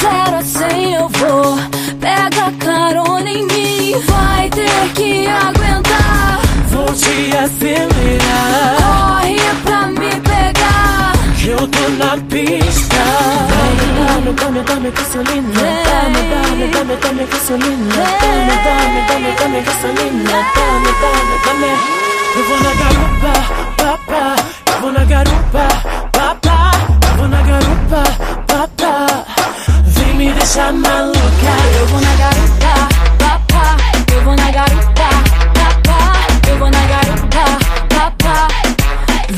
zero a cem eu vou. Pega carona em mim, vai ter que aguentar. Vou te acelerar. Corre pra me pegar. Que eu tô na pista. Dame, dame, dame gasolina. Dame, dame, dame, dame gasolina. Dame, dame, dame, dame gasolina. Dame, dame, dame. Eu vou na garupa, papá. Eu vou na garupa, deixar maluca. Eu vou na garupa, papá. Eu vou na garupa, papá. Eu vou na garupa, papá.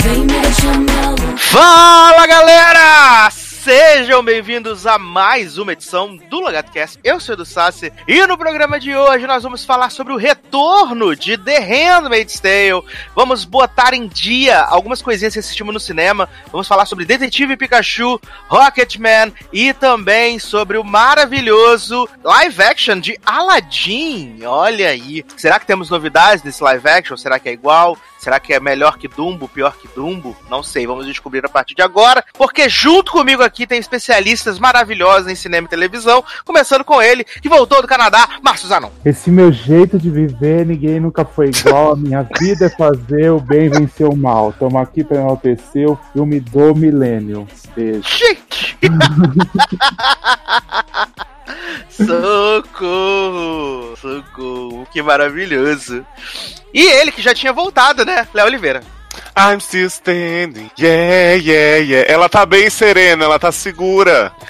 Vem me deixar maluca. Fala galera! Sejam bem-vindos a mais uma edição do LogadoCast. Eu sou o Sassi e no programa de hoje nós vamos falar sobre o retorno de The Handmaid's Tale. Vamos botar em dia algumas coisinhas que assistimos no cinema. Vamos falar sobre Detetive Pikachu, Rocketman e também sobre o maravilhoso live action de Aladdin. Olha aí. Será que temos novidades nesse live action? Será que é igual? Será que é melhor que Dumbo, pior que Dumbo? Não sei, vamos descobrir a partir de agora, porque junto comigo aqui tem especialistas maravilhosos em cinema e televisão, começando com ele, que voltou do Canadá, Márcio Zanon. Esse meu jeito de viver, ninguém nunca foi igual. A minha vida é fazer o bem vencer o mal. Estamos aqui para enaltecer o filme do milênio. Beijo. Chique! Socorro! Socorro! Que maravilhoso! E ele que já tinha voltado, né? Léo Oliveira. I'm still standing. Yeah, yeah, yeah. Ela tá bem serena, ela tá segura.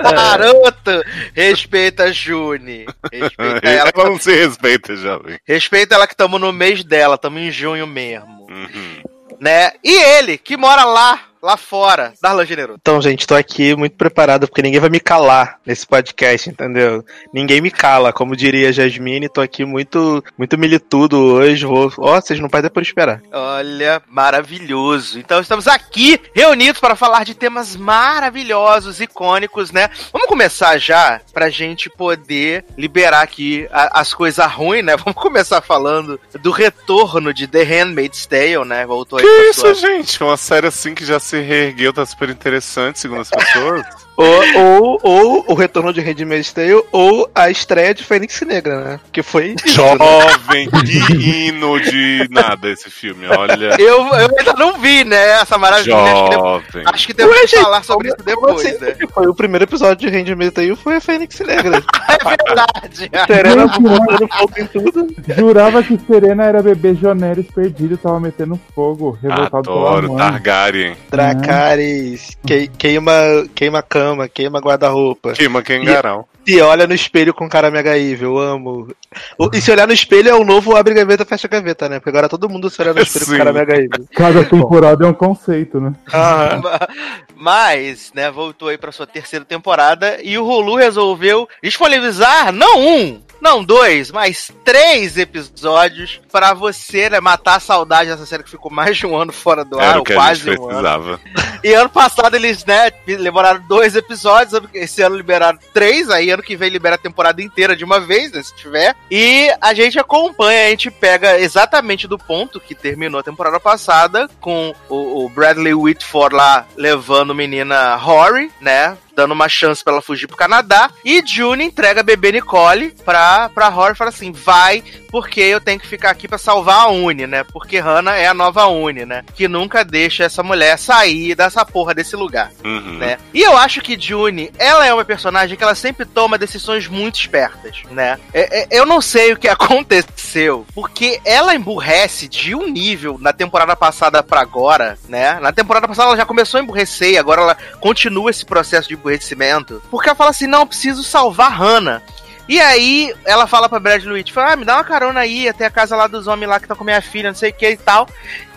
Garoto! Respeita a Juni. Respeita ela. Ela não se respeita, jovem. Respeita ela que estamos no mês dela, estamos em junho mesmo. Uhum. Né? E ele, que mora lá, lá fora, Darlan Generoso. Então, gente, tô aqui muito preparado porque ninguém vai me calar nesse podcast, entendeu? Ninguém me cala, como diria a Jasmine, tô aqui muito muito militudo hoje. Vou, ó, vocês não podem por esperar. Olha, maravilhoso. Então estamos aqui reunidos para falar de temas maravilhosos, icônicos, né? Vamos começar já pra gente poder liberar aqui a- as coisas ruins, né? Vamos começar falando do retorno de The Handmaid's Tale, né? Voltou aí Que isso, sua- gente? Uma série assim que já se reergueu, tá super interessante, segundo as pessoas. Ou, ou, ou o retorno de Handmaid's Tale, ou a estreia de Fênix Negra, né? Que foi. isso, né? Jovem, que hino de nada esse filme, olha. Eu, eu ainda não vi, né? Essa maravilha. Acho que, depois, Jovem. acho que temos Ué, que gente, falar sobre isso depois, assim? né? Foi o primeiro episódio de Handmaid's Tale, foi a Fênix Negra. É verdade. Serena botando fogo em tudo. Jurava que Serena era bebê Joneres perdido, tava metendo fogo, revoltado pela Adoro mãe. Targaryen. Dracarys, que- queima, queima a cama, queima guarda-roupa. Queima Kengarau. E olha no espelho com cara mega evil, eu amo. O- E se olhar no espelho é o novo abre gaveta, fecha gaveta, né? Porque agora todo mundo se olha no espelho Sim. com cara mega evil. Cada temporada é um conceito, né? Ah, Mas, né, voltou aí pra sua terceira temporada e o Hulu resolveu disponibilizar não um, não dois, mas três episódios pra você, né, matar a saudade dessa série que ficou mais de um ano fora do ar, Era ou o que a quase um ano. E ano passado eles, né, liberaram dois episódios, esse ano liberaram três, aí ano que vem libera a temporada inteira de uma vez, né, se tiver. E a gente acompanha, a gente pega exatamente do ponto que terminou a temporada passada, com o, o Bradley Whitford lá levando a menina Rory, né, dando uma chance pra ela fugir pro Canadá. E June entrega a bebê Nicole pra, pra Rory e fala assim: vai, porque eu tenho que ficar aqui pra salvar a Uni, né? Porque Hannah é a nova Uni, né? Que nunca deixa essa mulher sair dessa porra desse lugar, Uhum. né? E eu acho que June, ela é uma personagem que ela sempre toma decisões muito espertas, né? É- é- eu não sei o que aconteceu, porque ela emburrece de um nível na temporada passada pra agora, né? Na temporada passada ela já começou a emburrecer e agora ela continua esse processo de emburrecimento, porque ela fala assim: não, eu preciso salvar Hannah. E aí, ela fala pra Brad Witt, fala, ah, me dá uma carona aí até a casa lá dos homens lá que tá com minha filha, não sei o que e tal.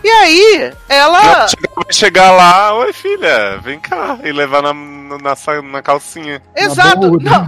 E aí, ela... Vai chegar- Vai chegar lá, oi filha, vem cá, e levar na, na, na calcinha. Exato. Não.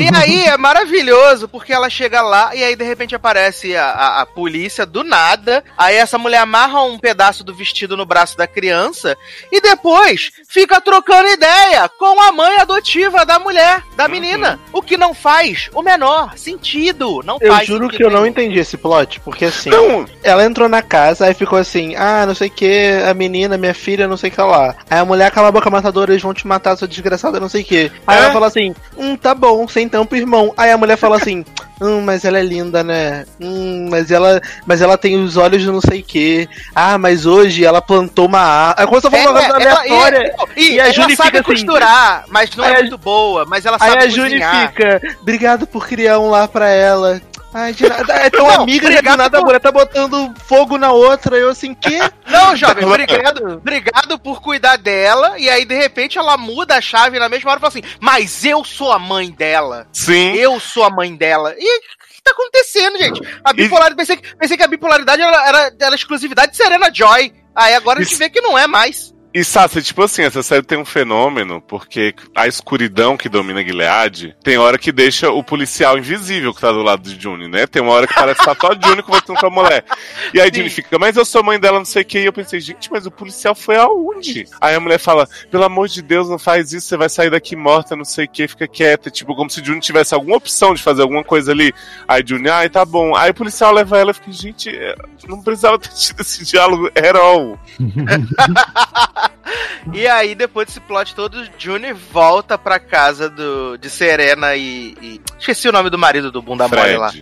E aí é maravilhoso, porque ela chega lá e aí de repente aparece a, a- a polícia do nada. Aí essa mulher amarra um pedaço do vestido no braço da criança e depois fica trocando ideia com a mãe adotiva da mulher, da menina. O que não faz o menor sentido. Não Eu faz juro sentido que eu não entendi esse plot, porque assim, Não, ela entrou na casa, aí ficou assim, ah, não sei o que, a menina, minha filha, não sei o que lá. Aí a mulher, cala a boca matadora, eles vão te matar, sua desgraçada, não sei o que. Aí É? ela fala assim, hum, tá bom, sem tampo, irmão. Aí a mulher fala assim, hum, mas ela é linda, né? Hum, mas ela, mas ela tem os olhos de não sei o que. Ah, mas hoje ela plantou uma árvore. Aí começou a falar uma É, coisa ela- aleatória. e, e, a Juni sabe fica assim, costurar, mas não Aí é a- muito boa. Mas ela Aí sabe a Juni fica, obrigado por criar um lar pra ela. Ai, de nada. É tão Não, amiga, já de obrigado nada por- mulher tá botando fogo na outra. Eu assim, que? Não, jovem, obrigado, obrigado por cuidar dela. E aí, de repente, ela muda a chave na mesma hora e fala assim: Mas eu sou a mãe dela. sim. Eu sou a mãe dela. E o que tá acontecendo, gente? A bipolaridade. Pensei, que- pensei que a bipolaridade era, era, era exclusividade de Serena Joy. Aí agora a gente vê que não é mais. E Sassi, tipo assim, essa série tem um fenômeno, porque a escuridão que domina Gilead tem hora que deixa o policial invisível que tá do lado de Juni, né? Tem uma hora que parece que tá só a Juni conversando com a mulher. E aí Sim. Juni fica, mas eu sou mãe dela, não sei o que. E eu pensei, gente, mas o policial foi aonde? Aí a mulher fala, pelo amor de Deus, não faz isso, você vai sair daqui morta, não sei o que, fica quieta. Tipo, como se Juni tivesse alguma opção de fazer alguma coisa ali. Aí Juni, ai, tá bom. Aí o policial leva ela e fica, gente, é, não precisava ter tido esse diálogo at all. E aí, depois desse plot todo, Juni volta pra casa do, de Serena e, e- Esqueci o nome do marido do bunda mole lá.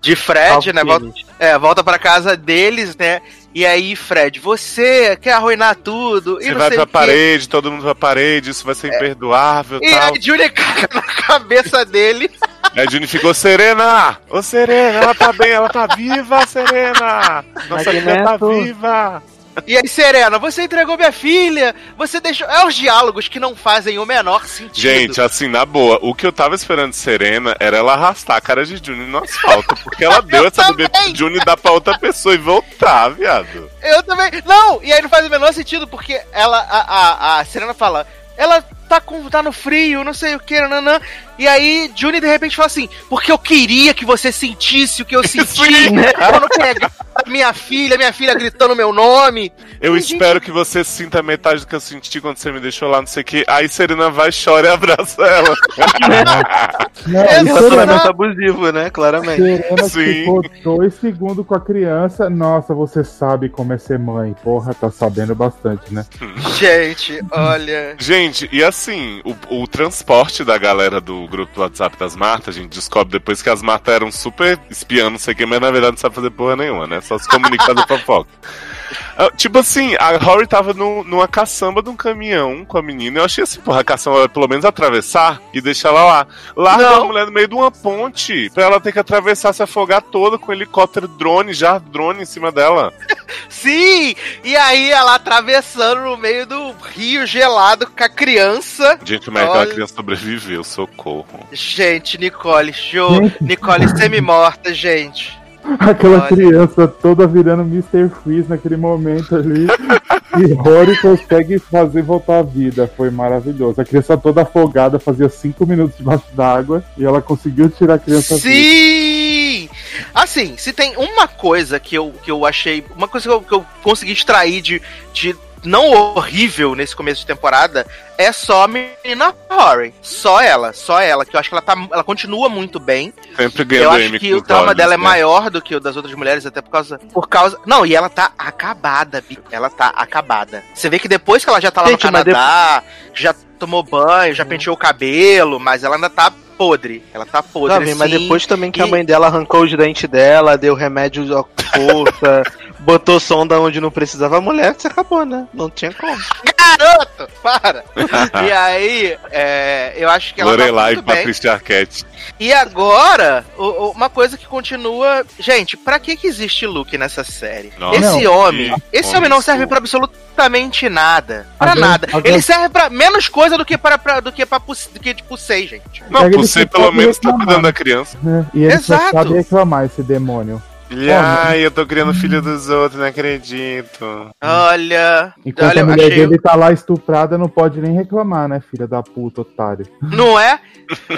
De Fred, né? Volta, é, volta pra casa deles, né? E aí, Fred, você quer arruinar tudo? e Você não vai sei pra o quê. parede, todo mundo pra parede, isso vai ser imperdoável E tal. aí, Juni caga na cabeça dele. Aí a Juni ficou, Serena! Ô Serena, ela tá bem, ela tá viva, Serena! Nossa filha tá Neto, viva! E aí, Serena, você entregou minha filha, você deixou. É os diálogos que não fazem o menor sentido. Gente, assim, na boa, o que eu tava esperando de Serena era ela arrastar a cara de Juni no asfalto, porque ela deu Eu essa bebê também. pro Juni dar pra outra pessoa e voltar, viado. Eu também. Não! E aí não faz o menor sentido, porque ela. A, a, a Serena fala. Ela tá, com, tá no frio, não sei o que, nanã. E aí, Juni de repente fala assim: Porque eu queria que você sentisse o que eu senti Sim. quando pegar minha filha, minha filha gritando meu nome. Eu E, espero que você sinta metade do que eu senti quando você me deixou lá, não sei o que. Aí Serena vai, chora e abraça ela. E Relacionamento abusivo, né? Claramente. Serena Sim. ficou dois segundos com a criança. Nossa, você sabe como é ser mãe. Porra, tá sabendo bastante, né? Gente, olha. Gente, e assim, o, o transporte da galera do grupo do WhatsApp das Martas, a gente descobre depois que as Martas eram super espiando, não sei o que, mas na verdade não sabe fazer porra nenhuma, né? Só se comunica fazer fofoca. Ah, Tipo assim, a Rory tava no- numa caçamba de um caminhão com a menina. Eu achei assim, porra, a caçamba vai pelo menos atravessar e deixar ela lá. Larga a mulher no meio de uma ponte pra ela ter que atravessar, se afogar toda com um helicóptero drone, já drone em cima dela. Sim! E aí ela atravessando no meio do rio gelado com a criança. Gente, como é que aquela criança sobreviveu? Socorro. Gente, Nicole, show. Nicole semi-morta, gente. Aquela Olha. criança toda virando Mr. Freeze naquele momento ali. e Rory consegue fazer voltar à vida. Foi maravilhoso. A criança toda afogada, fazia cinco minutos debaixo d'água. E ela conseguiu tirar a criança. Sim! Assim, se tem uma coisa que eu, que eu achei. Uma coisa que eu, que eu consegui extrair de, de não horrível nesse começo de temporada é só a menina Rory. Só ela, só ela. Que eu acho que ela, tá, ela continua muito bem. Sempre Eu ganhando acho M que o trauma olhos, dela é né? maior do que o das outras mulheres, até por causa. Por causa. Não, e ela tá acabada, Bi. Ela tá acabada. Você vê que depois que ela já tá lá Gente, no mas Canadá, já tomou banho, já penteou o cabelo, mas ela ainda tá podre. Ela tá podre. Jovem, mas sim. depois também que a E- mãe dela arrancou os dentes dela, deu remédio à força, botou sonda onde não precisava, a mulher se acabou, né? Não tinha como. Garoto! Para! e aí, é, eu acho que ela Lorelai tá e. Patrícia Arquette. E agora, o- o- uma coisa que continua. Gente, pra que, que existe Luke nessa série? Nossa, esse não. homem, Que esse homem não serve pra absolutamente nada. Pra nada. Ele serve pra menos coisa do que para pra, do que pra do que tipo sei, gente. Não, ser só pelo menos tá cuidando da criança. né? E ele Exato. só sabe reclamar, esse demônio. Ele, ai, eu tô criando filho dos outros, não acredito. Olha, Enquanto olha, a mulher achei, dele tá lá estuprada, não pode nem reclamar, né, filha da puta, otário. não é?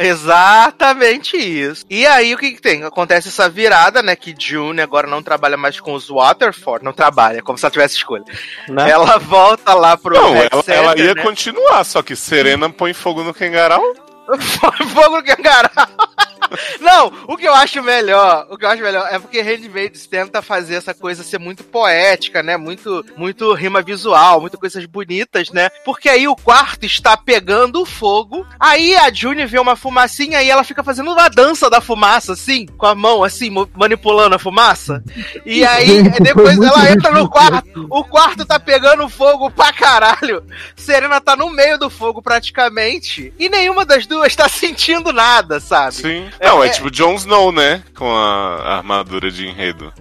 Exatamente isso. E aí o que, que tem? Acontece essa virada, né? Que June agora não trabalha mais com os Waterford, não trabalha, como se ela tivesse escolha. Né? Ela volta lá pro Não, Red ela, Center, ela ia né? continuar, só que Serena põe fogo no Kengarau. Fogo no Kangaroo. Não, o que eu acho melhor, o que eu acho melhor é porque Handmaid's tenta fazer essa coisa ser muito poética, né? Muito, muito rima visual, muito coisas bonitas, né? Porque aí o quarto está pegando fogo, aí a June vê uma fumacinha e ela fica fazendo uma dança da fumaça, assim, com a mão, assim, manipulando a fumaça. E aí, depois ela entra no quarto, o quarto tá pegando fogo pra caralho. Serena tá no meio do fogo praticamente, e nenhuma das duas tá sentindo nada, sabe? Sim. Não, é, é- tipo Jon Snow, né? Com a armadura de enredo.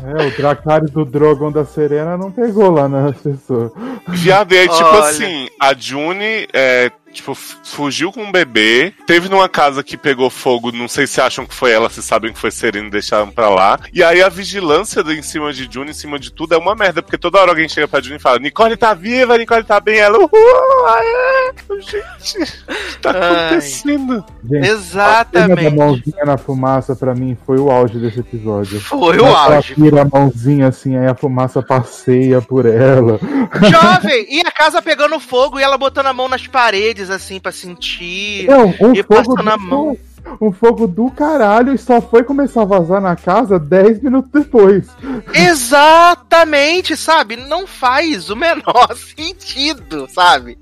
É, o Dracarys do Drogon da Serena não pegou lá na pessoa. Viado, e aí, tipo Olha. assim, a June, é, tipo, fugiu com um bebê, teve numa casa que pegou fogo, não sei se acham que foi ela, se sabem que foi Serena e deixaram pra lá. E aí a vigilância em cima de June, em cima de tudo, é uma merda, porque toda hora alguém chega pra June e fala, Nicole tá viva, Nicole tá bem, ela, uhul, aê, gente, o que tá Ai. Gente, acontecendo? a cena da Exatamente. mãozinha na fumaça, pra mim, foi o auge desse episódio. Foi o Ela auge. tira a mãozinha assim, aí a fumaça passeia por ela. Jovem! E a casa pegando fogo e ela botando a mão nas paredes, assim, pra sentir. Não, um E passa na mão. Um fogo do caralho e só foi começar a vazar na casa 10 minutos depois. Exatamente, sabe? Não faz o menor sentido, sabe?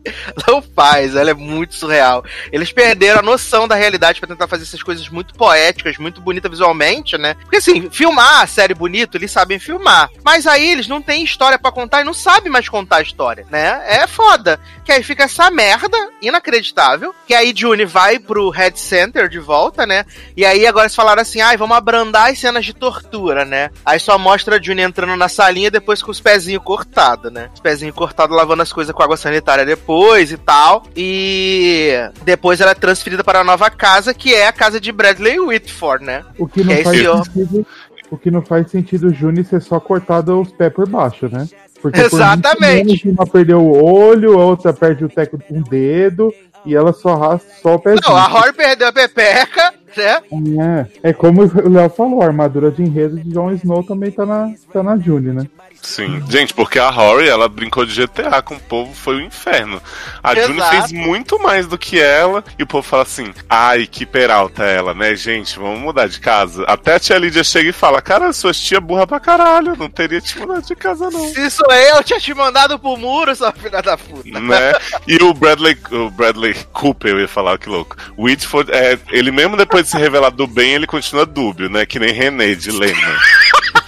Não faz, ela é muito surreal. Eles perderam a noção da realidade pra tentar fazer essas coisas muito poéticas, muito bonitas visualmente, né? Porque assim, filmar a série bonito, eles sabem filmar. Mas aí eles não têm história pra contar e não sabem mais contar a história, né? É foda. Que aí fica essa merda inacreditável. Que aí June vai pro Head Center de volta, né? E aí agora eles falaram assim: ai, vamos abrandar as cenas de tortura, né? Aí só mostra a June entrando na salinha depois com os pezinhos cortados, né? Os pezinhos cortados lavando as coisas com água sanitária depois e tal. E depois ela é transferida para a nova casa, que é a casa de Bradley Whitford, né? O que não É faz sentido. O que não faz sentido o Juni ser só cortado os pés por baixo, né? Porque Exatamente. Uma perdeu o olho, a outra perde o teco com um dedo, e ela só raspa só o pezinho. Não, a Rory perdeu a pepeca, né? É, é como o Léo falou, a armadura de enredo de Jon Snow também tá na, tá na June, né? Sim. Gente, porque a Rory, ela brincou de GTA com o povo, foi o inferno. A June Exato. fez muito mais do que ela, e o povo fala assim, ai, que peralta ela, né, gente, vamos mudar de casa. Até a tia Lídia chega e fala, cara, suas tia burra pra caralho, não teria te mudado de casa não. Se sou eu, tinha te mandado pro muro, sua filha da puta. né? E o Bradley, o Bradley Cooper, eu ia falar, que louco. O Whitford, é, ele mesmo depois de se revelar do bem, ele continua dúbio, né? Que nem René de Lema.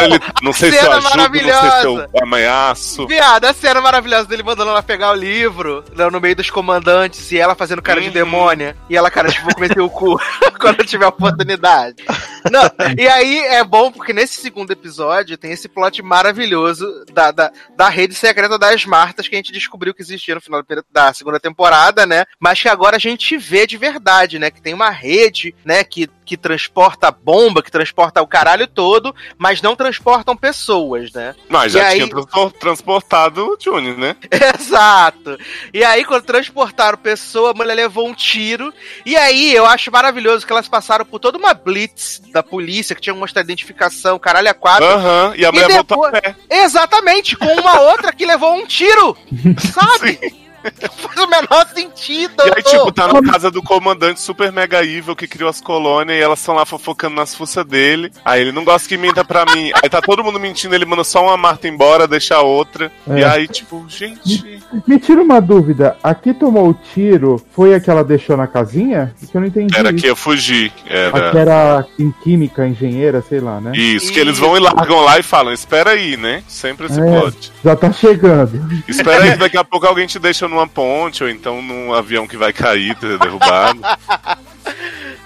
Ele, não sei se eu ajudo, não sei se maravilhosa. eu ameaço. Viado, a cena maravilhosa dele mandando ela pegar o livro né, no meio dos comandantes e ela fazendo cara de Uhum. demônia. E ela, cara, tipo, vou comer teu cu quando eu tiver a oportunidade. Não, e aí é bom porque nesse segundo episódio tem esse plot maravilhoso da, da, da rede secreta das Martas que a gente descobriu que existia no final da segunda temporada, né? Mas que agora a gente vê de verdade, né? Que tem uma rede, né? Que, que transporta bomba, que transporta o caralho todo, mas não transportam pessoas, né? Mas E já aí- tinha transpor- transportado o Juni, né? Exato. E aí, quando transportaram pessoa, a mulher levou um tiro. E aí, eu acho maravilhoso que elas passaram por toda uma blitz da polícia, que tinha que mostrar identificação, caralho, a quatro. Aham, e a mulher voltou a pé. Exatamente, com uma outra que levou um tiro. Sabe? Não faz o menor sentido. E aí, tipo, tá na casa do comandante super mega evil que criou as colônias e elas estão lá fofocando nas fuças dele. Aí ele não gosta que minta pra mim. Aí tá todo mundo mentindo, ele manda só uma Marta embora, deixa a outra. É. E aí, tipo, gente. Me tira uma dúvida, a que tomou o tiro foi a que ela deixou na casinha? Que eu não entendi. Era que ia fugir. A que Era. era em química, engenheira, sei lá, né? Isso, que eles vão e largam lá e falam: Espera aí, né? Sempre esse É. plot. Já tá chegando. Espera aí daqui a pouco alguém te deixa numa ponte ou então num avião que vai cair, ter derrubado.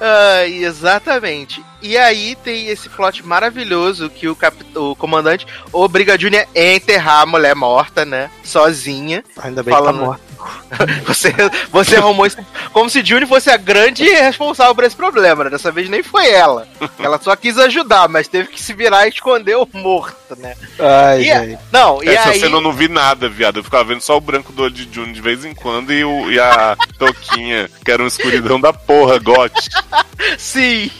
Ai, exatamente. E aí tem esse plot maravilhoso que o, cap... o comandante obriga a Junior a enterrar a mulher morta, né? Sozinha. Ainda bem Falando- que tá Você, você arrumou isso como se Juni fosse a grande responsável por esse problema, né? Dessa vez nem foi ela. Ela só quis ajudar, mas teve que se virar e esconder o morto, né? Ai, E- gente. Não, e Essa aí. cena eu não vi nada, viado. Eu ficava vendo só o branco do olho de June de vez em quando e, o, e a toquinha, que era uma escuridão da porra, gote. Sim.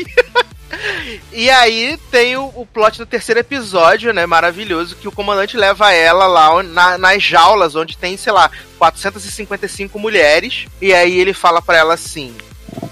E aí tem o, o plot do terceiro episódio, né? Maravilhoso, que o comandante leva ela lá na- nas jaulas, onde tem, sei lá, 455 mulheres. E aí ele fala pra ela assim: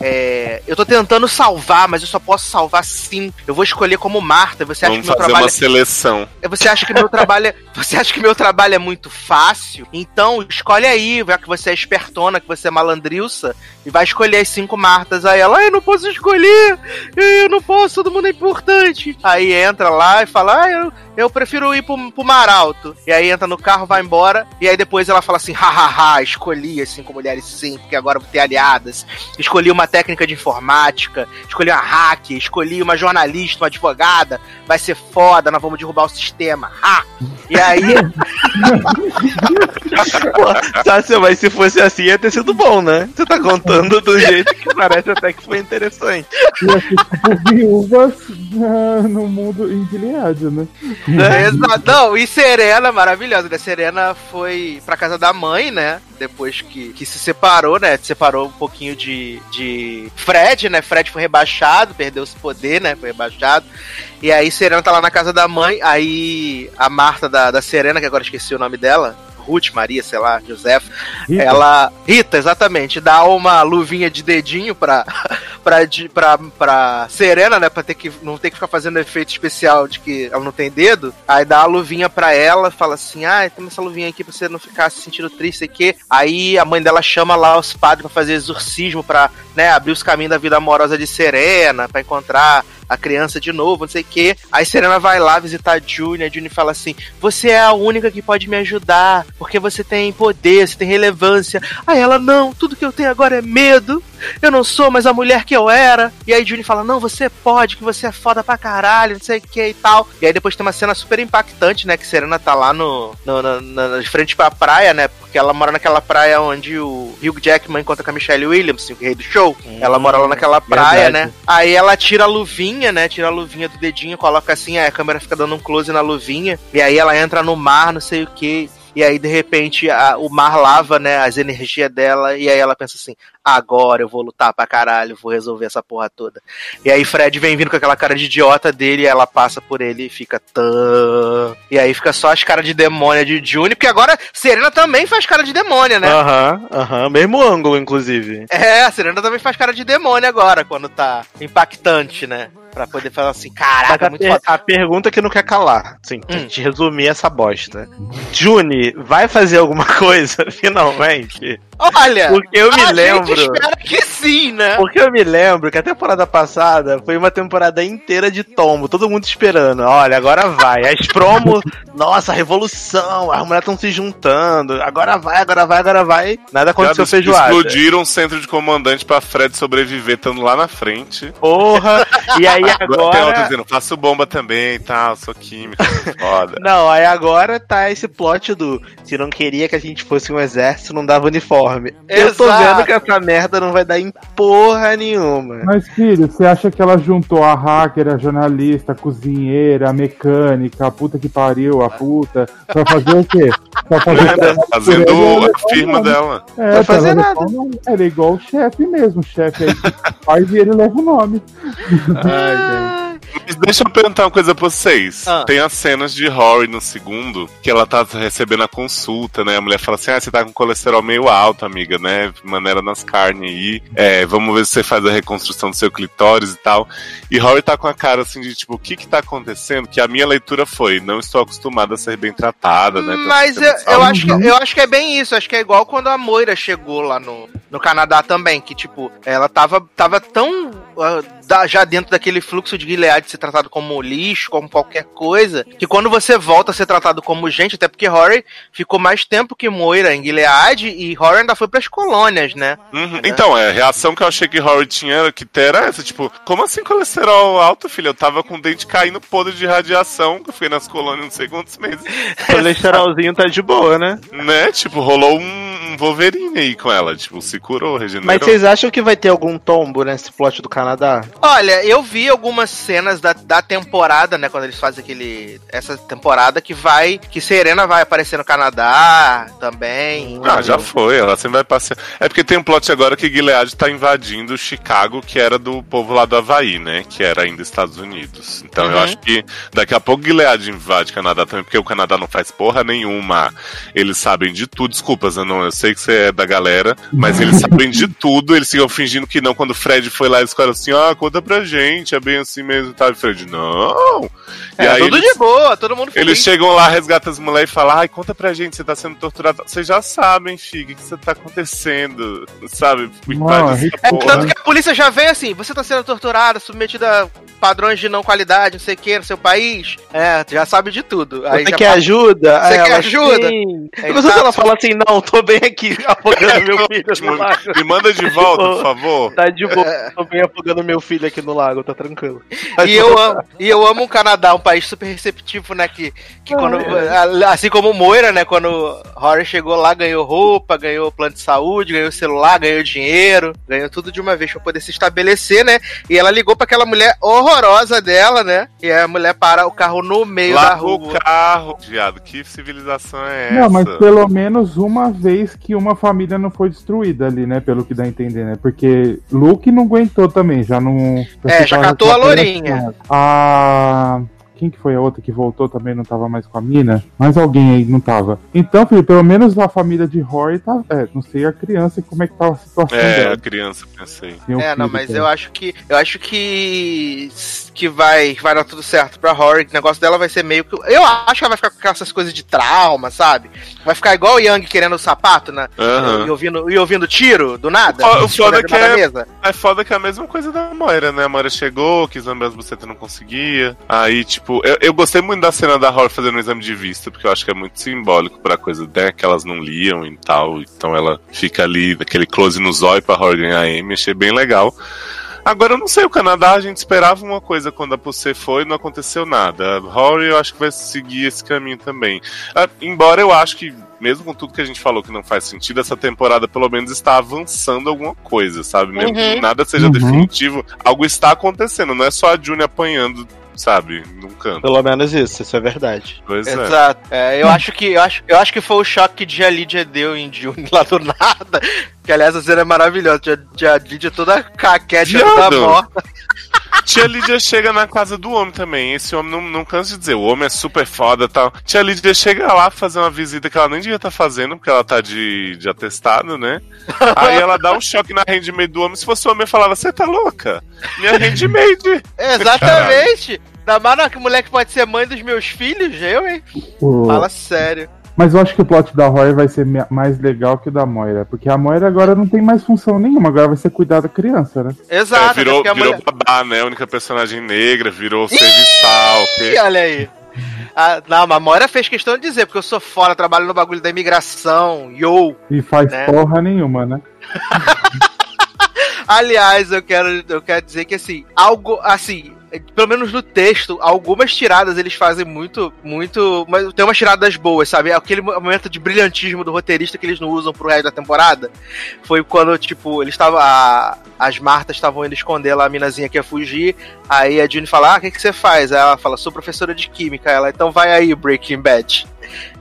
é, eu tô tentando salvar, mas eu só posso salvar sim. Eu vou escolher como Marta. Você acha Vamos que meu fazer trabalho uma seleção. é- você acha que meu trabalho é, você acha que meu trabalho é muito fácil? Então escolhe aí, já que você é espertona, que você é malandrilça, e vai escolher as cinco Martas. Aí ela, ai, eu não posso escolher, eu não posso, todo mundo é importante. Aí entra lá e fala, ah, eu, eu prefiro ir pro, pro Mar Alto. E aí entra no carro, vai embora, e aí depois ela fala assim, hahaha, escolhi as cinco mulheres sim, porque agora vou ter aliadas. Escolhi uma técnica de informática, escolhi uma hack, escolhi uma jornalista, uma advogada, vai ser foda, nós vamos derrubar o sistema. Ha! E aí, Pô, Sácia, mas se fosse assim ia ter sido bom, né? Você tá contando do jeito que parece até que foi interessante. Ser tipo viúvas ah, no mundo em Gilead, né? Exato. Não, e Serena, maravilhosa, né? Serena foi pra casa da mãe, né? Depois que, que se separou, né? Se separou um pouquinho de, de Fred, né? Fred foi rebaixado, perdeu esse poder, né? Foi rebaixado. E aí Serena tá lá na casa da mãe, aí a Marta da, da Serena, que agora esqueci o nome dela, Ruth, Maria, sei lá, José, Rita. ela. Rita, exatamente, dá uma luvinha de dedinho pra, pra, pra, pra Serena, né? Pra ter que, não ter que ficar fazendo efeito especial de que ela não tem dedo. Aí dá a luvinha pra ela, fala assim: ah, tem essa luvinha aqui pra você não ficar se sentindo triste, sei que. Aí a mãe dela chama lá os padres pra fazer exorcismo, pra né, abrir os caminhos da vida amorosa de Serena, pra encontrar a criança de novo, não sei o que. Aí Serena vai lá visitar a June, a June fala assim: Você é a única que pode me ajudar, porque você tem poder, você tem relevância. Aí ela, não, tudo que eu tenho agora é medo. Eu não sou mais a mulher que eu era. E aí June fala: Não, você pode, que você é foda pra caralho, não sei o que e tal. E aí depois tem uma cena super impactante, né? Que Serena tá lá no, no, no- na- de frente pra praia, né? Porque ela mora naquela praia onde o Hugh Jackman encontra com a Michelle Williams, o rei do show. ela mora lá naquela praia, verdade. né? Aí ela tira a luvinha, né? Tira a luvinha do dedinho, coloca assim, aí a câmera fica dando um close na luvinha. E aí ela entra no mar, não sei o que. E aí, de repente, a- o mar lava, né? As energias dela. E aí ela pensa assim: agora eu vou lutar pra caralho, vou resolver essa porra toda. E aí Fred vem vindo com aquela cara de idiota dele, e ela passa por ele e fica tã. E aí fica só as caras de demônia de June, porque agora Serena também faz cara de demônia, né? Aham, aham. Mesmo ângulo, inclusive. É, a Serena também faz cara de demônio agora, quando tá impactante, né? Pra poder falar assim, caraca, a, muito per- foda. a pergunta que não quer calar, sim, pra Hum. gente resumir essa bosta. Juni, vai fazer alguma coisa, finalmente? Olha, Porque eu me a lembro. gente espera que sim, né? Porque eu me lembro que a temporada passada foi uma temporada inteira de tombo, todo mundo esperando. Olha, agora vai. As promos, nossa, revolução, as mulheres estão se juntando. Agora vai, agora vai, agora vai. Nada aconteceu Viado, feijoada. Explodiram o centro de comandante pra Fred sobreviver, estando lá na frente. Porra! E aí Agora tem outra agora. dizendo, faço bomba também e tal, sou químico, foda. Não, aí agora tá esse plot do se não queria que a gente fosse um exército, não dava uniforme. Eu tô Exato. vendo que essa merda não vai dar em porra nenhuma. Mas, filho, você acha que ela juntou a hacker, a jornalista, a cozinheira, a mecânica, a puta que pariu, a puta, pra fazer o quê? Pra fazer Nada. Fazendo a firma dela. É, Vai fazer pra nada. Ela é igual o chefe mesmo, o chefe aí que faz e ele leva o nome. Mas deixa eu perguntar uma coisa pra vocês. Ah. Tem as cenas de Rory no segundo, que ela tá recebendo a consulta, né? A mulher fala assim: ah, você tá com colesterol meio alto, amiga, né? Maneira nas carnes aí. É, vamos ver se você faz a reconstrução do seu clitóris e tal. E Rory tá com a cara assim de tipo, o que que tá acontecendo? Que a minha leitura foi: não estou acostumada a ser bem tratada, né? Mas eu, eu acho que, eu acho que é bem isso. Acho que é igual quando a Moira chegou lá no, no Canadá também. Que, tipo, ela tava, tava tão ah, da- já dentro daquele fluxo de Gilead de ser tratado como lixo, como qualquer coisa, que quando você volta a ser tratado como gente, até porque Rory ficou mais tempo que Moira em Gilead e Rory ainda foi pras colônias, né? Uhum. Então, é, a reação que eu achei que Rory tinha era que era essa, tipo, como assim colesterol alto, filho? Eu tava com o dente caindo podre de radiação, que eu fui nas colônias não sei quantos meses. O colesterolzinho tá de boa, né? Né? Tipo, rolou um, um Wolverine aí com ela, tipo, se curou, regenerou. Mas vocês acham que vai ter algum tombo nesse plot do Canadá? Olha, eu vi algumas cenas da, da temporada, né? Quando eles fazem aquele. Essa temporada que vai. Que Serena vai aparecer no Canadá também. Ah, já foi, ela sempre vai passear. É porque tem um plot agora que Gilead tá invadindo Chicago, que era do povo lá do Havaí, né? Que era ainda Estados Unidos. Então eu Uhum. acho que daqui a pouco Gilead invade Canadá também, porque o Canadá não faz porra nenhuma. Eles sabem de tudo. Desculpas, eu, não, eu sei sei que você é da galera, mas eles sabem de tudo, eles ficam fingindo que não. Quando o Fred foi lá, eles ficaram assim, ah, conta pra gente, é bem assim mesmo, tá? E Fred, não. E É, aí tudo eles, de boa, todo mundo feliz. eles chegam lá, resgatam as mulheres e falam, ai, conta pra gente, você tá sendo torturado. Vocês já sabem, filho, o que você tá acontecendo, sabe? Mano, É, porra. tanto que a polícia já vem assim, você tá sendo torturada, submetida a padrões de não qualidade, não sei o que, no seu país. É, já sabe de tudo. Aí Você já quer passa- ajuda? Você Aí quer ajuda? "Sim." Aí se tá- ela fala assim, não, tô bem aqui afogando meu filho no lago. Me manda de volta, por favor. Tá de boa, tô bem afogando meu filho aqui no lago, tá tranquilo. E eu, amo, e eu amo o Canadá, um país super receptivo, né? Que, que quando. a- Assim como o Moira, né? Quando Rory chegou lá, ganhou roupa, ganhou plano de saúde, ganhou celular, ganhou dinheiro, ganhou tudo de uma vez pra poder se estabelecer, né? E ela ligou pra aquela mulher horrorosa dela, né? E a mulher para o carro no meio da Largou rua. o carro. Viado, que civilização é essa? Não, mas pelo menos uma vez que uma família não foi destruída ali, né? Pelo que dá a entender, né? Porque Luke não aguentou também, já não. É, já catou a lourinha. A. Quem que foi a outra que voltou também não tava mais com a mina? Mais alguém aí não tava. Então, filho, pelo menos a família de Rory tá. É, não sei a criança como é que tava a situação É, a dela. criança, pensei. Um É, não, mas também. eu acho que. Eu acho que. Que vai, vai dar tudo certo pra Rory. O negócio dela vai ser meio que. Eu acho que ela vai ficar com essas coisas de trauma, sabe? Vai ficar igual o Young querendo o sapato, né? Aham. E, ouvindo, e ouvindo tiro do nada. O- o foda na- que é- mesa. É foda que é a mesma coisa da Moira, né? A Moira chegou, quis lamber as bucetas não conseguia. Aí, tipo, eu, eu gostei muito da cena da Rory fazendo um exame de vista, porque eu acho que é muito simbólico pra coisa né, que elas não liam e tal. Então ela fica ali, naquele close no zóio pra Rory ganhar Amy, achei bem legal. Agora eu não sei, o Canadá a gente esperava uma coisa quando a Pussy foi e não aconteceu nada. A Rory eu acho que vai seguir esse caminho também. Ah, embora eu acho que, mesmo com tudo que a gente falou que não faz sentido, essa temporada pelo menos está avançando alguma coisa, sabe? Mesmo que Uhum. nada seja Uhum. definitivo, algo está acontecendo, não é só a June apanhando, sabe, num canto. Pelo menos isso, isso é verdade. Pois é. Exato. É, eu, acho que, eu, acho, eu acho que foi o choque que a Lydia deu em June lá do nada. Que aliás a cena é maravilhosa. A Lydia toda caquete Viado. da morta. Tia Lídia chega na casa do homem também. Esse homem não, não cansa de dizer, o homem é super foda e tal. Tia Lídia chega lá fazer uma visita que ela nem devia estar fazendo, porque ela tá de, de atestado, né? Aí ela dá um choque na handmaid do homem. Se fosse o homem, eu falava, você tá louca? Minha handmaid. Exatamente. Da Mara, que moleque pode ser mãe dos meus filhos, eu, hein? O- Fala sério. Mas eu acho que o plot da Rory vai ser mais legal que o da Moira. Porque a Moira agora não tem mais função nenhuma, agora vai ser cuidar da criança, né? Exato. É, virou virou mulher- babá, né? A única personagem negra, virou serviçal. Ih, olha aí. Ah, não, mas a Moira fez questão de dizer, porque eu sou fora, trabalho no bagulho da imigração, yo. E faz Né? porra nenhuma, né? Aliás, eu quero, eu quero dizer que assim, algo assim, pelo menos no texto, algumas tiradas eles fazem muito, muito. Mas tem umas tiradas boas, sabe? Aquele momento de brilhantismo do roteirista que eles não usam pro resto da temporada. Foi quando, tipo, eles estavam. As Martas estavam indo esconder lá a minazinha que ia fugir. Aí a June fala: Ah, o que, que você faz? Aí ela fala: Sou professora de química. Ela, então vai aí, Breaking Bad.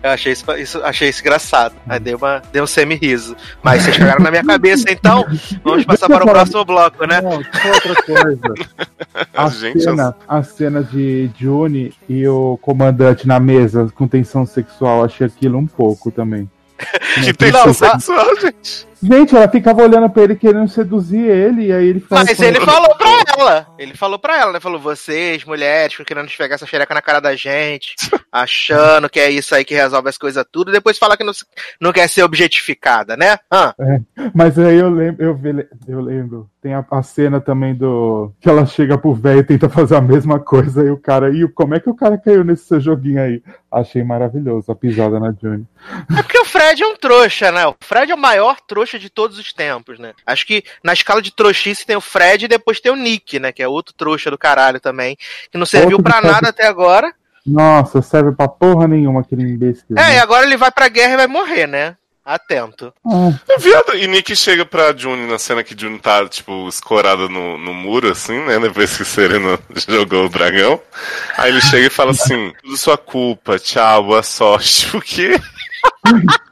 Eu achei isso, isso- achei isso engraçado. Aí deu, uma, deu um semi-riso. Mas vocês pegaram na minha cabeça, então vamos passar para o próximo bloco, né? Não, outra coisa. A cena, a cena de June e o comandante na mesa com tensão sexual, achei aquilo um pouco também. Que tensão sexual, gente. Gente, ela ficava olhando pra ele querendo seduzir ele, e aí ele ficava Mas ele falou pra ela. Ele falou pra ela, né? Falou, vocês, mulheres, ficam querendo esfregar essa xereca na cara da gente, achando que é isso aí que resolve as coisas tudo, e depois fala que não, não quer ser objetificada, né? Hã? Mas aí eu lembro, eu, eu lembro, tem a, a cena também do. que ela chega pro velho e tenta fazer a mesma coisa, e o cara, e como é que o cara caiu nesse seu joguinho aí? Achei maravilhoso a pisada na June. É porque o Fred é um trouxa, né? O Fred é o maior trouxa de todos os tempos, né? Acho que na escala de trouxice tem o Fred e depois tem o Nick, né? Que é outro trouxa do caralho também. Que não serviu Outro pra que serve- nada até agora. Nossa, serve pra porra nenhuma aquele imbecil. É, e né? agora ele vai pra guerra e vai morrer, né? Atento. Ah, Viado, e Nick chega pra June na cena que June tá, tipo, escorada no, no muro, assim, né? Depois que Serena jogou o dragão. Aí ele chega e fala assim: tudo sua culpa, tchau, boa sorte. O quê?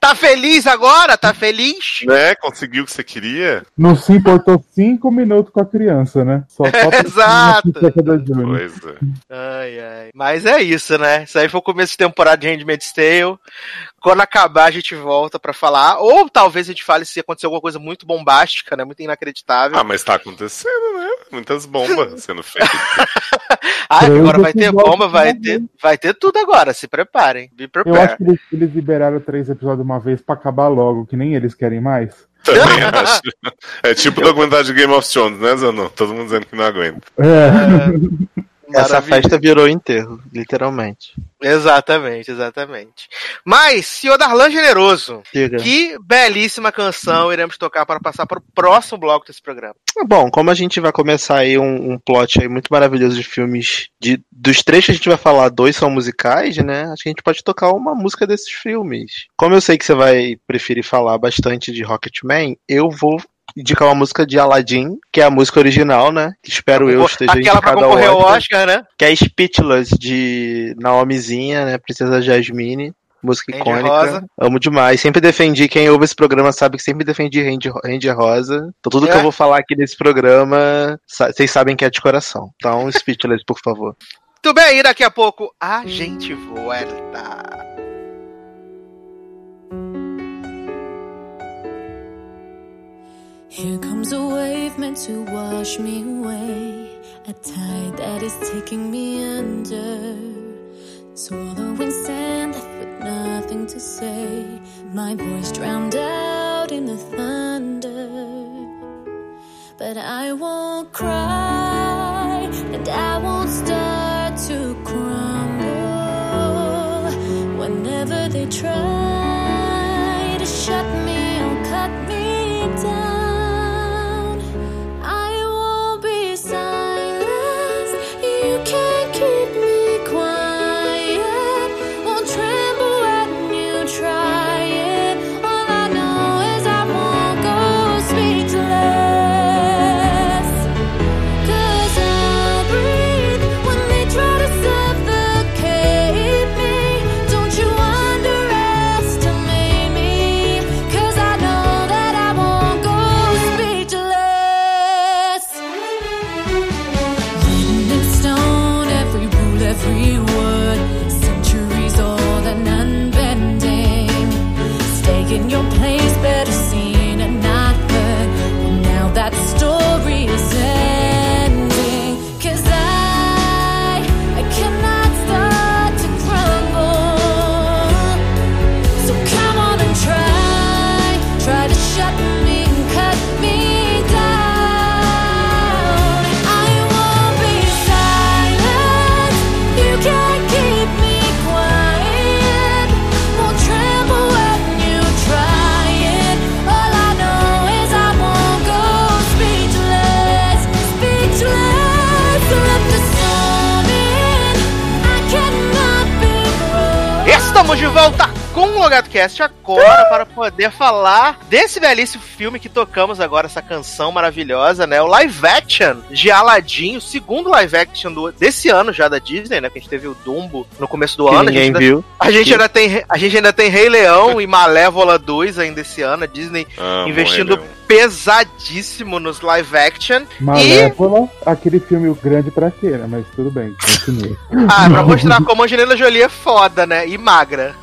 Tá feliz agora? Tá feliz? Né? Conseguiu o que você queria? Não se importou cinco minutos com a criança, né? Só Exato. Pois é. Ai, ai. Mas é isso, né? Isso aí foi o começo de temporada de Handmaid's Tale. Quando acabar, a gente volta pra falar. Ou talvez a gente fale se aconteceu alguma coisa muito bombástica, né? Muito inacreditável. Ah, mas tá acontecendo, né? Muitas bombas sendo feitas. Ah, agora vai ter bomba, vai ter, vai ter tudo agora. Se preparem. Be Eu prepared. acho que eles, eles liberaram três episódios de uma vez pra acabar logo, que nem eles querem mais. Também acho. É tipo o documentário de Game of Thrones, né, Zanon? Todo mundo dizendo que não aguenta. É. Essa festa virou enterro, literalmente. Exatamente, exatamente. Mas, senhor Darlan Generoso, Diga. que belíssima canção iremos tocar para passar para o próximo bloco desse programa. Bom, como a gente vai começar aí um, um plot aí muito maravilhoso de filmes, de, dos três que a gente vai falar, dois são musicais, né? Acho que a gente pode tocar uma música desses filmes. Como eu sei que você vai preferir falar bastante de Rocketman, eu vou indicar uma música de Aladdin, que é a música original, né? Que espero eu esteja Aquela ao concorrer ao Oscar, né? que é Speechless, de Naomizinha, né? Princesa Jasmine. Música Range icônica. Rosa. Amo demais. Sempre defendi, quem ouve esse programa sabe que sempre defendi Range Rosa. Então tudo que É. eu vou falar aqui nesse programa, vocês sabem que é de coração. Então, Speechless, por favor. Tudo bem, e daqui a pouco a gente volta. Here comes a wave meant to wash me away. A tide that is taking me under. Swallowing sand left with nothing to say. My voice drowned out in the thunder. But I won't cry and I won't start to crumble. Whenever they try Estamos de volta com o Logado Cast agora para poder falar desse belíssimo filme que tocamos agora, essa canção maravilhosa, né? O live action de Aladdin, o segundo live action do- desse ano já da Disney, né? Que a gente teve o Dumbo no começo do Que ano. a ninguém gente ainda- viu. A gente, ainda tem, a gente ainda tem Rei Leão e Malévola 2 ainda esse ano. A Disney Amo investindo pesadíssimo nos live action. Malévola, aquele filme grande pra quê, né? Mas tudo bem, continua. Ah, pra mostrar como a Angelina Jolie é foda, né? E magra.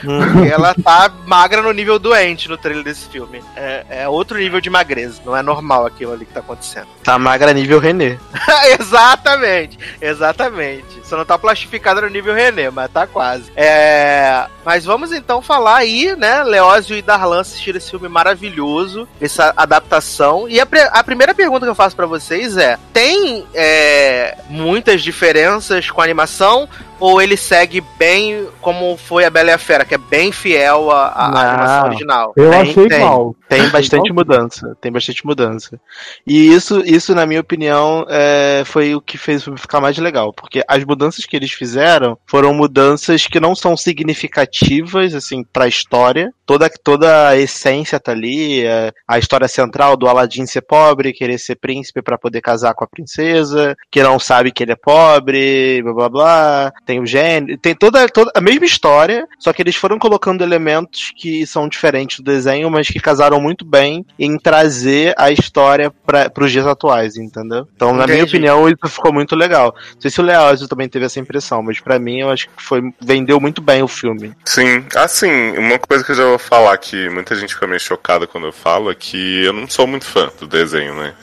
Porque ela tá magra no nível doente no trailer desse filme. É, é outro nível de magreza. Não é normal aquilo ali que tá acontecendo. Tá magra nível René. exatamente, exatamente. Só não tá plastificada no nível René, mas tá quase. É, mas vamos então falar aí, né? Leózio e Darlan assistiram esse filme maravilhoso, essa adaptação. E a, a primeira pergunta que eu faço pra vocês é: tem é, muitas diferenças com a animação? Ou ele segue bem como foi a Bela e a Fera, que é bem fiel à, animação original? Eu Tem, achei tem. igual. Tem bastante mudança, tem bastante mudança. E isso, isso na minha opinião, é, foi o que fez ficar mais legal, porque as mudanças que eles fizeram foram mudanças que não são significativas, assim, pra história. Toda, toda a essência tá ali, é, a história central do Aladdin ser pobre, querer ser príncipe para poder casar com a princesa, que não sabe que ele é pobre, blá blá blá. Tem o gênio, tem toda, toda a mesma história, só que eles foram colocando elementos que são diferentes do desenho, mas que casaram muito bem em trazer a história para os dias atuais, entendeu? Então, na minha opinião, isso ficou muito legal. Não sei se o Leózio também teve essa impressão, mas pra mim eu acho que foi vendeu muito bem o filme. Sim, assim, uma coisa que eu já vou falar que muita gente fica meio chocada quando eu falo é que eu não sou muito fã do desenho, né?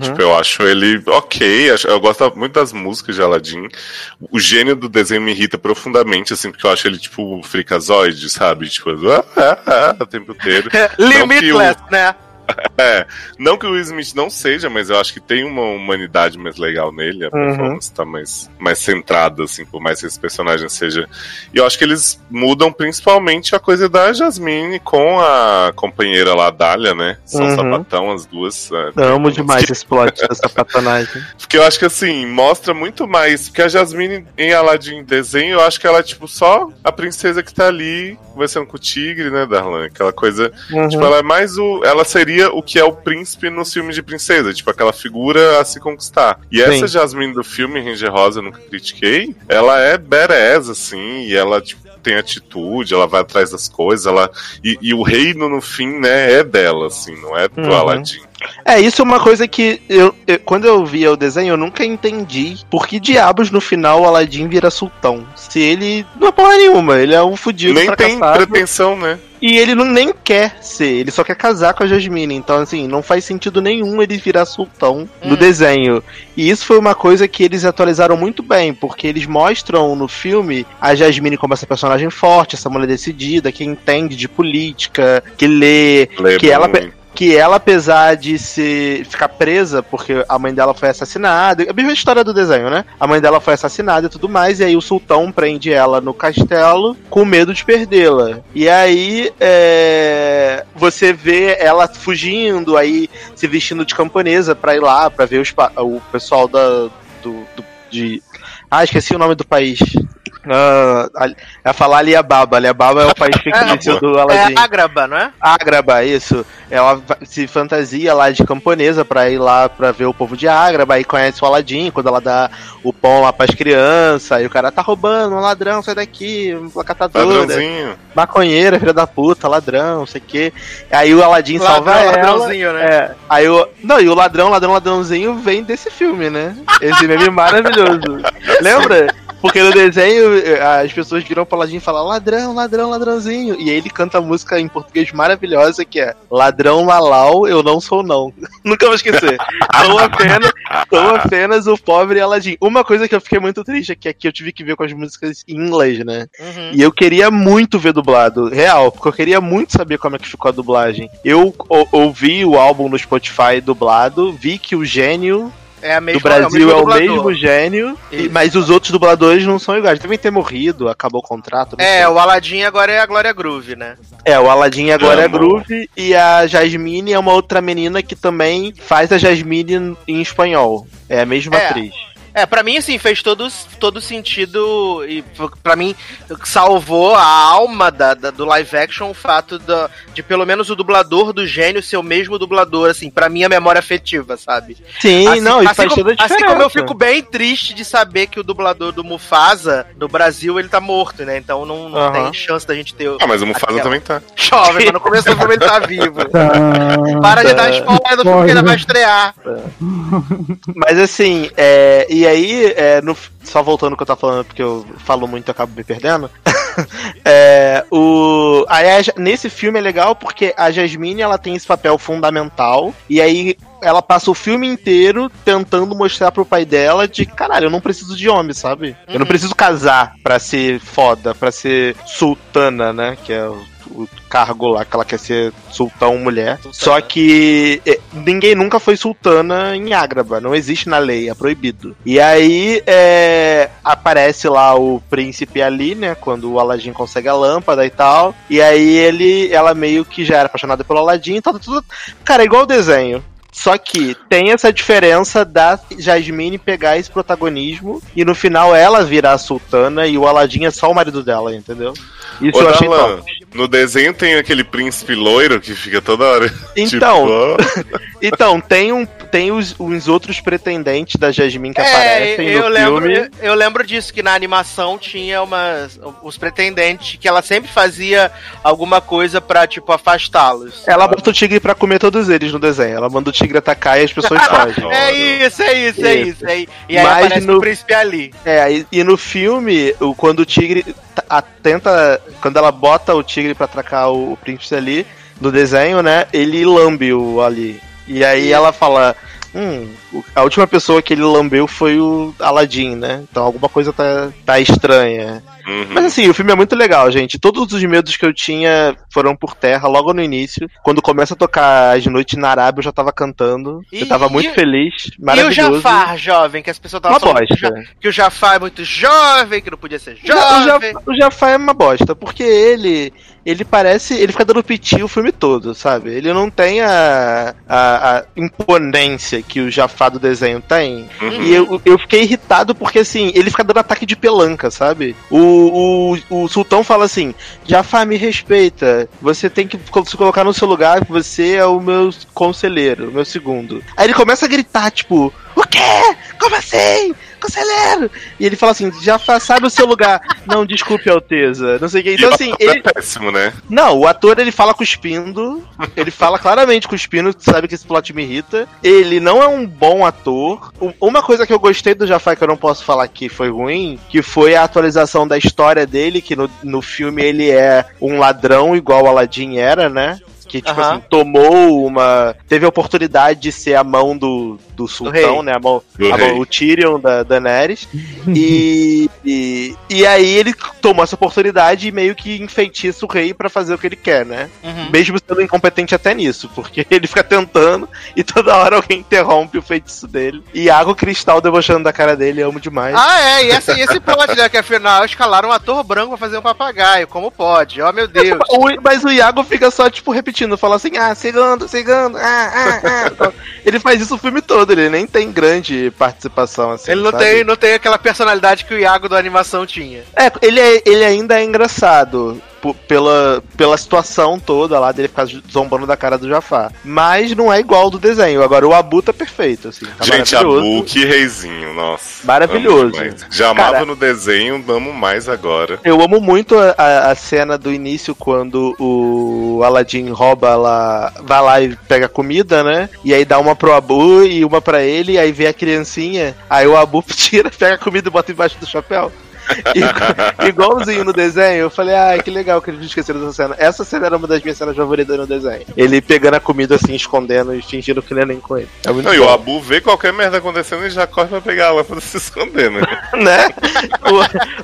Tipo, eu acho ele ok, eu gosto muito das músicas de Aladdin. O gênio do desenho me irrita profundamente, assim, porque eu acho ele, tipo, fricazoide, sabe? Tipo, ah, ah, ah, o tempo inteiro. Que o- Limitless, né? É, não que o Will Smith não seja, mas eu acho que tem uma humanidade mais legal nele, a Uhum. performance tá mais, mais centrada, assim, por mais que esse personagem seja. E eu acho que eles mudam principalmente a coisa da Jasmine com a companheira lá, Dália, né? São Uhum. sapatão, as duas. é, Amo demais esse plot dessa patanagem. porque eu acho que assim, mostra muito mais. Porque a Jasmine em Aladdin desenho, eu acho que ela é tipo só a princesa que tá ali conversando com o tigre, né, Darlan? Aquela coisa. Uhum. Tipo, ela é mais o. Ela seria o que é o príncipe nos filmes de princesa, tipo, aquela figura a se conquistar. E essa Sim. Jasmine do filme, Ranger Rosa, eu nunca critiquei, ela é badass, assim, e ela, tipo, tem atitude, ela vai atrás das coisas, ela. E, e o reino, no fim, né, é dela, assim, não é do Uhum. Aladdin. É, isso é uma coisa que eu, eu- quando eu via o desenho, eu nunca entendi por que diabos no final o Aladdin vira sultão. Se ele não é porra nenhuma, ele é um fudido Nem tem pretensão, né? E ele não, nem quer ser, ele só quer casar com a Jasmine. Então, assim, não faz sentido nenhum ele virar sultão no Hum. desenho. E isso foi uma coisa que eles atualizaram muito bem, porque eles mostram no filme a Jasmine como essa personagem forte, essa mulher decidida, que entende de política, que lê, Lê que ela. Que ela, apesar de se ficar presa, porque a mãe dela foi assassinada, a mesma história do desenho, né? A mãe dela foi assassinada e tudo mais, e aí o sultão prende ela no castelo com medo de perdê-la. E aí é, você vê ela fugindo, aí se vestindo de camponesa pra ir lá, pra ver os o pessoal da, do, do- de... Ah, esqueci o nome do país. Ah, Ali- ia falar Aliababa. Aliababa é o país fictício do Aladdin. É Agraba, não é? Ágraba, isso. Ela va- se fantasia lá de camponesa pra ir lá pra ver o povo de Ágraba, aí conhece o Aladim, quando ela dá o pão lá pras crianças, aí o cara tá roubando, um ladrão, sai daqui, uma catadora, Ladrãozinho. maconheira, filha da puta, ladrão, não sei o quê. Aí o Aladim salva Ladrão, ela. ladrãozinho, né? É, aí o. Não, e o ladrão, ladrão, ladrãozinho vem desse filme, né? Esse meme maravilhoso. Lembra? Porque no desenho eh, as pessoas viram pro Aladim e falam ladrão, ladrão, ladrãozinho. E aí ele canta a música em português maravilhosa que é Ladrão Lalau, eu não sou não. Nunca vou esquecer. Sou apenas, sou apenas o pobre Aladim. Uma coisa que eu fiquei muito triste é que aqui eu tive que ver com as músicas em inglês, né? Uhum. E eu queria muito ver dublado, real, porque eu queria muito saber como é que ficou a dublagem. Eu ou- ouvi o álbum no Spotify dublado, vi que o gênio É a do mesma, Brasil é o dublador. mesmo gênio, e- mas os outros dubladores não são iguais. Devem ter morrido, acabou o contrato. É, sei. o Aladdin agora é a Glória Groove, né? é, o Aladdin agora é Amo. Groove e a Jasmine é uma outra menina que também faz a Jasmine em espanhol. É a mesma É. atriz. É, pra mim, assim, fez todo, todo sentido e pra mim salvou a alma da, da- do live action o fato da- de pelo menos o dublador do gênio ser o mesmo dublador, assim, pra mim a memória afetiva, sabe? Sim, Assim- não, isso assim faz como, toda a diferença. Assim como eu fico bem triste de saber que o dublador do Mufasa, no Brasil, ele tá morto, né? Então não, não tem chance da gente ter. Ah, mas o Mufasa Aquela. também tá. Jovem, mas no começo do filme ele tá vivo. Tá. Para de dar spoiler do filme que ainda vai estrear. Mas assim, é, e aí, é, no- só voltando ao que eu tava falando, porque eu falo muito e acabo me perdendo. é, o, aí a nesse filme é legal porque a Jasmine ela tem esse papel fundamental, e aí ela passa o filme inteiro tentando mostrar pro pai dela de caralho, eu não preciso de homem, sabe? Eu não Uhum. preciso casar pra ser foda, pra ser sultana, né? Que é o, o cargo lá que ela quer ser sultão mulher. Só que é, ninguém nunca foi sultana em Ágraba, não existe na lei, é proibido. E aí é, aparece lá o príncipe ali, né? Quando o Aladdin consegue a lâmpada e tal. E aí ele, ela meio que já era apaixonada pelo então tá tudo. Cara, é igual o desenho. Só que tem essa diferença da Jasmine pegar esse protagonismo e no final ela virar a sultana e o Aladdin é só o marido dela, entendeu? Isso Ô, eu achei Darlan, no desenho tem aquele príncipe loiro que fica toda hora. Então, tipo, então tem, um, tem os, os outros pretendentes da Jasmine que É, aparecem eu no lembro, filme. eu, eu lembro disso, que na animação tinha umas, os pretendentes, que ela sempre fazia alguma coisa pra, tipo, afastá-los. Ela bota o tigre pra comer todos eles no desenho. Ela manda o tigre atacar e as pessoas fogem. É isso, é isso, é Isso. isso. É, e aí Mas aparece no- o príncipe ali. É, e, e no filme, o- quando o tigre tenta. Quando ela bota o tigre pra atracar o, o príncipe ali, no desenho, né? Ele lambe o ali. E aí ela fala. Hum, a última pessoa que ele lambeu foi o Aladdin, né? Então alguma coisa tá, tá estranha. Uhum. Mas assim, o filme é muito legal, gente. Todos os medos que eu tinha foram por terra logo no início. Quando começa a tocar as noites na Arábia, eu já tava cantando. E- eu tava muito e- feliz. E o Maravilhoso. Jafar, jovem, que as pessoas estavam falando que o bosta. Que o Jafar é muito jovem, que não podia ser jovem. O Jafar, o Jafar é uma bosta, porque ele. Ele parece. Ele fica dando piti o filme todo, sabe? Ele não tem a, a, a imponência que o Jafar do desenho tem. Uhum. E eu, eu fiquei irritado porque, assim, ele fica dando ataque de pelanca, sabe? O, o, o sultão fala assim: Jafar, me respeita. Você tem que se colocar no seu lugar, você é o meu conselheiro, o meu segundo. Aí ele começa a gritar, tipo: O quê? Como assim? Conselheiro! E ele fala assim: Jafar, sabe o seu lugar. Não, desculpe, Alteza. Não sei o que. Então, o assim, ator ele. é péssimo, né? Não, o ator ele fala cuspindo, ele fala claramente cuspindo, tu sabe que esse plot me irrita. Ele não é um bom ator. Uma coisa que eu gostei do Jafar que eu não posso falar que foi ruim, que foi a atualização da história dele, que no, no filme ele é um ladrão igual o Aladdin era, né? Que, tipo assim, tomou uma. Teve a oportunidade de ser a mão do, do sultão, rei. né? A mão, Do a mão- o Tyrion da Daenerys. e, e, e aí ele tomou essa oportunidade e meio que enfeitiça o rei pra fazer o que ele quer, né? Uhum. Mesmo sendo incompetente até nisso, porque ele fica tentando e toda hora alguém interrompe o feitiço dele. E água cristal debochando da cara dele, eu amo demais. Ah, é, e esse, e esse plot, né? Que afinal escalaram um ator branco pra fazer um papagaio. Como pode? Oh, meu Deus. Mas o Iago fica só, tipo, repetindo, fala assim, ah, segundo, segundo, ah, ah, ah. Então, ele faz isso o filme todo, ele nem tem grande participação, assim. Ele não sabe? tem, não tem aquela personalidade que o Iago da animação tinha. É, ele, é- ele ainda é engraçado pela, pela situação toda lá dele ficar zombando da cara do Jafar. Mas não é igual do desenho. Agora o Abu tá perfeito, assim. Tá Gente. Abu, que reizinho, nossa. Maravilhoso. Já amava Cara- no desenho, amo mais agora. Eu amo muito a, a- a cena do início quando o Aladdin rouba lá, vai lá e pega comida, né? E aí dá uma pro Abu e uma pra ele, e aí vê a criancinha, aí o Abu tira, pega a comida e bota embaixo do chapéu. Igual- Igualzinho no desenho, eu falei, ai, que legal que eles esqueceram dessa cena. Essa cena era uma das minhas cenas favoritas no desenho. Ele pegando a comida assim, escondendo e fingindo que não é nem com ele. É Não, e o Abu vê qualquer merda acontecendo e já corre pra pegar a lâmpada e se esconder, né? né?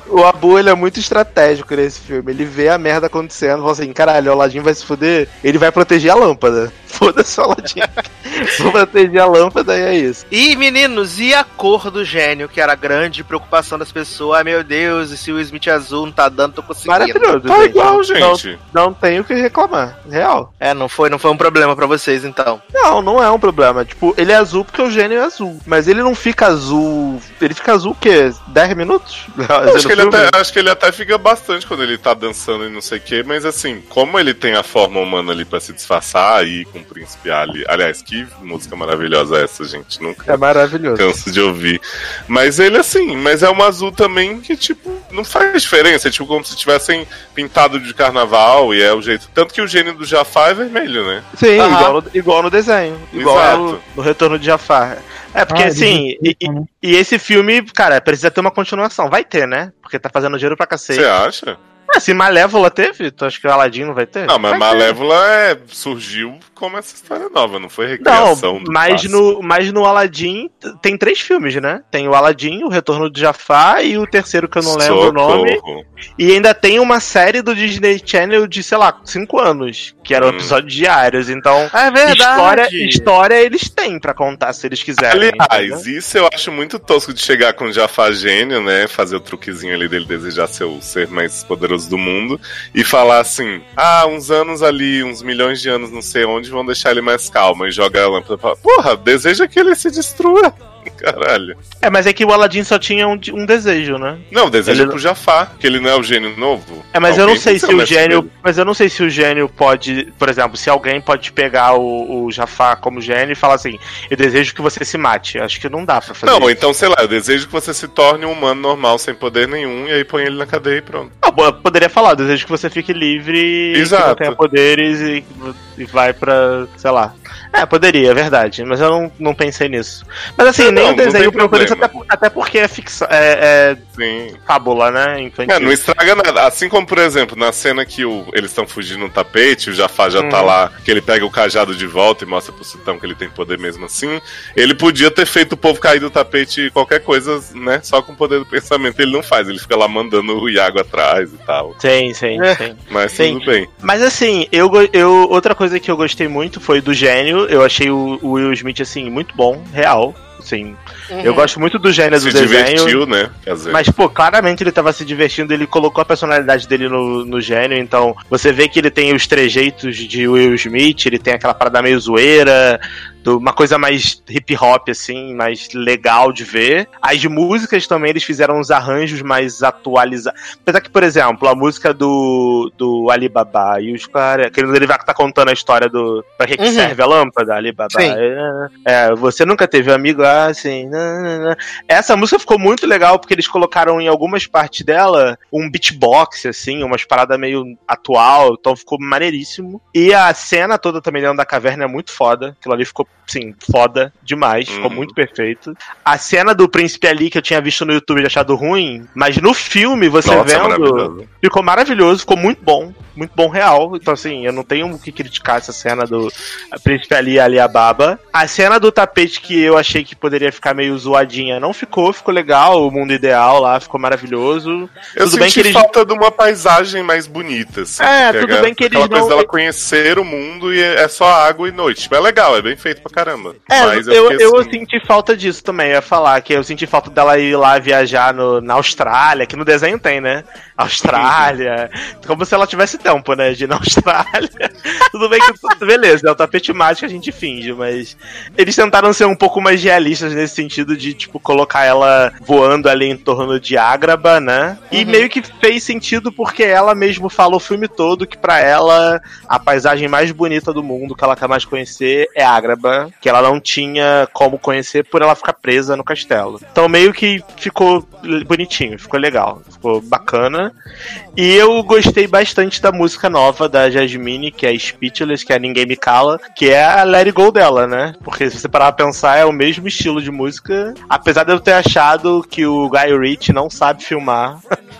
O, o Abu, ele é muito estratégico nesse filme. Ele vê a merda acontecendo, fala assim, caralho, o Aladdin vai se fuder, ele vai proteger a lâmpada. Foda-se o Aladdin. Vou proteger a lâmpada e é isso. E, meninos, e a cor do gênio, que era a grande preocupação das pessoas? Ai, meu Deus, e se o Smith azul não tá dando, tô conseguindo. Maravilhoso, Tá gente. igual, gente. Não, não tenho o que reclamar, real. É, não foi, não foi um problema pra vocês, então. Não, não é um problema. Tipo, ele é azul porque o gênio é azul. Mas ele não fica azul. Ele fica azul o quê? 10 minutos? Acho que, ele até, acho que ele até fica bastante quando ele tá dançando e não sei o que, mas assim, como ele tem a forma humana ali pra se disfarçar e ir com o príncipe Ali. Aliás, que música maravilhosa é essa, gente. Nunca É maravilhoso. canso de ouvir. Mas ele, assim, mas é um azul também que, tipo, não faz diferença. É tipo como se tivessem pintado de carnaval e é o jeito. Tanto que o gênio do Jafar é vermelho, né? Sim, igual, no, igual no desenho. Igual Exato. no, no Retorno de Jafar. É, porque Ah, assim, eles e, né? e esse filme, cara, precisa ter uma continuação. Vai ter, né? Porque tá fazendo dinheiro pra cacete. Você acha? Ah, se Malévola teve, tu acha que o Aladdin não vai ter? Não, mas Vai. Malévola é, surgiu como essa história nova, não foi Não, recriação do mas no, mas no Aladdin tem três filmes, né? Tem o Aladdin, o Retorno de Jafar e o terceiro que eu não lembro o nome. Socorro. E ainda tem uma série do Disney Channel de, sei lá, cinco anos, que eram Hum. episódios diários. Então, É verdade. história, história eles têm pra contar se eles quiserem. Aliás, entendeu? isso eu acho muito tosco de chegar com o Jafar gênio, né? Fazer o truquezinho ali dele desejar ser o ser mais poderoso do mundo e falar assim: ah, uns anos ali, uns milhões de anos, não sei onde, vão deixar ele mais calmo. E joga a lâmpada fala: porra, deseja que ele se destrua. Caralho. É, mas é que o Aladdin só tinha um, um desejo, né? Não, deseja Ele- pro Jafar, que ele não é o gênio novo. É, mas eu não Alguém sei se o gênio. dele. Mas eu não sei se o gênio pode. Por exemplo, se alguém pode pegar o, o Jafar como gênio e falar assim: Eu desejo que você se mate. Acho que não dá pra fazer. Não, isso. então, sei lá, eu desejo que você se torne um humano normal, sem poder nenhum, e aí põe ele na cadeia e pronto. Ah, bom, eu poderia falar, eu desejo que você fique livre e que não Exato. tenha poderes e, e vai pra. sei lá. É, poderia, é verdade. Mas eu não, não pensei nisso. Mas assim, Não, nem o desenho procura isso, até, até porque é ficção. É, Sim. é fábula, né? Infantil. É, não estraga nada. Assim como, por exemplo, na cena que o- eles estão fugindo no tapete, o Jafar já tá Uhum. lá, que ele pega o cajado de volta e mostra pro Sultão que ele tem poder mesmo assim. Ele podia ter feito o povo cair do tapete qualquer coisa, né? Só com o poder do pensamento. Ele não faz, ele fica lá mandando o Iago atrás e tal. Sim, sim, É. sim. Mas Sim. tudo bem. Mas assim, eu, eu outra coisa que eu gostei muito foi do gênio. Eu achei o, o Will Smith assim muito bom, real. Assim, eu gosto muito do gênio Se do desenho. divertiu, né? Mas, pô, claramente ele tava se divertindo, ele colocou a personalidade dele no, no gênio, então você vê que ele tem os trejeitos de Will Smith, ele tem aquela parada meio zoeira, do- uma coisa mais hip hop, assim, mais legal de ver. As músicas também, eles fizeram uns arranjos mais atualizados. Apesar que, por exemplo, a música do, do Alibaba e os caras. Aquele ele vai tá contando a história do. Pra que, que Uhum. serve a lâmpada, Alibaba? Sim. É, é, você nunca teve um amigo assim. nananana. Essa música ficou muito legal porque eles colocaram em algumas partes dela um beatbox, assim, umas paradas meio atual, então ficou maneiríssimo. E a cena toda também dentro da caverna é muito foda. Aquilo ali ficou, sim, foda demais, ficou Uhum. muito perfeito. A cena do príncipe ali que eu tinha visto no YouTube e achado ruim, mas no filme, você Nossa, vendo, maravilhoso. ficou maravilhoso, ficou muito bom. Muito bom real. Então, assim, eu não tenho o que criticar essa cena do Príncipe Ali Ali Ababa. A cena do tapete que eu achei que poderia ficar meio zoadinha não ficou, ficou legal. O mundo ideal lá ficou maravilhoso. Eu tudo senti eles- falta de uma paisagem mais bonita, assim. É, tudo a- bem que eles aquela coisa não- dela conhecer o mundo e é só água e noite. Tipo, é legal, é bem feito pra caramba. É, Mas eu, fiquei eu assim, senti falta disso também. Eu ia falar que eu senti falta dela ir lá viajar no, na Austrália, que no desenho tem, né? Austrália. Como se ela tivesse tempo, né? De ir na Austrália. Tudo bem que. tudo- Beleza, é o tapete mágico a gente finge, mas. Eles tentaram ser um pouco mais realistas nesse sentido de, tipo, colocar ela voando ali em torno de Ágraba, né? E meio que fez sentido porque ela mesmo fala o filme todo que pra ela a paisagem mais bonita do mundo que ela quer mais conhecer é Ágraba, que ela não tinha como conhecer por ela ficar presa no castelo. Então meio que ficou bonitinho, ficou legal, ficou bacana. E eu gostei bastante da música nova da Jasmine, que é Speechless, que é Ninguém Me Cala, que é a Let It Go dela, né? Porque se você parar pra pensar, é o mesmo estilo de música, apesar de eu ter achado que o Guy Ritchie não sabe filmar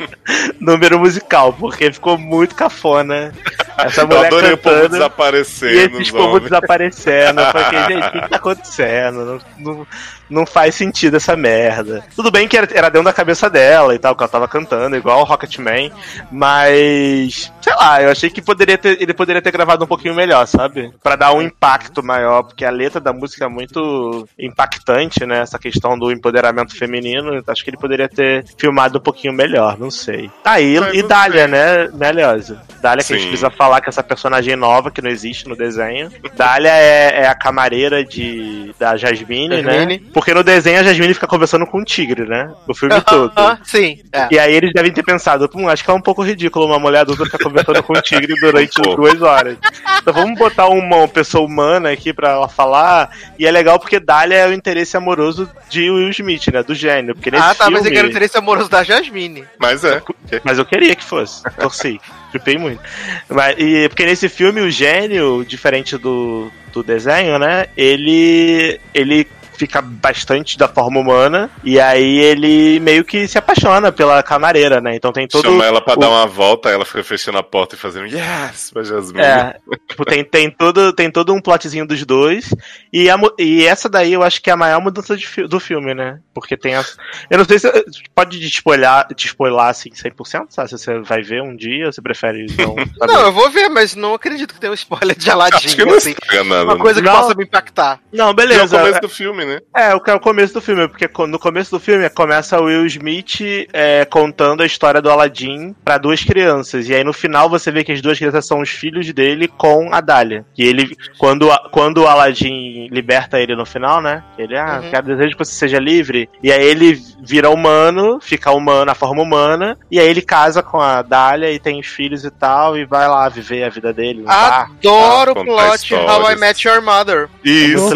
número musical, porque ficou muito cafona. Essa Eu mulher adorei o povo cantando. desaparecendo. E esses os povos desaparecendo. Eu falei, gente, o que, que tá acontecendo? Não, não, não faz sentido essa merda. Tudo bem que era, era dentro da cabeça dela e tal, que ela tava cantando, igual o Rocketman, mas. Sei lá, eu achei que poderia ter, ele poderia ter gravado um pouquinho melhor, sabe? Pra dar um impacto maior, porque a letra da música é muito impactante, né? Essa questão do empoderamento feminino. Então acho que ele poderia ter filmado um pouquinho melhor, não sei. E, Mas e não Dália, né, né, Leosa? Dália que a gente precisa falar que essa personagem nova que não existe no desenho. Dália é, é a camareira de, da Jasmine, Jasmine. né? Porque no desenho a Jasmine fica conversando com o tigre, né? O filme todo. Ah, sim. É. E aí eles devem ter pensado, hum, acho que é um pouco ridículo uma mulher adulta ficar conversando com o tigre durante Um duas horas. Então vamos botar uma pessoa humana aqui pra ela falar. E é legal porque Dália é o interesse amoroso de Will Smith, né? Do gênio. Porque nesse Ah, tá, filme... mas eu quero o interesse amoroso da Jasmine. Mas é. Mas eu queria que fosse. Torci. Tripei muito. Mas, e, porque nesse filme o gênio, diferente do, do desenho, né? Ele. ele fica bastante da forma humana. E aí ele meio que se apaixona pela camareira, né? Então tem todo. Chama ela pra o- dar uma volta, ela fica fechando a porta e fazendo yes pra Jasmine. É, tipo, tem, tem, todo, tem todo um plotzinho dos dois. E, a, e essa daí eu acho que é a maior mudança de do filme, né? Porque tem as. Eu não sei se. Pode te spoiler, te spoiler assim 100%, sabe? Se você vai ver um dia, você prefere não. Não, eu vou ver, mas não acredito que tenha um spoiler de Aladdin. Acho que não assim. nada. Uma coisa que Não. possa me impactar. Não, né? É o beleza. começo do filme, né? É, o que é o começo do filme, porque no começo do filme começa o Will Smith é, contando a história do Aladdin pra duas crianças. E aí no final você vê que as duas crianças são os filhos dele com a Dália. E ele, quando, a- quando o Aladdin liberta ele no final, né? Ele, ah, Uhum. quero desejo que você seja livre. E aí ele vira humano, fica humano, a forma humana. E aí ele casa com a Dália e tem os filhos e tal. E vai lá viver a vida dele. bar. Adoro o plot How I. Met Your Mother. Isso.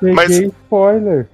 Peguei Mas- spoiler.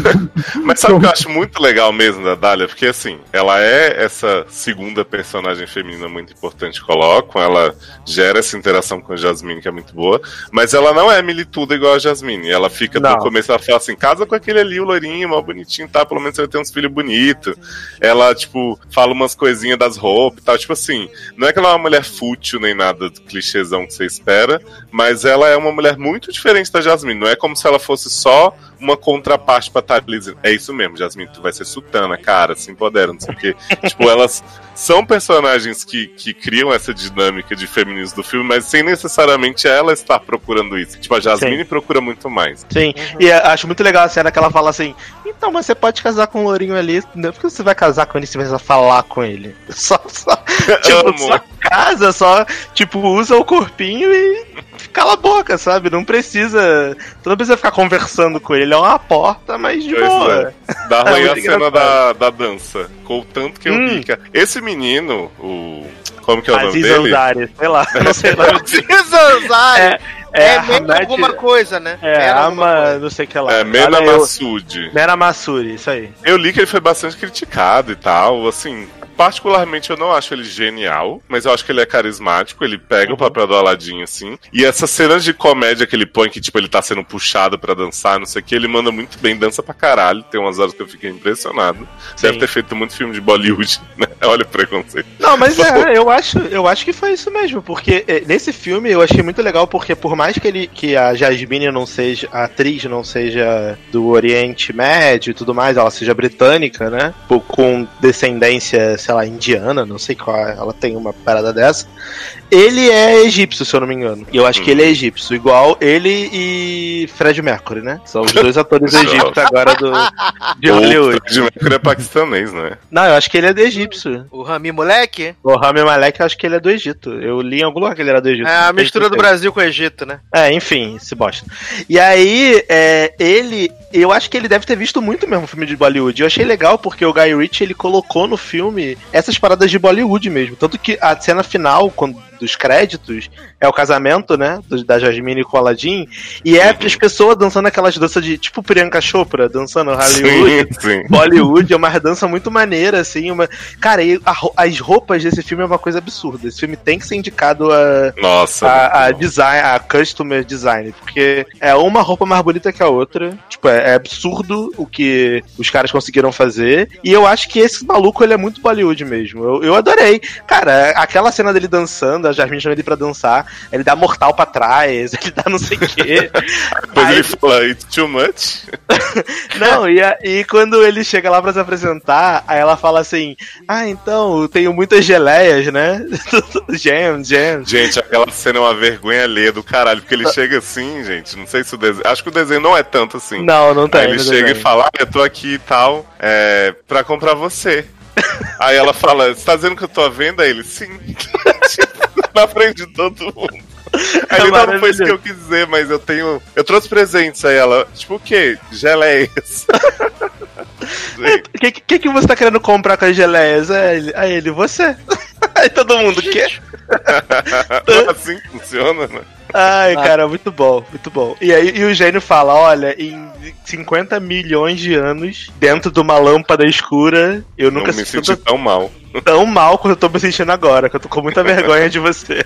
Mas sabe o que eu acho muito legal mesmo da Dália? Porque assim, ela é essa segunda personagem feminina muito importante que colocam, ela gera essa interação com a Jasmine que é muito boa, mas ela não é milituda igual a Jasmine. Ela fica Não. no começo, ela fala assim: casa com aquele ali, o loirinho, mal bonitinho, tá? Pelo menos você vai ter uns filhos bonitos. Ela, tipo, fala umas coisinhas das roupas e tal. Tipo assim, não é que ela é uma mulher fútil nem nada do clichêzão que você espera, mas ela é uma mulher muito diferente da Jasmine. Não é como se ela fosse só uma contraparte pra estar ali dizendo, é isso mesmo, Jasmine, tu vai ser sultana, cara, se empodera, não sei o quê. tipo, elas são personagens que, que criam essa dinâmica de feminismo do filme, mas sem necessariamente ela estar procurando isso. Tipo, a Jasmine procura muito mais. Sim, e eu acho muito legal a cena que ela fala assim: então, mas você pode casar com o Lourinho ali, não é porque você vai casar com ele se você vai falar com ele. Só, só, tipo, só casa, só, tipo, usa o corpinho e cala a boca, sabe? Não precisa. Tu não precisa ficar conversando com ele, ele é uma porta, mas de Pois boa. é. Dá É ruim a muito cena da, da dança. Com o tanto que eu Hum. cara. Esse menino, o. Como que é o nome Aziz dele? Ansari, sei lá, não sei lá. Zanzari. É, É, é, mesmo Ahmed- alguma coisa, né? É, Era Ama, coisa. não sei o que lá. É, Mena Massoud. Mera Massuri, isso aí. Eu li que ele foi bastante criticado e tal. Assim, particularmente eu não acho ele genial, mas eu acho que ele é carismático. Ele pega o papel do Aladdin, assim. E essas cenas de comédia que ele põe, que tipo, ele tá sendo puxado pra dançar, não sei o que, ele manda muito bem, dança pra caralho. Tem umas horas que eu fiquei impressionado. Deve Sim. ter feito muito filme de Bollywood, né? Olha o preconceito. Não, mas é, eu acho, eu acho que foi isso mesmo, porque é, nesse filme eu achei muito legal, porque por mais que ele que a Jasmine não seja, a atriz não seja do Oriente Médio e tudo mais, ela seja britânica, né? Com descendência, sei lá, indiana, não sei qual, é, ela tem uma parada dessa. Ele é egípcio, se eu não me engano. E eu acho que ele é egípcio, igual ele e Fred Mercury, né? São os dois atores egípcios agora do de O Hollywood. Fred Mercury é paquistanês, né? Não, eu acho que ele é do egípcio. O Rami Moleque? O Rami Malek, eu acho que ele é do Egito. Eu li em algum lugar que ele era do Egito. É a Não mistura do. Brasil com o Egito, né? É, enfim, esse bosta. E aí, é, ele. Eu acho que ele deve ter visto muito mesmo o filme de Bollywood. Eu achei legal porque o Guy Ritchie ele colocou no filme essas paradas de Bollywood mesmo. Tanto que a cena final, quando, dos créditos, é o casamento, né? do- da Jasmine com o Aladdin. E é as pessoas dançando aquelas danças de tipo Priyanka Chopra, dançando Hollywood. Sim, sim. Bollywood é uma dança muito maneira, assim. Uma... Cara, e a as roupas desse filme é uma coisa absurda. Esse filme tem que ser indicado a, Nossa. a, a design, a customer design, porque é uma roupa mais bonita que a outra. Tipo, é, é absurdo o que os caras conseguiram fazer. E eu acho que esse maluco ele é muito Bollywood mesmo. Eu, eu adorei. Cara, aquela cena dele dançando, a Jasmine chama ele pra dançar, ele dá mortal pra trás, ele dá não sei o quê. Depois Aí- ele fala, it's too much. Não, e, e quando ele chega lá pra se apresentar, aí ela fala assim: Ah, então, eu tenho muitas geleias, né? gems, gems. Gente, aquela cena é uma vergonha alheia do caralho, porque ele chega assim, gente. Não sei se o desenho. Acho que o desenho não é tanto assim. Não, não tem. Aí ele chega desenho. e fala, ah, eu tô aqui e tal, é, pra comprar você. Aí ela fala, você tá dizendo que eu tô à venda? Aí ele, sim. Na frente de todo mundo. Aí ele, não, não foi isso que eu quis dizer, mas eu tenho. Eu trouxe presentes. Aí ela, tipo o quê? Geleias. O que, que, que você tá querendo comprar com as geleias? Aí ele, aí ele, você. Aí todo mundo, o quê? não é assim que funciona, né? Ai, cara, muito bom, muito bom. E aí e o gênio fala: olha, em 50 milhões de anos, dentro de uma lâmpada escura, eu Não nunca me senti senti tão mal. Tão mal quanto eu tô me sentindo agora, que eu tô com muita vergonha de você.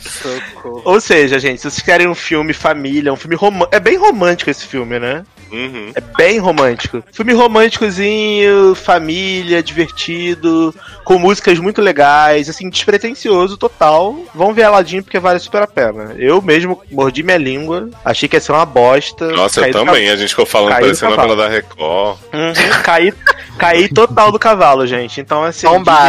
Socorro. Ou seja, gente, se vocês querem um filme família, um filme romântico. É bem romântico esse filme, né? Uhum. É bem romântico. Filme românticozinho, família, divertido, com músicas muito legais, assim, despretensioso total. Vão ver Aladdin porque vale super a pena. Eu mesmo mordi minha língua, achei que ia ser uma bosta. Nossa, eu também. A gente ficou falando parecendo a novela da Record. Uhum, caí, caí total do cavalo, gente. Então, assim.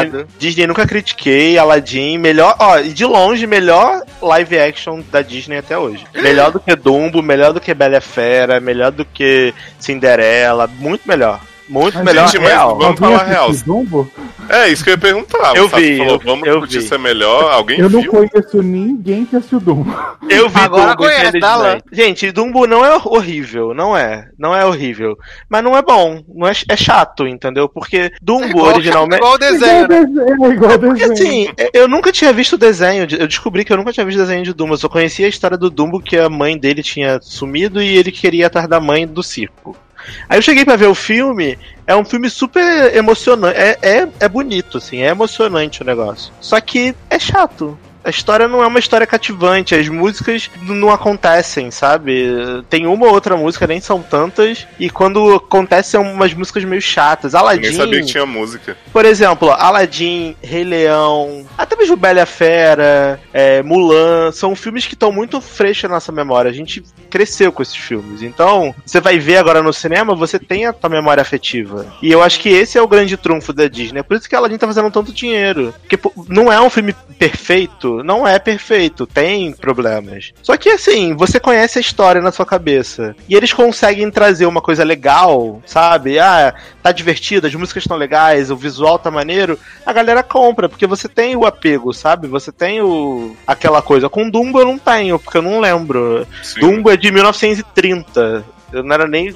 Disney, Disney nunca critiquei, Aladdin, melhor, ó, e de longe, melhor live action da Disney até hoje. Melhor do que Dumbo, melhor do que Bela Fera, melhor do que Cinderela, muito melhor. Muito Mas, melhor, gente, mas real. vamos Alguém falar real. Dumbo? É, isso que eu ia perguntar. Eu vi, falou, eu- vamos eu discutir vi. se é melhor. Alguém Eu não viu? conheço ninguém que assistiu Dumbo. Eu vi Agora Dumbo, conhece, lá. Gente, Dumbo não é horrível, não é. Não é horrível. Mas não é bom. Não é, é chato, entendeu? Porque Dumbo Igual, originalmente. igual o desenho, né? É igual Porque desenho. assim, eu nunca tinha visto o desenho. de- Eu descobri que eu nunca tinha visto o desenho de Dumbo. Eu só conhecia a história do Dumbo que a mãe dele tinha sumido e ele queria atrás da mãe do circo. Aí eu cheguei pra ver o filme, é um filme super emocionante. É, é, é bonito, assim, é emocionante o negócio. Só que é chato. A história não é uma história cativante, as músicas não acontecem, sabe? Tem uma ou outra música, nem são tantas, e quando acontece são umas músicas meio chatas. Eu Aladdin. nem sabia que tinha música. Por exemplo, Aladdin, Rei Leão, até mesmo Bela Fera, é, Mulan, são filmes que estão muito frescos na nossa memória. A gente cresceu com esses filmes. Então, você vai ver agora no cinema, você tem a tua memória afetiva. E eu acho que esse é o grande trunfo da Disney. É por isso que Aladdin tá fazendo tanto dinheiro. Porque não é um filme perfeito, não é perfeito, tem problemas. Só que assim, você conhece a história na sua cabeça. E eles conseguem trazer uma coisa legal, sabe? Ah, tá divertido, as músicas estão legais, o visual tá maneiro, a galera compra, porque você tem o apego, sabe? Você tem o aquela coisa. Com Dumbo eu não tenho, porque eu não lembro. Sim. Dumbo é de 1930. Eu não era nem.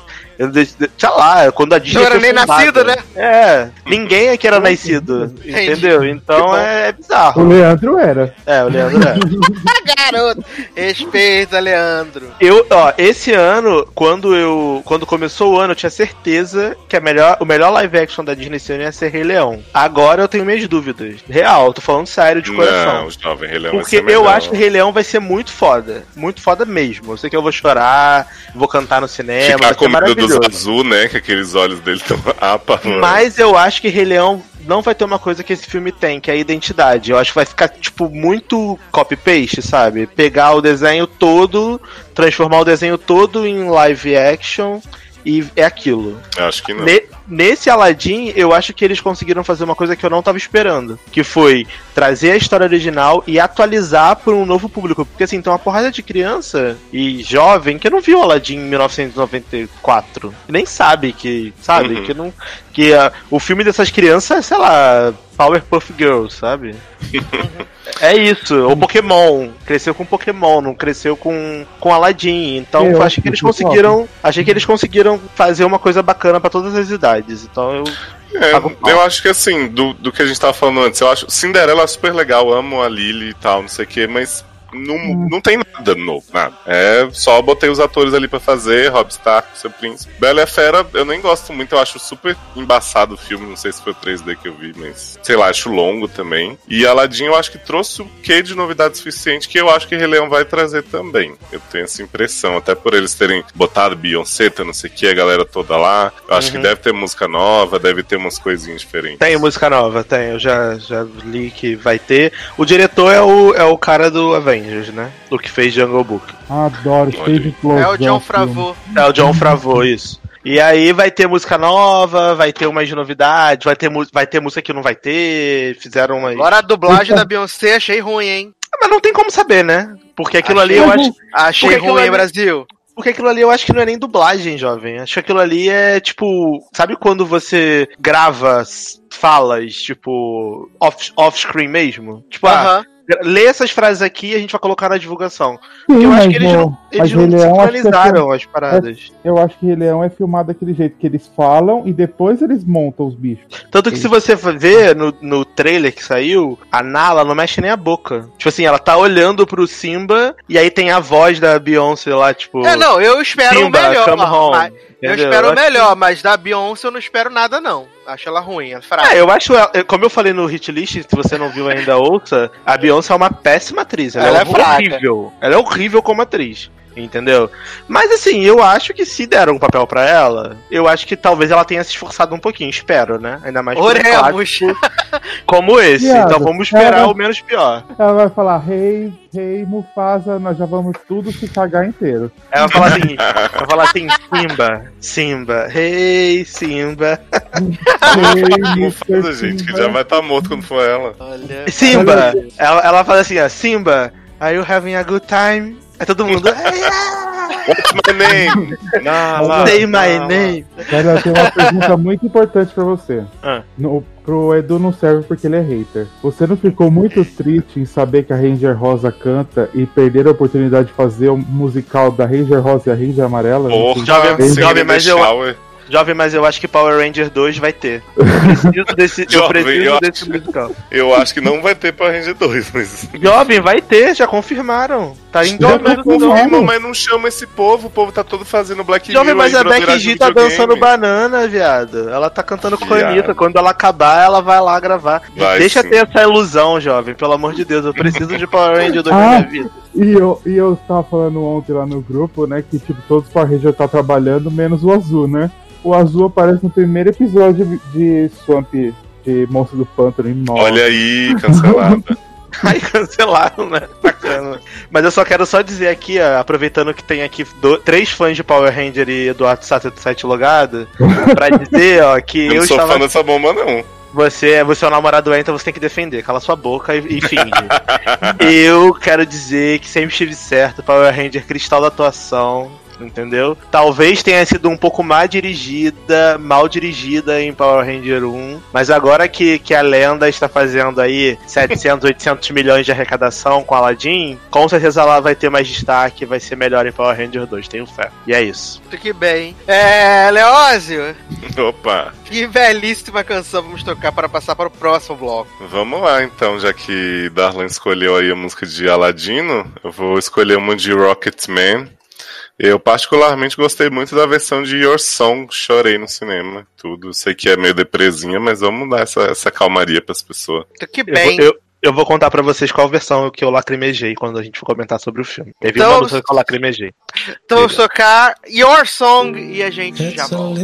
Sei lá, quando a Disney. Não era nem fundada. nascido, né? É, ninguém aqui era nascido. Entendeu? Então é, é O bizarro. Leandro era. É, o Leandro é. Garoto, respeita, Leandro. Eu, ó, esse ano, quando eu. Quando começou o ano, eu tinha certeza que a melhor, o melhor live action da Disney esse ano ia ser Rei Leão. Agora eu tenho minhas dúvidas. Real, tô falando sério, de coração. Não, o Jovem Rei Leão vai Porque ser eu melhor. acho que Rei Leão vai ser muito foda. Muito foda mesmo. Eu sei que eu vou chorar, vou cantar no cinema, Ficar vai ser com medo dos maravilhoso. azul, né? Que aqueles olhos dele estão apa. Mas eu acho que Rei Leão não vai ter uma coisa que esse filme tem, que é a identidade. Eu acho que vai ficar, tipo, muito copy-paste, sabe? Pegar o desenho todo, transformar o desenho todo em live action e é aquilo. Eu acho que não. Ne- nesse Aladdin, eu acho que eles conseguiram fazer uma coisa que eu não tava esperando. Que foi trazer a história original e atualizar para um novo público. Porque assim, tem uma porrada de criança e jovem que não viu Aladdin em 1994. E nem sabe que. Sabe? Uhum. Que não. Que ah, o filme dessas crianças é, sei lá, Powerpuff Girls, sabe? É isso, o Pokémon. Cresceu com Pokémon, não cresceu com, com Aladdin. Então Eu acho achei que eles conseguiram. Achei que eles conseguiram fazer uma coisa bacana pra todas as idades. Então eu. É, eu acho que assim, do, do que a gente tava falando antes, eu acho Cinderela é super legal, amo a Lily e tal, não sei o que, mas não, não tem nada novo, nada. É, só botei os atores ali pra fazer, Rob Stark, seu príncipe. Bela e a Fera, eu nem gosto muito, eu acho super embaçado o filme, não sei se foi o 3D que eu vi, mas sei lá, acho longo também. E Aladdin eu acho que trouxe o quê de novidade suficiente que eu acho que Rei Leão vai trazer também. Eu tenho essa impressão, até por eles terem botado Beyoncé, tá, não sei o que, a galera toda lá. Eu acho Uhum. que deve ter música nova, deve ter umas coisinhas diferentes. Tem música nova, tem. Eu já, já li que vai ter. O diretor é o, é o cara do Avengers, né? O que fez Jungle Book. Adoro, cheio de explosão. É o John. Favreau. É o John Favreau, isso. E aí vai ter música nova, vai ter umas novidades, vai ter, vai ter música que não vai ter, fizeram umas. Agora a dublagem da Beyoncé achei ruim, hein? Mas não tem como saber, né? Porque aquilo Achei ali eu acho. Achei ruim, ali- Brasil. Porque aquilo ali eu acho que não é nem dublagem, jovem. Acho que aquilo ali é tipo. Sabe quando você grava falas, tipo, off- off-screen mesmo? Tipo, ah, Aham. Lê essas frases aqui e a gente vai colocar na divulgação. Sim, eu acho que eles não, eles não que é sincronizaram as paradas. Eu acho que Rei Leão é filmado daquele jeito que eles falam e depois eles montam os bichos. Tanto que se você ver no, no trailer que saiu, a Nala não mexe nem a boca. Tipo assim, ela tá olhando pro Simba e aí tem a voz da Beyoncé lá, tipo. É, não, eu espero o Simba, melhor. come home. mas- eu espero o melhor, mas da Beyoncé eu não espero nada, não. Acho ela ruim, é fraca. É, eu acho, ela- como eu falei no hit list, se você não viu ainda, ouça, a Beyoncé é uma péssima atriz. Ela, Ela é, é fraca. horrível. Ela é horrível como atriz. Entendeu? Mas assim, eu acho que se deram um papel pra ela, eu acho que talvez ela tenha se esforçado um pouquinho, espero, né? Ainda mais um Oremos. como esse. Viado, então vamos esperar ela- o menos pior. Ela vai falar, rei, rei Mufasa, nós já vamos tudo se cagar inteiro. Ela fala assim, ela fala assim, Simba, Simba, hey Simba. Rei, Mufasa, gente, que Simba. já vai estar morto quando for ela. Olha. Simba! Ela, ela fala assim, ó, Simba, are you having a good time? Aí todo mundo, "Yeah, What's my name? Na, lá, say my name. Mas eu tenho uma pergunta muito importante pra você. Ah. No, pro Edu não serve porque ele é hater. Você não ficou muito triste em saber que a Ranger Rosa canta e perder a oportunidade de fazer o musical da Ranger Rosa e a Ranger Amarela? Porra, Jovem- Singing jovem, mas eu-. Jovem, mas eu acho que Power Ranger 2 vai ter. Preciso desse, eu Jovem, preciso eu desse acho- musical. Eu acho que não vai ter pra Ranger 2, mas. Jovem, vai ter, já confirmaram. Tá em Já Jovem, confirmaram. Confirma, mas não chama esse povo. O povo tá todo fazendo Black Jovem, Mirror mas aí a Becky G tá dançando banana, viado. Ela tá cantando com a. Anitta. Quando ela acabar, ela vai lá gravar. Vai Deixa sim. ter essa ilusão, jovem. Pelo amor de Deus, eu preciso de Power Ranger 2 na Ah. minha vida. E eu, e eu tava falando ontem lá no grupo, né, que tipo, todos os Power Rangers tá trabalhando, menos o azul, né? O azul aparece no primeiro episódio de Swamp, de Monstro do Pântano. e Nossa. Olha aí, cancelada. Ai, cancelaram, né? Bacana. Mas eu só quero só dizer aqui, ó, aproveitando que tem aqui do- três fãs de Power Ranger e Eduardo Sato do site logado, pra dizer, ó, que Eu eu, não sou estava. fã dessa bomba, não. Você, é- você é o namorado é, então você tem que defender. Cala sua boca e, e finge. eu quero dizer que sempre estive certo. Power Ranger cristal da atuação. Entendeu? Talvez tenha sido um pouco mal dirigida, mal dirigida em Power Ranger 1, mas agora que, que a lenda está fazendo aí 700, 800 milhões de arrecadação com Aladdin, com certeza ela vai ter mais destaque, vai ser melhor em Power Ranger 2, tenho fé. E é isso. Que bem. É, Leózio, Opa. que belíssima canção vamos tocar para passar para o próximo bloco. Vamos lá, então, já que Darlan escolheu aí a música de Aladino, eu vou escolher uma de Rocketman. Eu particularmente gostei muito da versão de Your Song, chorei no cinema, tudo. Sei que é meio depresinha, mas vamos dar essa, essa calmaria pras pessoas. Que Eu bem. vou, eu, eu vou contar pra vocês qual versão que eu lacrimejei quando a gente for comentar sobre o filme. Teve Então, uma música que eu lacrimejei. Então vamos tocar Your Song e a gente já It's a volta.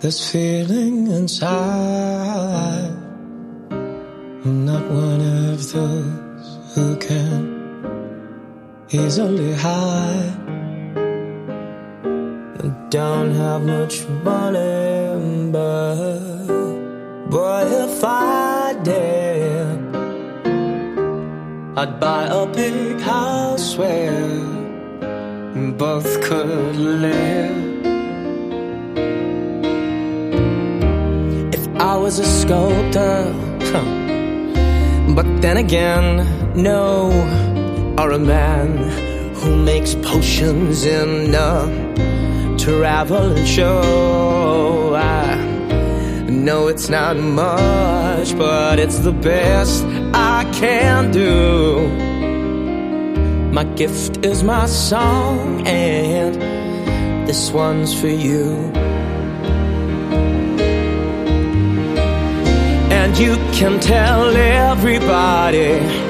This feeling inside. I'm not one of those who can easily hide. I don't have much money, but boy, if I did, I'd buy a big house where both could live. If I was a sculptor, huh. but then again, no, or a man who makes potions in travel and show. I know it's not much, but it's the best I can do. My gift is my song, and this one's for you. And you can tell everybody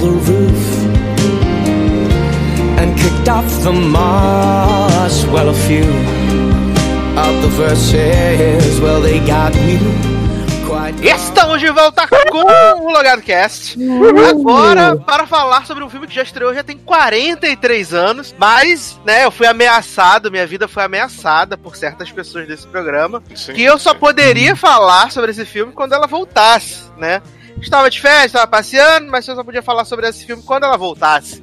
The roof and kicked off the moss. Well, a few of the verses, well, they got me quite. Estamos de volta com o Logado Cast. Agora, para falar sobre um filme que já estreou, já tem 43 anos. Mas, né, eu fui ameaçado, minha vida foi ameaçada por certas pessoas desse programa. Sim, Que eu só sim. poderia falar sobre esse filme quando ela voltasse, né? Estava de férias, estava passeando, mas eu só podia falar sobre esse filme quando ela voltasse.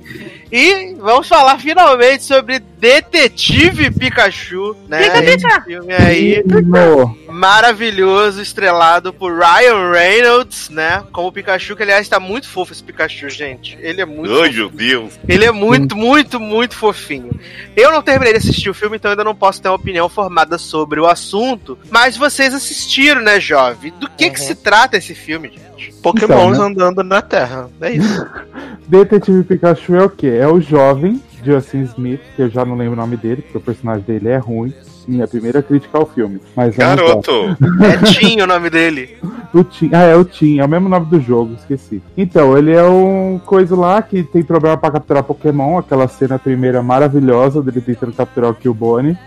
E vamos falar finalmente sobre Detetive Pikachu, né? Esse filme aí No. Maravilhoso, estrelado por Ryan Reynolds, né? Como Pikachu, que aliás tá muito fofo esse Pikachu, gente. Ele é muito Ai, meu Deus. ele é muito, muito, muito fofinho. Eu não terminei de assistir o filme, então ainda não posso ter uma opinião formada sobre o assunto. Mas vocês assistiram, né, jovem? Do que, que se trata esse filme, gente? Pokémons Então, andando na Terra. É isso. Detetive Pikachu é o quê? É o jovem Justin Smith, que eu já não lembro o nome dele, porque o personagem dele é ruim. Minha primeira crítica ao filme. Mas. Garoto. É Tim o nome dele. O Tim, ah, é o Tim, é o mesmo nome do jogo, esqueci. Então, ele é um coisa lá que tem problema pra capturar Pokémon, aquela cena primeira maravilhosa dele tentando capturar o Killbone.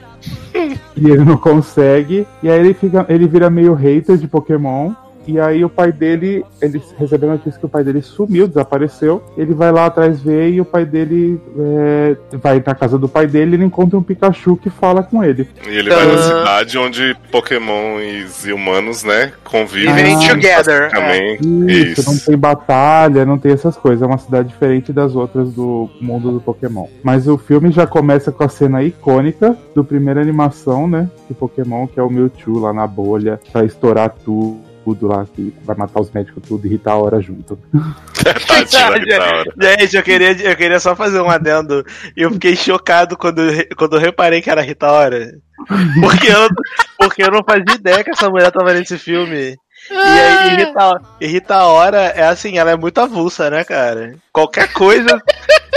e ele não consegue. E aí ele fica. Ele vira meio hater de Pokémon. E aí o pai dele, ele recebeu a notícia que o pai dele sumiu, desapareceu. Ele vai lá atrás ver e o pai dele é, vai na casa do pai dele e ele encontra um Pikachu que fala com ele. E ele vai na cidade onde Pokémons e humanos, né, convivem. Vivem Ah, together. é. Basicamente. Isso, não tem batalha, não tem essas coisas. É uma cidade diferente das outras do mundo do Pokémon. Mas o filme já começa com a cena icônica do primeira animação, né? De Pokémon, que é o Mewtwo lá na bolha, pra estourar tudo. Lá, que vai matar os médicos tudo e Rita a hora junto. Hora. Gente, eu queria, eu queria só fazer um adendo. E eu fiquei chocado quando, quando eu reparei que era Rita Ora. Porque eu, porque eu não fazia ideia que essa mulher tava nesse filme. E aí, e Rita, e Rita Ora é assim, ela é muito avulsa, né, cara? Qualquer coisa,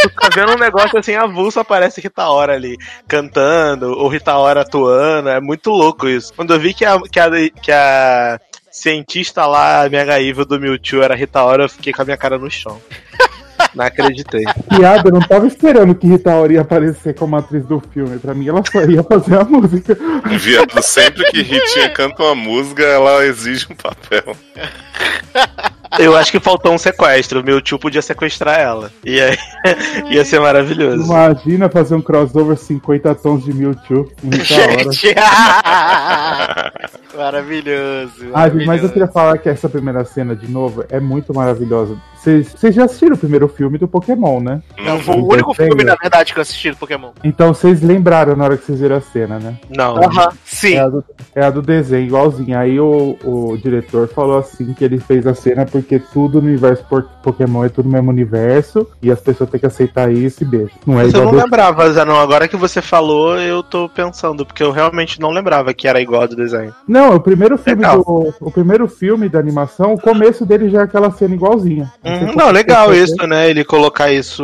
tu tá vendo um negócio assim, avulso, aparece Rita Ora ali, cantando, ou Rita Ora atuando, é muito louco isso. Quando eu vi que a, que a, que a cientista lá, mega evil do Mewtwo era Rita Ora, eu fiquei com a minha cara no chão. Não acreditei. Piada, eu não tava esperando que Rita Ora ia aparecer como atriz do filme. Pra mim, ela só ia fazer a música. Viado, sempre que Ritinha canta uma música, ela exige um papel. Eu acho que faltou um sequestro. O Mewtwo podia sequestrar ela. E aí ia ser maravilhoso. Imagina fazer um crossover 50 tons de Mewtwo. Gente! maravilhoso. Ah, gente, mas eu maravilhoso. queria falar que essa primeira cena, de novo, é muito maravilhosa. Vocês já assistiram o primeiro filme do Pokémon, né? Não, foi o único filme, na verdade, que eu assisti do Pokémon. Então vocês lembraram na hora que vocês viram a cena, né? Não. Sim. É a do, é a do desenho, igualzinho. Aí o, o diretor falou assim que ele fez a cena porque tudo no universo por- Pokémon é tudo no mesmo universo e as pessoas têm que aceitar isso e beijo. Não é Mas eu igual não do- lembrava, Zanon. Agora que você falou, eu tô pensando, porque eu realmente não lembrava que era igual do desenho. Não, o primeiro filme Legal. do. O primeiro filme da animação, o começo dele já é aquela cena igualzinha. sei Uhum, não, legal isso, né? Ele colocar isso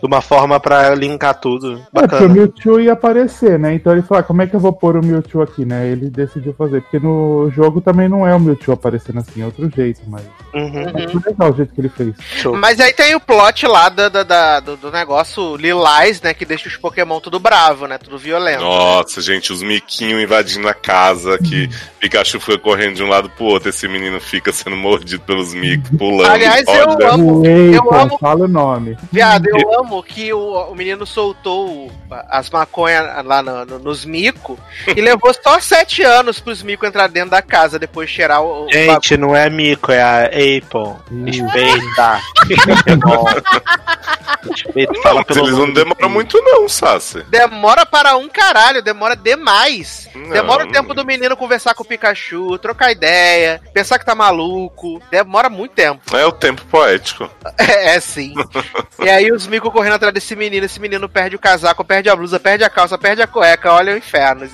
de uma forma pra linkar tudo. É, porque o Bacana. Mewtwo ia aparecer, né? Então ele falou, ah, como é que eu vou pôr o Mewtwo aqui, né? Ele decidiu fazer, porque no jogo também não é o Mewtwo aparecendo assim, é outro jeito, mas. Uhum, Mas foi legal o jeito que ele fez. show. Mas aí tem o plot lá da, da- da- do, do negócio Lilás, né? Que deixa os Pokémon tudo bravo, né? Tudo violento. Nossa, gente, os miquinhos invadindo a casa, que Pikachu foi correndo de um lado pro outro, esse menino fica sendo mordido pelos micos, pulando. Aliás, eu roda. amo- Eita, amo- fala o nome. Viado, eu amo que o, o menino soltou o- as maconhas lá no- no- nos micos e levou só sete anos pros micos entrar dentro da casa depois de cheirar o. o Gente, não é mico, é a Apple. Respeita. Bom. Respeita, fala pelo eles não demoram muito, não, Sassi. Demora para um caralho, demora demais. Não, demora o tempo do menino conversar com o Pikachu, trocar ideia, pensar que tá maluco. Demora muito tempo. É o tempo poético. É, é sim. e aí os micos correndo atrás desse menino, esse menino perde o casaco, perde a blusa, perde a calça, perde a cueca. Olha o inferno.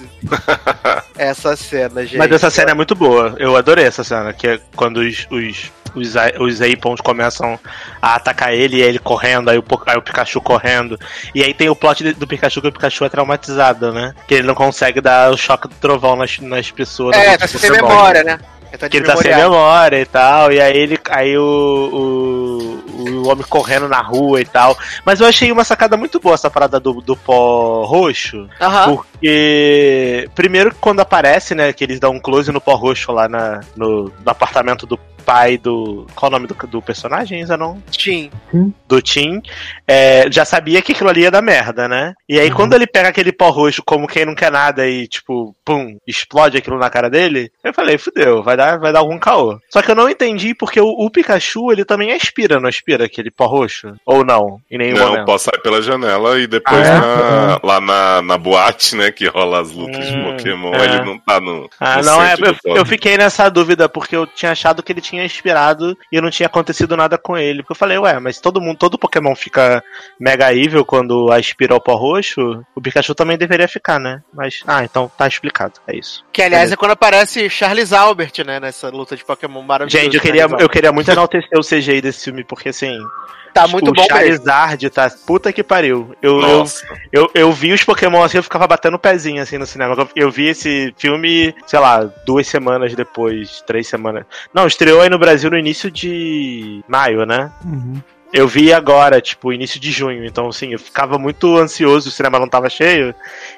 essa cena, gente. Mas essa cena é muito boa. Eu adorei essa cena, que é quando os, os, os, os Apons começam a atacar ele e ele correndo, aí o, aí o Pikachu correndo. E aí tem o plot do Pikachu que o Pikachu é traumatizado, né? Que ele não consegue dar o choque do trovão nas, nas pessoas. É, tá sem memória, né? Ele tá Que ele tá sem memória e tal, e aí ele. Aí o, o, o homem correndo na rua e tal. Mas eu achei uma sacada muito boa essa parada do, do pó roxo. Aham. Porque, primeiro, quando aparece, né, que eles dão um close no pó roxo lá na, no, no apartamento do, pai do. Qual o nome do, do personagem, Zanon? Tim. Do Tim, é, já sabia que aquilo ali ia dar merda, né? E aí, quando ele pega aquele pó roxo como quem não quer nada e, tipo, pum, explode aquilo na cara dele, eu falei, fudeu, vai dar, vai dar algum caô. Só que eu não entendi porque o, o Pikachu, ele também aspira, não aspira aquele pó roxo? Ou não? Em nenhum Não, momento. posso sair pela janela e depois Ah, é? na- lá na, na boate, né, que rola as lutas de Hum, Pokémon, é. ele não tá no. Ah, no não, é. Eu, eu fiquei nessa dúvida, porque eu tinha achado que ele tinha expirado e não tinha acontecido nada com ele. Porque eu falei, ué, mas todo mundo, todo Pokémon fica mega evil quando aspira o pó roxo. O Pikachu também deveria ficar, né? Mas, ah, então tá explicado. É isso. Que aliás é quando aparece Charles Albert, né? Nessa luta de Pokémon maravilhoso. Gente, eu queria, Charles eu queria muito enaltecer o CGI desse filme, porque assim. Tá tipo, muito bom o mesmo. Charizard tá. Puta que pariu. Eu, eu, eu, eu vi os Pokémon assim, eu ficava batendo o pezinho assim no cinema. Eu, eu vi esse filme, sei lá, duas semanas depois, três semanas. Não, estreou aí no Brasil no início de maio, né? Uhum. Eu vi agora, tipo, início de junho. Então, assim, eu ficava muito ansioso, o cinema não tava cheio.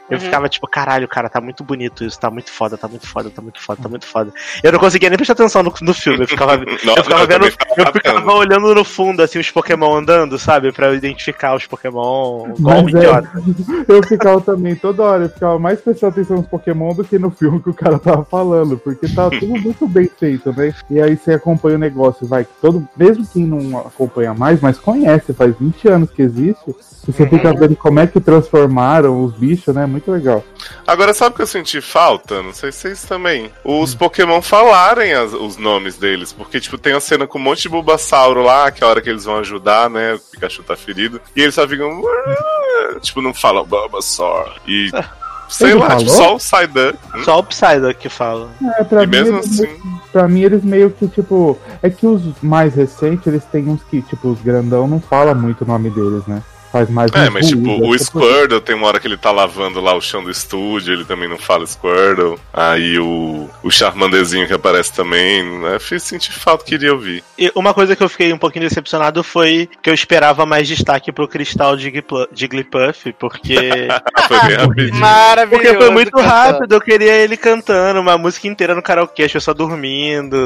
Eu Uhum. ficava tipo, caralho, cara, tá muito bonito isso, tá muito foda, tá muito foda, tá muito foda, tá muito foda. Eu não conseguia nem prestar atenção no, no filme. Eu ficava, Nossa, eu ficava eu vendo, ficava eu ficava olhando no fundo, assim, os Pokémon andando, sabe? Pra eu identificar os Pokémon, igual um Mas é, idiota. eu ficava também toda hora, eu ficava mais prestando atenção nos Pokémon do que no filme que o cara tava falando, porque tá tudo muito bem feito, né? E aí você acompanha o negócio, vai, que todo, mesmo quem não acompanha mais, mas conhece, faz 20 anos que existe, e você fica vendo como é que transformaram os bichos, né? Muito legal. Agora, sabe o que eu senti falta? Não sei se vocês também. Os Pokémon falarem as- os nomes deles. Porque, tipo, tem a cena com um monte de Bulbasauro lá, que é a hora que eles vão ajudar, né? O Pikachu tá ferido. E eles só ficam. Tipo, não falam Bulbasaur. E. Sei Ele lá, falou? tipo, só o Psyduck. Só o Psyduck que fala. É, pra, E mim, mesmo eles, assim. pra mim eles meio que, tipo, é que os mais recentes, eles têm uns que, tipo, os grandão não fala muito o nome deles, né? Faz mais É, mas tipo, o Squirtle tem uma hora que ele tá lavando lá o chão do estúdio, ele também não fala Squirtle. Aí o, o Charmanderzinho que aparece também, né? Fiz sentir falta, queria ouvir. E uma coisa que eu fiquei um pouquinho decepcionado foi que eu esperava mais destaque pro Cristal Jigglypl- Jigglypuff, porque. Foi bem rapidinho. Maravilhoso. Porque foi muito rápido, eu queria ele cantando uma música inteira no karaokê, as pessoas dormindo.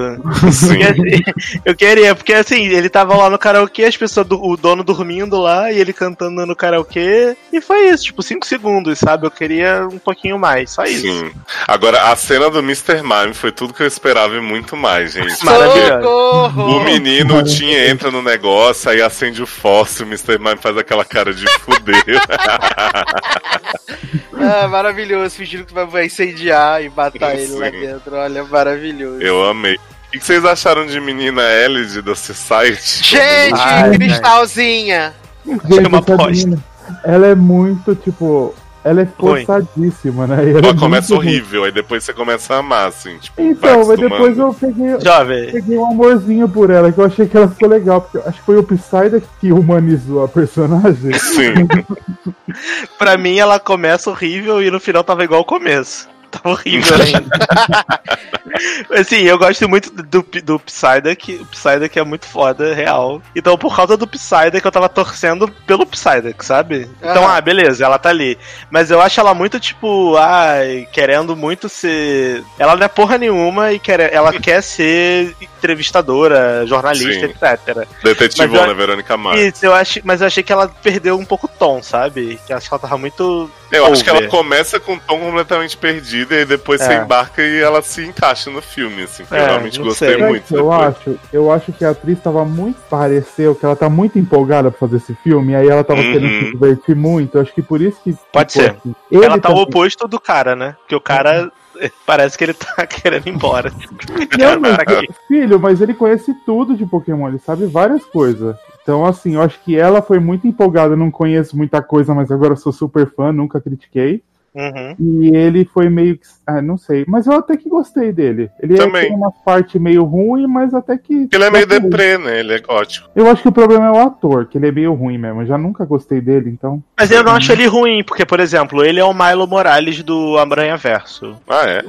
Sim. Assim, eu queria, porque assim, ele tava lá no karaokê, as pessoas, o dono dormindo lá, e ele cantando no karaokê, e foi isso, tipo, 5 segundos, sabe? Eu queria um pouquinho mais, só isso. Sim. Agora, a cena do Mr. Mime foi tudo que eu esperava e muito mais, gente. Maravilhoso. O menino, o Tim, entra no negócio, aí acende o fósforo, o Mr. Mime faz aquela cara de fuder. Ah, maravilhoso, fingindo que vai- incendiar e matar ele lá Sim. dentro. Olha, maravilhoso. Eu amei. O que vocês acharam de menina Ellie da Society? Gente, Ai, cristalzinha. Gente, uma essa aposta. menina, ela é muito, tipo, ela é forçadíssima, né? Ela Ela é começa muito horrível, aí depois você começa a amar, assim, tipo, Então, mas depois eu peguei, Jovem, peguei um amorzinho por ela, que eu achei que ela ficou legal, porque acho que foi o Psyduck que humanizou a personagem. Sim. pra mim ela começa horrível e no final tava igual ao começo. Tava horrível ainda. assim, eu gosto muito do, do Psyduck. O Psyduck é muito foda, real. Então, por causa do Psyduck, eu tava torcendo pelo Psyduck, sabe? Então, ah, beleza, ela tá ali. Mas eu acho ela muito, tipo, ai, querendo muito ser. Ela não é porra nenhuma e quer... ela quer ser entrevistadora, jornalista, Sim. etc. Detetivona, eu- Verônica Mars. Isso, eu acho, mas eu achei que ela perdeu um pouco o tom, sabe? Que eu acho que ela tava muito. Eu acho que ela over. começa com um tom completamente perdido e depois você É. embarca e ela se encaixa no filme, assim. É, eu realmente gostei sei. O muito. eu depois. acho, eu acho que a atriz tava muito. Pareceu que ela tá muito empolgada pra fazer esse filme, e aí ela tava Uhum. querendo se divertir muito. Eu acho que por isso que. Pode ser. assim. Ele ela tá o também- oposto do cara, né? Porque o cara parece que ele tá querendo ir embora. Não, mas, filho, mas ele conhece tudo de Pokémon, ele sabe várias coisas. Então, assim, eu acho que ela foi muito empolgada, não conheço muita coisa, mas agora sou super fã, nunca critiquei. Uhum. E ele foi meio que. Ah, não sei. Mas eu até que gostei dele. Ele Também. tem uma parte meio ruim, mas até que. Ele é meio deprê, né? Ele é gótico. Eu acho que o problema é o ator, que ele é meio ruim mesmo. Eu já nunca gostei dele, então. Mas eu não acho ele ruim, porque, por exemplo, ele é o Milo Morales do Aranha Verso. Ah, é?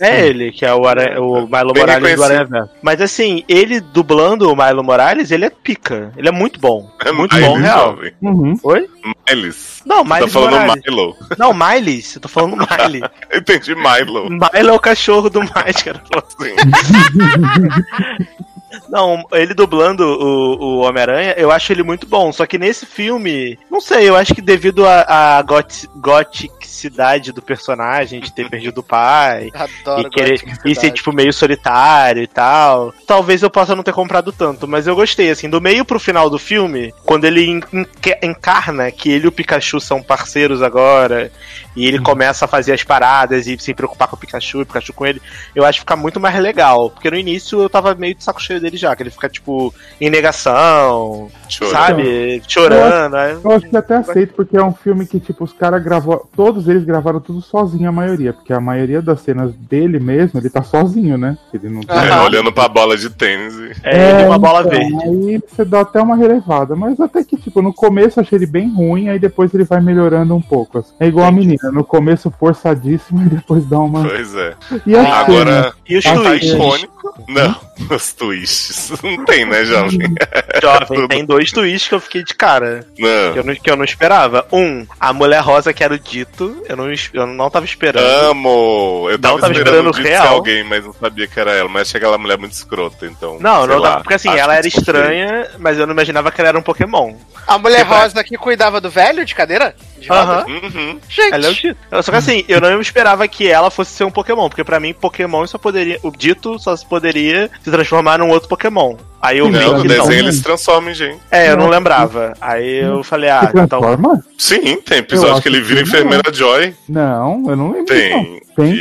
É ele que é o, Aranha, o Milo Bem Morales do. Aranha Verso. Mas assim, ele dublando o Milo Morales, ele é pica. Ele é muito bom. É muito Miles, bom, real. jovem. Uhum. Oi? Miles. Não, Tá Miles falando Morales. Milo. Não, Miles. Eu tô falando Miley. Entendi, Milo. Milo é o cachorro do Miles, cara. Sim. Não, ele dublando o, o Homem-Aranha, eu acho ele muito bom. Só que nesse filme, não sei, eu acho que devido à got, goticidade do personagem, de ter perdido o pai, Adoro e, querer, e ser, tipo, meio solitário e tal. Talvez eu possa não ter comprado tanto, mas eu gostei, assim, do meio pro final do filme, quando ele en- enca- encarna que ele e o Pikachu são parceiros agora, e ele começa a fazer as paradas e se preocupar com o Pikachu e o Pikachu com ele, eu acho que fica muito mais legal. Porque no início eu tava meio de saco cheio dele já, que ele fica, tipo, em negação, Chorando. sabe? Chorando. né? Eu acho que até aceito, porque é um filme que, tipo, os caras gravou. Todos eles gravaram tudo sozinho, a maioria. Porque a maioria das cenas dele mesmo, ele tá sozinho, né? Ele não É, Aham. olhando pra bola de tênis. É, ele e uma bola então, verde. Aí você dá até uma relevada. Mas até que, tipo, no começo eu achei ele bem ruim, aí depois ele vai melhorando um pouco. assim. É igual a menina, no começo forçadíssimo e depois dá uma. Pois é. E a cena? Agora, E os tá twists? icônico. Não, os twists. Não tem, né, jovem? Jovem, tem dois twists que eu fiquei de cara. Que Não. eu, não, que eu não esperava. Um, a mulher rosa que era o dito. Eu não, eu não tava esperando. Amo! Eu tava, Não tava esperando, esperando real. alguém, mas não sabia que era ela. Mas achei aquela mulher muito escrota, então. Não, não lá, tava. Porque assim, acho ela que era estranha, mas eu não imaginava que ela era um Pokémon. A mulher Tipo, rosa que cuidava do velho de cadeira? De. Uhum. Gente, Ela é o Dito. Só que assim, eu não esperava que ela fosse ser um Pokémon, porque pra mim, Pokémon só poderia. O Dito só se poderia se transformar num outro Pokémon. Aí eu vi Não, no que Não. desenho não. ele se transforma em gente. É, eu não Não. lembrava. Aí eu falei, Se ah, então. transforma? Sim, tem episódio que ele vira que enfermeira Joy. Não, eu não lembro. Não. Tem.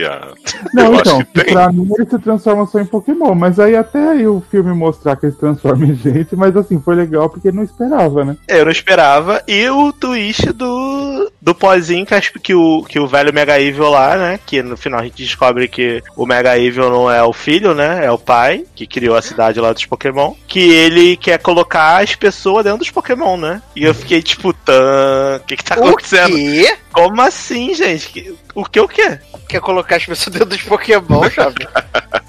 Não, Eu então, acho que tem. pra mim ele se transforma só em Pokémon, mas aí até aí o filme mostrar que ele se transforma em gente, mas assim, foi legal porque não esperava, né? Eu não esperava. E o twist do, do pozinho que, acho que, o, que o velho Mega Evil lá, né? Que no final a gente descobre que o Mega Evil não é o filho, né? É o pai, que criou a cidade lá dos Pokémon. Que ele quer colocar as pessoas dentro dos Pokémon, né? E eu fiquei tipo, tan, o que que tá o acontecendo? quê? Como assim, gente? Que- O que o quê? Quer colocar as pessoas dentro dos Pokémon, jovem?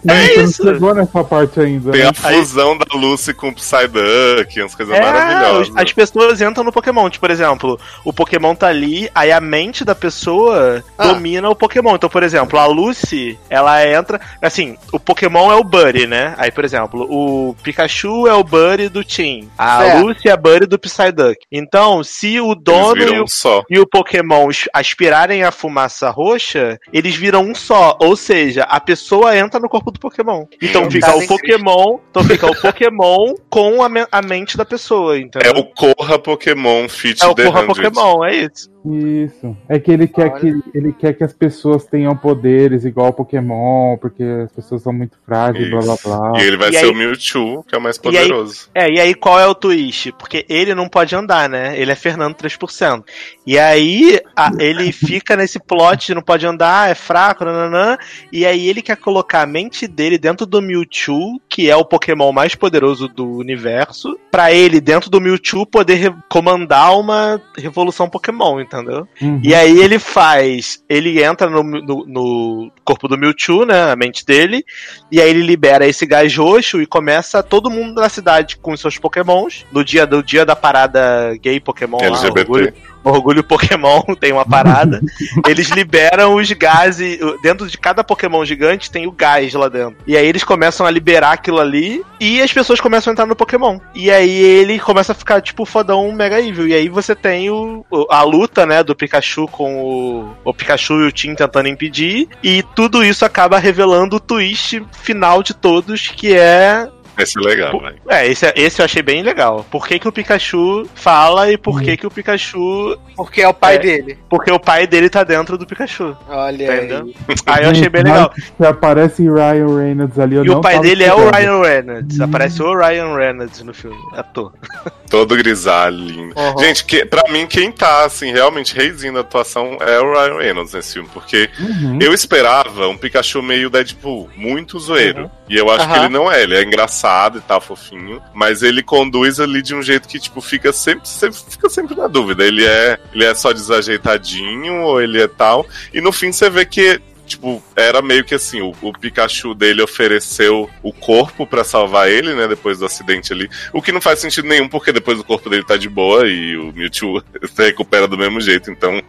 É Você isso. não chegou nessa parte ainda. Tem né? a fusão da Lucy com o Psyduck, umas coisas É, maravilhosas. os- as pessoas entram no Pokémon. Tipo, por exemplo, o Pokémon tá ali, aí a mente da pessoa Ah. domina o Pokémon. Então, por exemplo, a Lucy, ela entra. Assim, o Pokémon é o Buddy, né? Aí, por exemplo, o Pikachu é o Buddy do Team. A Certo. Lucy é a Buddy do Psyduck. Então, se o dono e o um só. e o Pokémon aspirarem a fumaça roxa, eles viram um só. Ou seja, a pessoa entra no corpo do Pokémon. Então fica o Pokémon. Então fica o Pokémon com a, me- a mente da pessoa, É entendeu? o Corra Pokémon Fit É o 100. Pokémon, é isso. Isso. É que ele quer Olha. que ele quer que as pessoas tenham poderes igual ao Pokémon, porque as pessoas são muito frágeis, blá blá Isso. blá. E ele vai E ser aí- o Mewtwo, que é o mais E aí- poderoso. É, e aí qual é o twist? Porque ele não pode andar, né? Ele é Fernando 3%. E aí a- ele fica nesse plot de não pode andar, é fraco, nananã. E aí ele quer colocar a mente dele dentro do Mewtwo, que é o Pokémon mais poderoso do universo, pra ele, dentro do Mewtwo, poder re- comandar uma revolução Pokémon, entendeu? Uhum. E aí ele faz. Ele entra no, no- no corpo do Mewtwo, né? A mente dele. E aí ele libera esse gás roxo e começa todo mundo na cidade com os seus pokémons. No dia do dia da parada gay Pokémon lá, LGBT. orgulho, orgulho Pokémon, tem uma parada. eles liberam os gases. Dentro de cada Pokémon gigante tem o gás lá dentro. E aí eles começam a liberar aquilo ali. E as pessoas começam a entrar no Pokémon. E aí ele começa a ficar, tipo, fodão mega evil. E aí você tem o, a luta, né, do Pikachu com o, o Pikachu e o Tim tentando impedir. E tudo isso acaba revelando o twist final de todos, que é. Vai ser legal, velho. É, esse, esse eu achei bem legal. Por que, que o Pikachu fala e por que, que o Pikachu. Porque é o pai É. dele. Porque o pai dele tá dentro do Pikachu. Olha Entendeu? aí. Aí eu achei bem legal. Se aparece Ryan Reynolds ali, eu E não o pai dele é o. Ryan Reynolds. Aparece o Ryan Reynolds no filme. Ator. Todo grisalho. Uhum. Gente, que, pra mim, quem tá, assim, realmente reizinho da atuação é o Ryan Reynolds nesse filme, porque Uhum. eu esperava um Pikachu meio Deadpool, muito zoeiro. Uhum. E eu acho que ele não é, ele é engraçado e tal, fofinho, mas ele conduz ali de um jeito que, tipo, fica sempre, sempre- fica sempre na dúvida. Ele é, ele é só desajeitadinho ou ele é tal. E no fim você vê que Tipo, era meio que assim, o, o Pikachu dele ofereceu o corpo pra salvar ele, né, depois do acidente ali. O que não faz sentido nenhum, porque depois o corpo dele tá de boa e o Mewtwo se recupera do mesmo jeito. Então,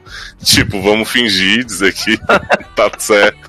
tipo, vamos fingir, dizer que tá certo.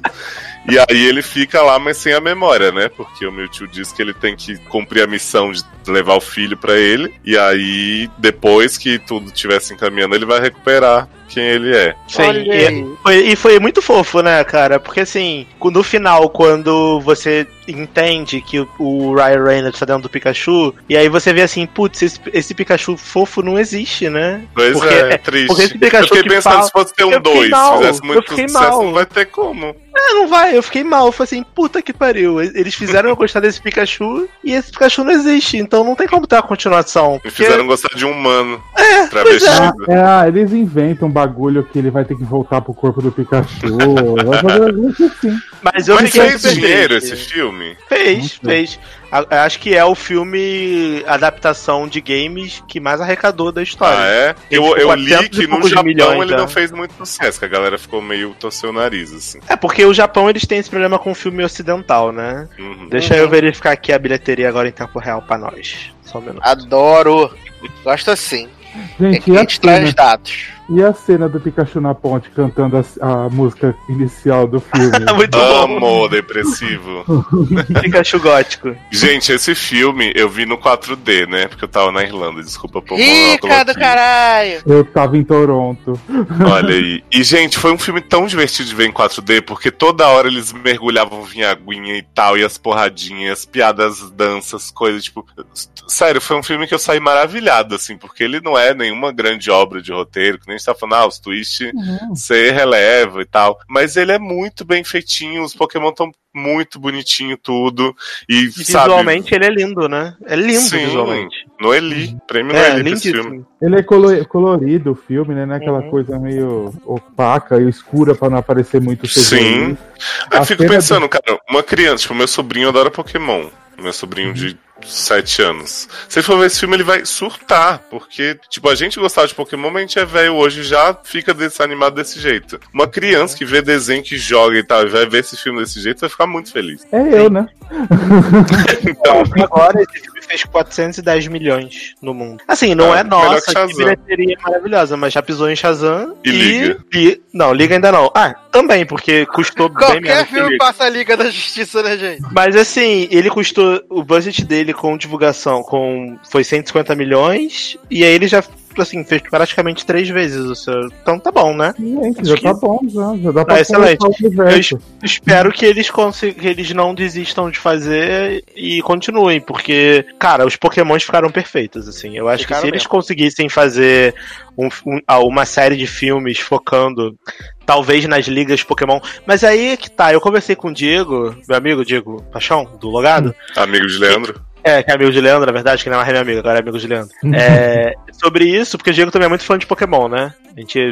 E aí ele fica lá, mas sem a memória, né? Porque o Mewtwo diz que ele tem que cumprir a missão de levar o filho pra ele. E aí, depois que tudo estiver se encaminhando, ele vai recuperar quem ele é. Sim, e, foi, e foi muito fofo, né, cara? Porque assim, no final, quando você entende que o, o Ryan Reynolds tá dentro do Pikachu, e aí você vê assim, putz, esse, esse Pikachu fofo não existe, né? Pois Porque- é, triste. porque esse Pikachu eu fiquei que pensando fala- se fosse ter um Eu fiquei 2, mal, fizesse muito sucesso, mal. não vai ter como. É, não vai, eu fiquei mal, eu falei assim, puta que pariu. Eles fizeram eu gostar desse Pikachu e esse Pikachu não existe, então não tem como ter uma continuação. Me Porque- fizeram gostar de um humano É, travestido. É, ah, eles inventam um bagulho que ele vai ter que voltar pro corpo do Pikachu. vai fazer assim. Mas eu Mas fez dinheiro triste. esse filme? Fez, Muito. fez. A- Acho que é o filme adaptação de games que mais arrecadou da história. Ah, é? Eu, eu 400 li que no Japão milhões ele já. não fez muito sucesso, que a galera ficou meio torceu o nariz, assim. É porque o Japão eles têm esse problema com o filme ocidental, né? Uhum. Deixa eu verificar aqui a bilheteria agora em tempo real pra nós. Só um minuto. Adoro. Gosto assim. É Gente, que e a gente traz dados. E a cena do Pikachu na ponte cantando a, a música inicial do filme? Muito bom. Amo depressivo. Pikachu gótico. Gente, esse filme eu vi no 4D, né? Porque eu tava na Irlanda, desculpa por Rica do caralho! Eu tava em Toronto. Olha aí. E, gente, foi um filme tão divertido de ver em 4D, porque toda hora eles mergulhavam em aguinha e tal, e as porradinhas, piadas, danças, coisas, tipo. Sério, foi um filme que eu saí maravilhado, assim, porque ele não é nenhuma grande obra de roteiro, que nem gente tá falando, ah, os twists você releva e tal. Mas ele é muito bem feitinho, os Pokémon tão muito bonitinho tudo. E, E sabe, visualmente ele é lindo, né? É lindo Sim. visualmente. no Eli, prêmio no É, Eli pra esse filme. Ele é colo- colorido, o filme, né? Não é aquela Uhum. coisa meio opaca e escura pra não aparecer muito. Sim. Eu A fico pensando, cara, uma criança, tipo, meu sobrinho adora Pokémon. Meu sobrinho de 7 anos. Se ele for ver esse filme, ele vai surtar. Porque, tipo, a gente gostava de Pokémon, mas a gente é velho hoje e já fica desanimado desse jeito. Uma criança que vê desenho, que joga e tal, e vai ver esse filme desse jeito, vai ficar muito feliz. É eu, né? Então, Agora esse filme fez 410 milhões no mundo. Assim, não Ah, é melhor nossa, que que bilheteria maravilhosa, mas já pisou em Shazam E Liga. e- Não, Liga ainda não. Ah, também, porque custou bem Qualquer menos que filme passa a Liga da Justiça, né, gente? Mas assim, ele custou. O budget dele com divulgação com foi 150 milhões. E aí ele já assim, fez praticamente três vezes o seu. Então tá bom, né? Gente, Acho já que- tá bom, já. Já dá pra Ah, excelente. universo. Espero que eles consi- que eles não desistam de fazer e continuem, porque, cara, os Pokémons ficaram perfeitos, assim. Eu acho Ficaram que se eles mesmo. conseguissem fazer um- um- ah, uma série de filmes focando talvez nas ligas Pokémon. Mas aí é que tá, eu conversei com o Diego, meu amigo Diego Paixão, do Logado. amigo de Leandro. É, que é amigo de Leandro, na verdade, que não é mais meu amigo, agora é amigo de Leandro. É, sobre isso, porque o Diego também é muito fã de Pokémon, né? A gente.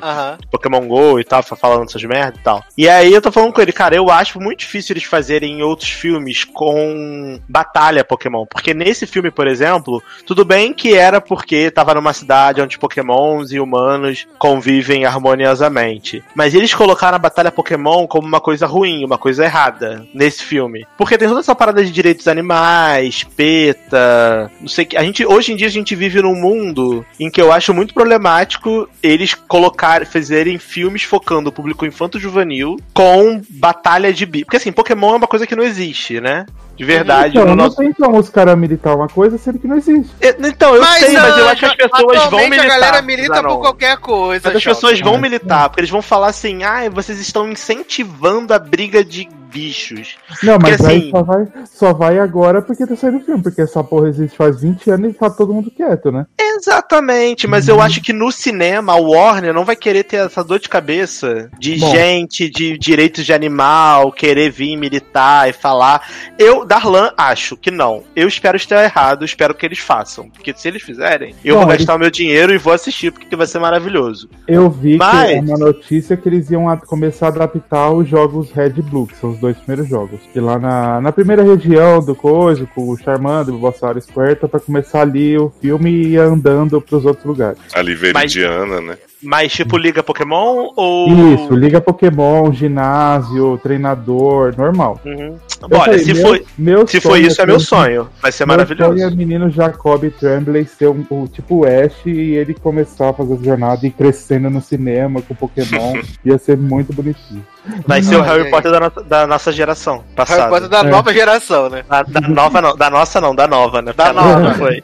Pokémon GO e tal, fa- falando essas merda e tal. E aí eu tô falando com ele, cara, eu acho muito difícil eles fazerem outros filmes com batalha Pokémon. Porque nesse filme, por exemplo, tudo bem que era porque tava numa cidade onde Pokémons e humanos convivem harmoniosamente. Mas eles colocaram a batalha Pokémon como uma coisa ruim, uma coisa errada nesse filme. Porque tem toda essa parada de direitos animais, PETA, não sei que. A gente, hoje em dia a gente vive num mundo em que eu acho muito problemático eles colocar, fazerem filmes focando o público infanto-juvenil com batalha de bi. Porque assim, Pokémon é uma coisa que não existe, né? De verdade. Então, no não nosso... tem como os caras militar uma coisa sendo que não existe. É, Então, eu sei, mas eu ah, acho que as pessoas vão militar. a galera milita por qualquer coisa. Mas as pessoas vão militar, porque eles vão falar assim, ah, vocês estão incentivando a briga de bichos. Não, mas Porque, aí assim- só vai, só vai agora porque tá saindo filme, porque essa porra existe faz 20 anos e tá todo mundo quieto, né? Exatamente, mas eu acho que no cinema a Warner não vai querer ter essa dor de cabeça de Bom. gente de direitos de animal querer vir militar e falar. Eu, Darlan, acho que não. Eu espero estar errado, espero que eles façam. Porque se eles fizerem, eu Bom, vou eles- gastar o meu dinheiro e vou assistir, porque vai ser maravilhoso. Eu vi Mas- que é uma notícia que eles iam começar a adaptar os jogos Red e Blue, que são os dois primeiros jogos. Que lá na, na primeira região do coisa, com o Charmander, o Bulbasaur Squirtle, pra começar ali o filme e ir andando pros outros lugares. Ali Veridiana, né? Mas tipo Liga Pokémon ou. Isso, Liga Pokémon, ginásio, treinador, normal. Uhum. Olha, falei, se, meu- foi, meu se for isso, é meu ter- sonho. Vai ser Meu maravilhoso. sonho é menino Jacob Tremblay ser um, o tipo Ash e ele começar a fazer jornada e crescendo no cinema com Pokémon. Ia ser muito bonitinho. Vai ser o Harry. Potter da, nossa- da nossa geração Harry passada. Potter da É. nova geração, né? Da, da nova não, da nossa não, da nova, né? Da a nova. foi.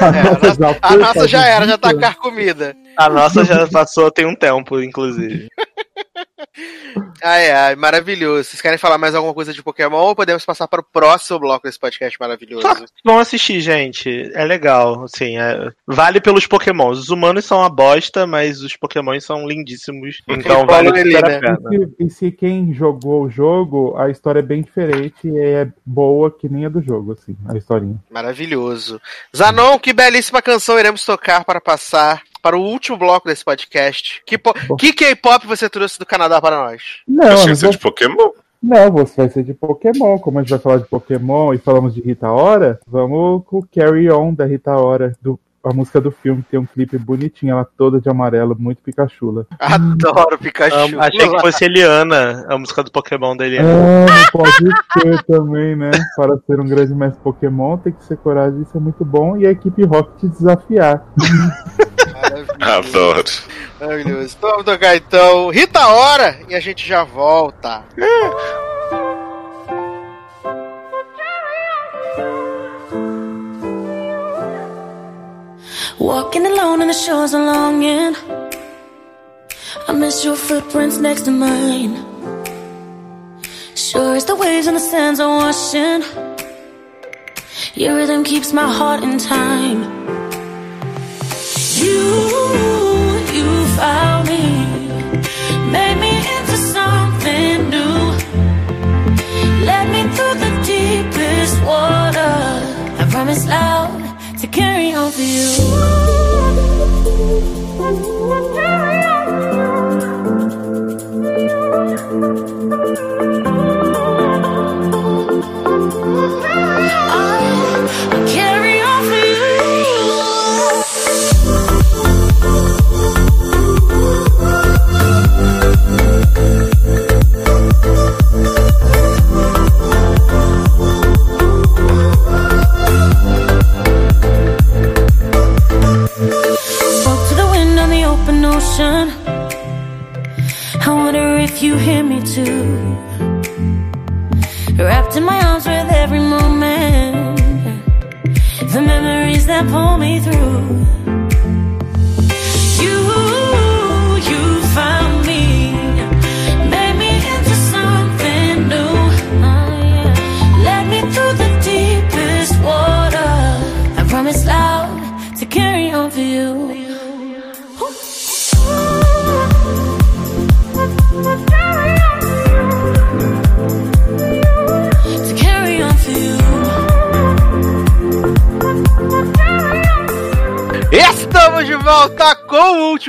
A É, a nossa nossa, a foi, nossa já era, já tá 20 anos. carcomida. A nossa já passou tem um tempo, inclusive. Ai, ai, maravilhoso. Vocês querem falar mais alguma coisa de Pokémon ou podemos passar para o próximo bloco desse podcast maravilhoso? Vão assistir, gente. É legal, assim, é- vale pelos Pokémons. Os humanos são uma bosta, mas os Pokémons são lindíssimos. Então vale super né? a pena. E se, e se quem jogou o jogo, a história é bem diferente e é boa que nem a do jogo, assim, a historinha. Maravilhoso. Zanon, que belíssima canção iremos tocar para passar para o último bloco desse podcast. Que, po- que K-pop você trouxe do Canadá para nós? Não, eu Achei não, que ser de Pokémon. não, você vai ser de Pokémon. Como a gente vai falar de Pokémon e falamos de Rita Ora, vamos com o Carry On da Rita Ora, do, a música do filme, que tem um clipe bonitinho, ela toda de amarelo, muito Pikachu. Adoro Pikachu. Achei que fosse Eliana, a música do Pokémon da Eliana. Ah, pode ser também, né? Para ser um grande mestre Pokémon, tem que ser coragem, isso é muito bom. E a equipe Rock te desafiar. Maravilhoso. Adoro. Maravilhoso. Vamos tocar então Rita Ora e a gente já volta. Walking alone in the shores of longing. I miss your footprints next to mine. Sure as the waves and the sands are washing. Your rhythm keeps my heart in time. Promise loud to carry on for you.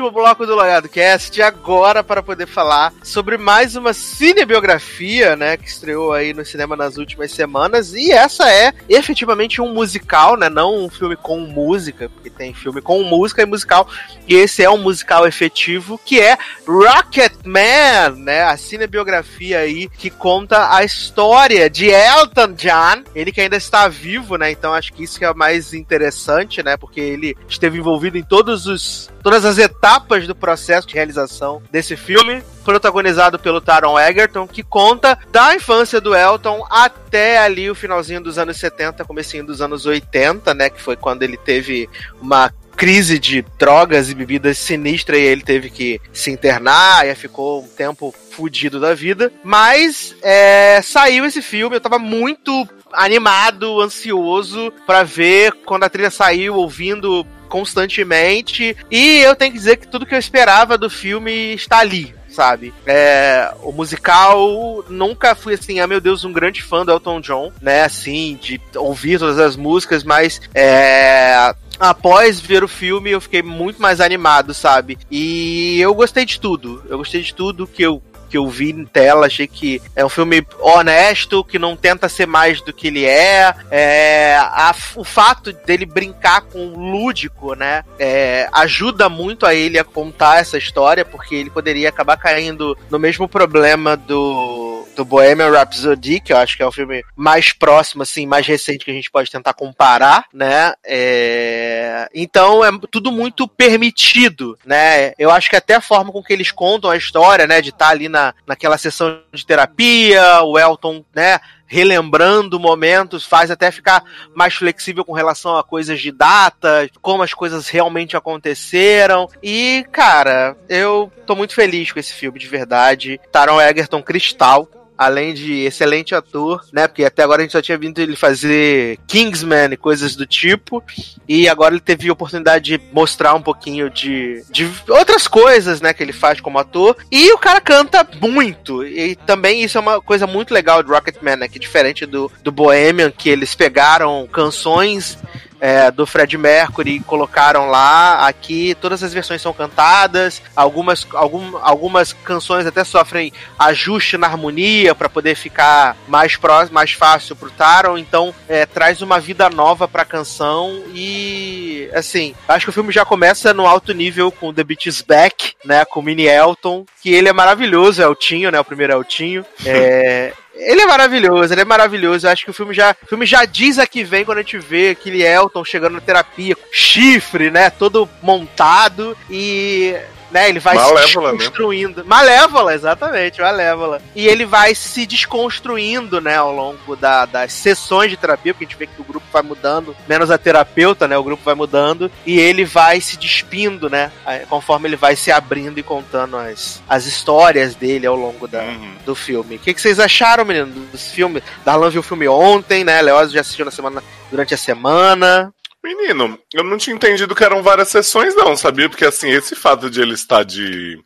Último bloco do Logado Cast, agora para poder falar sobre mais uma cinebiografia, né, que estreou aí no cinema nas últimas semanas, e essa é efetivamente um musical, né, não um filme com música, porque tem filme com música e musical, e esse é um musical efetivo, que é Rocketman, né, a cinebiografia aí que conta a história de Elton John, ele que ainda está vivo, né, então acho que isso que é o mais interessante, né, porque ele esteve envolvido em todos os todas as etapas do processo de realização desse filme, protagonizado pelo Taron Egerton, que conta da infância do Elton até ali o finalzinho dos anos 70, comecinho dos anos 80, né, que foi quando ele teve uma crise de drogas e bebidas sinistra e ele teve que se internar e ficou um tempo fudido da vida. Mas é, saiu esse filme, eu tava muito animado, ansioso pra ver quando a trilha saiu, ouvindo constantemente. E eu tenho que dizer que tudo que eu esperava do filme está ali. Sabe? É, o musical nunca fui assim, ah meu Deus, um grande fã do Elton John, né? Assim, de ouvir todas as músicas, mas é, após ver o filme eu fiquei muito mais animado, sabe? E eu gostei de tudo. Eu gostei de tudo que eu que eu vi em tela, achei que é um filme honesto, que não tenta ser mais do que ele é. é a- o fato dele brincar com o lúdico, né? é, ajuda muito a ele a contar essa história, porque ele poderia acabar caindo no mesmo problema do do, Bohemian Rhapsody, que eu acho que é o filme mais próximo, assim, mais recente que a gente pode tentar comparar, né? É... Então é tudo muito permitido, né? Eu acho que até a forma com que eles contam a história, né? De estar ali na, naquela sessão de terapia, o Elton, né? relembrando momentos, faz até ficar mais flexível com relação a coisas de data, como as coisas realmente aconteceram. E, cara, eu tô muito feliz com esse filme, de verdade. Taron Egerton Cristal, além de excelente ator, né? Porque até agora a gente só tinha visto ele fazer Kingsman e coisas do tipo. E agora ele teve a oportunidade de mostrar um pouquinho de, de outras coisas, né? Que ele faz como ator. E o cara canta muito. E também isso é uma coisa muito legal do Rocketman, né? Que diferente do, do Bohemian, que eles pegaram canções é, do Fred Mercury colocaram lá. Aqui todas as versões são cantadas, algumas, algum, algumas canções até sofrem ajuste na harmonia para poder ficar mais próximo, mais fácil pro Taron. Então é, traz uma vida nova pra canção e assim, acho que o filme já começa no alto nível com The Beat Is Back, né, com o Mini Elton, que ele é maravilhoso, é Eltinho, né, o primeiro Eltinho. É, ele é maravilhoso, ele é maravilhoso. Eu acho que o filme já, o filme já diz a que vem quando a gente vê aquele Elton chegando na terapia, chifre, né? Todo montado e né? Ele vai Malévola, se né? desconstruindo. Malévola, exatamente, Malévola. E ele vai se desconstruindo, né, ao longo da, das sessões de terapia, porque a gente vê que o grupo vai mudando, menos a terapeuta, né? O grupo vai mudando e ele vai se despindo, né? Conforme ele vai se abrindo e contando as, as histórias dele ao longo da, Uhum. do filme. O que, que vocês acharam, menino, dos filmes? Darlan viu o filme ontem, né? Leoz já assistiu na semana, durante a semana. Menino, eu não tinha entendido que eram várias sessões, não, sabia? Porque assim, esse fato de ele estar de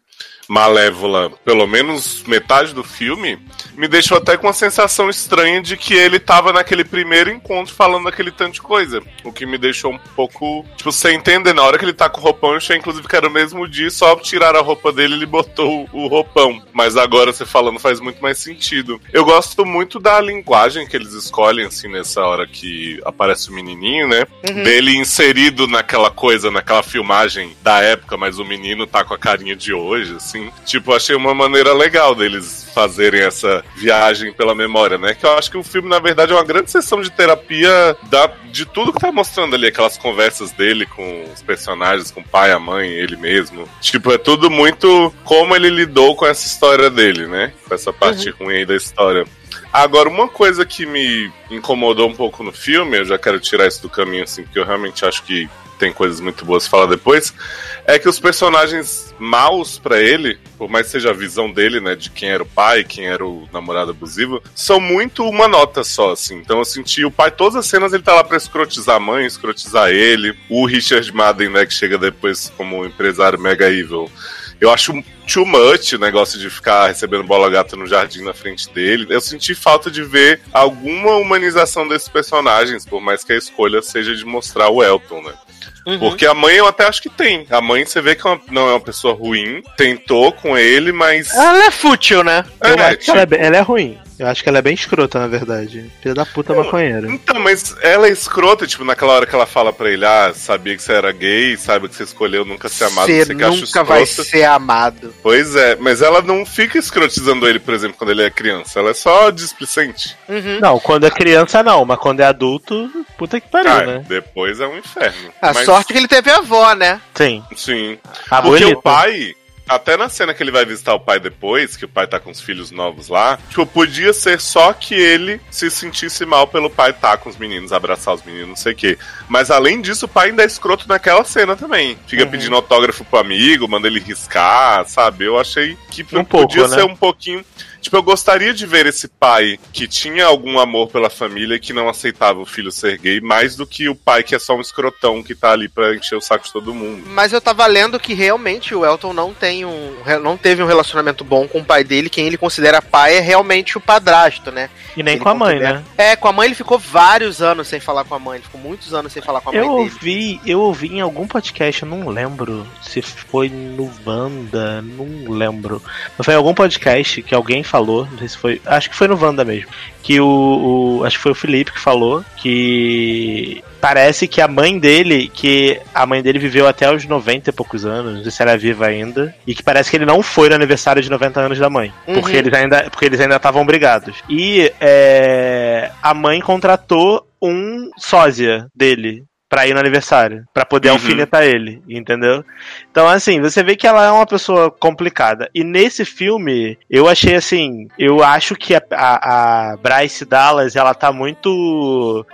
Malévola, pelo menos metade do filme, me deixou até com uma sensação estranha de que ele tava naquele primeiro encontro falando aquele tanto de coisa. O que me deixou um pouco, tipo, sem entender. Na hora que ele tá com o roupão, eu achei inclusive que era o mesmo dia, só tiraram a roupa dele ele botou o roupão. Mas agora você falando faz muito mais sentido. Eu gosto muito da linguagem que eles escolhem, assim, nessa hora que aparece o menininho, né? Dele inserido naquela coisa, naquela filmagem da época, mas o menino tá com a carinha de hoje, assim. Tipo, achei uma maneira legal deles fazerem essa viagem pela memória, né? Que eu acho que o filme, na verdade, é uma grande sessão de terapia da, de tudo que tá mostrando ali, aquelas conversas dele com os personagens, com o pai, a mãe, ele mesmo. Tipo, é tudo muito como ele lidou com essa história dele, né? Com essa parte ruim aí da história. Agora, uma coisa que me incomodou um pouco no filme, eu já quero tirar isso do caminho, assim, porque eu realmente acho que tem coisas muito boas falar depois, é que os personagens maus pra ele, por mais seja a visão dele, né, de quem era o pai, quem era o namorado abusivo, são muito uma nota só, assim. Então eu senti o pai, todas as cenas ele tá lá pra escrotizar a mãe, escrotizar ele, o Richard Madden, né, que chega depois como empresário mega evil. Eu acho too much o negócio de ficar recebendo bola gata no jardim na frente dele. Eu senti falta de ver alguma humanização desses personagens, por mais que a escolha seja de mostrar o Elton, né? Porque a mãe eu até acho que tem. A mãe você vê que é uma- não é uma pessoa ruim, tentou com ele, mas. Ela é fútil, né? Eu É, acho que ela é, bem- ela é ruim. Eu acho que ela é bem escrota, na verdade. Filha da puta maconheira. Então, mas ela é escrota, tipo, naquela hora que ela fala pra ele, ah, sabia que você era gay, sabe que você escolheu nunca ser amado, Você você que acha nunca vai ser amado. Pois é, mas ela não fica escrotizando ele, por exemplo, quando ele é criança. Ela é só displicente. Uhum. Não, quando é criança não, mas quando é adulto, puta que pariu, Ah, né? depois é um inferno. A Mas, sorte que ele teve avó, né? Sim. Sim. A Porque bonita. o pai, até na cena que ele vai visitar o pai depois, que o pai tá com os filhos novos lá, tipo, podia ser só que ele se sentisse mal pelo pai estar com os meninos, abraçar os meninos, não sei o quê. Mas além disso, o pai ainda é escroto naquela cena também. Fica Uhum. pedindo autógrafo pro amigo, manda ele riscar, sabe? Eu achei que Um podia pouco, né? ser um pouquinho. Tipo, eu gostaria de ver esse pai que tinha algum amor pela família e que não aceitava o filho ser gay, mais do que o pai que é só um escrotão que tá ali pra encher o saco de todo mundo. Mas eu tava lendo que realmente o Elton não tem um. não teve um relacionamento bom com o pai dele. Quem ele considera pai é realmente o padrasto, né? E nem Ele com a mãe, considera- né? É, com a mãe ele ficou vários anos sem falar com a mãe. Ele ficou muitos anos sem falar com a mãe Eu dele. ouvi, eu ouvi em algum podcast, eu não lembro se foi no Wanda, não lembro. Mas foi em algum podcast que alguém falou, não sei se foi. Acho que foi no Wanda mesmo. Que o, o- Acho que foi o Felipe que falou que. Parece que a mãe dele, que a mãe dele viveu até os 90 e poucos anos, não sei se era viva ainda, e que parece que ele não foi no aniversário de 90 anos da mãe, porque eles ainda porque eles ainda estavam brigados. E é, a mãe contratou um sósia dele pra ir no aniversário, pra poder Uhum. alfinetar ele, entendeu? Então, assim, você vê que ela é uma pessoa complicada. E nesse filme, eu achei assim, eu acho que a, a, a Bryce Dallas, ela tá muito.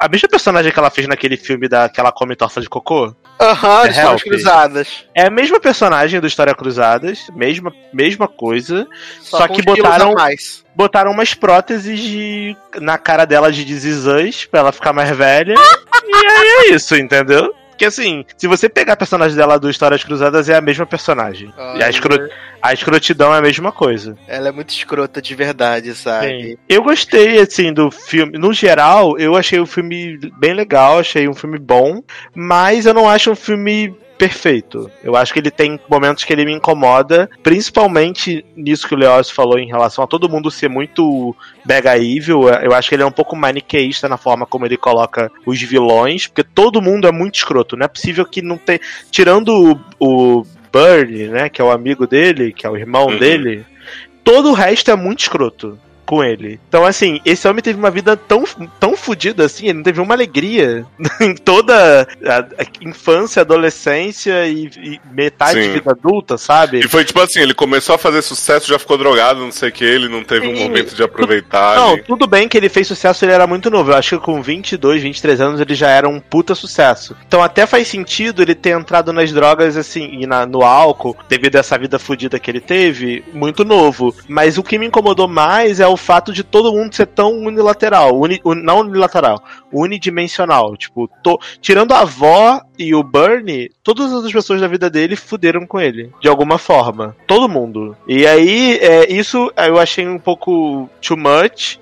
A mesma personagem que ela fez naquele filme da que ela come torta de cocô. Aham, de real, Histórias Cruzadas. É a mesma personagem do História Cruzadas, mesma, mesma coisa, só, com que botaram, mais. botaram umas próteses de, na cara dela de desizãs pra ela ficar mais velha. e aí é isso, entendeu? Porque assim, se você pegar a personagem dela do Histórias Cruzadas, é a mesma personagem. E a, escro- a escrotidão é a mesma coisa. Ela é muito escrota de verdade, sabe? Sim. Eu gostei, assim, do filme. No geral, eu achei o filme bem legal, achei um filme bom, mas eu não acho um filme perfeito. Eu acho que ele tem momentos que ele me incomoda, principalmente nisso que o Leócio falou em relação a todo mundo ser muito mega evil. Eu acho que ele é um pouco maniqueísta na forma como ele coloca os vilões, porque todo mundo é muito escroto. Não é possível que não tenha. Tirando o, o né, que é o amigo dele, que é o irmão Uhum. dele, todo o resto é muito escroto com ele. Então, assim, esse homem teve uma vida tão, tão fodida assim, ele não teve uma alegria em toda a, infância, adolescência e, e metade de Sim. vida adulta, sabe? E foi tipo assim, ele começou a fazer sucesso, já ficou drogado, não sei o que, ele não teve um Sim. momento de aproveitar. Não, ali. tudo bem que ele fez sucesso, ele era muito novo. Eu acho que com 22, 23 anos ele já era um puta sucesso. Então até faz sentido ele ter entrado nas drogas, assim, e na- no álcool, devido a essa vida fodida que ele teve, muito novo. Mas o que me incomodou mais é o fato de todo mundo ser tão unilateral. Uni- un- não unilateral, unidimensional. Tipo, to- tirando a avó e o Bernie, todas as pessoas da vida dele fuderam com ele. De alguma forma. Todo mundo. E aí, é, isso eu achei um pouco too much.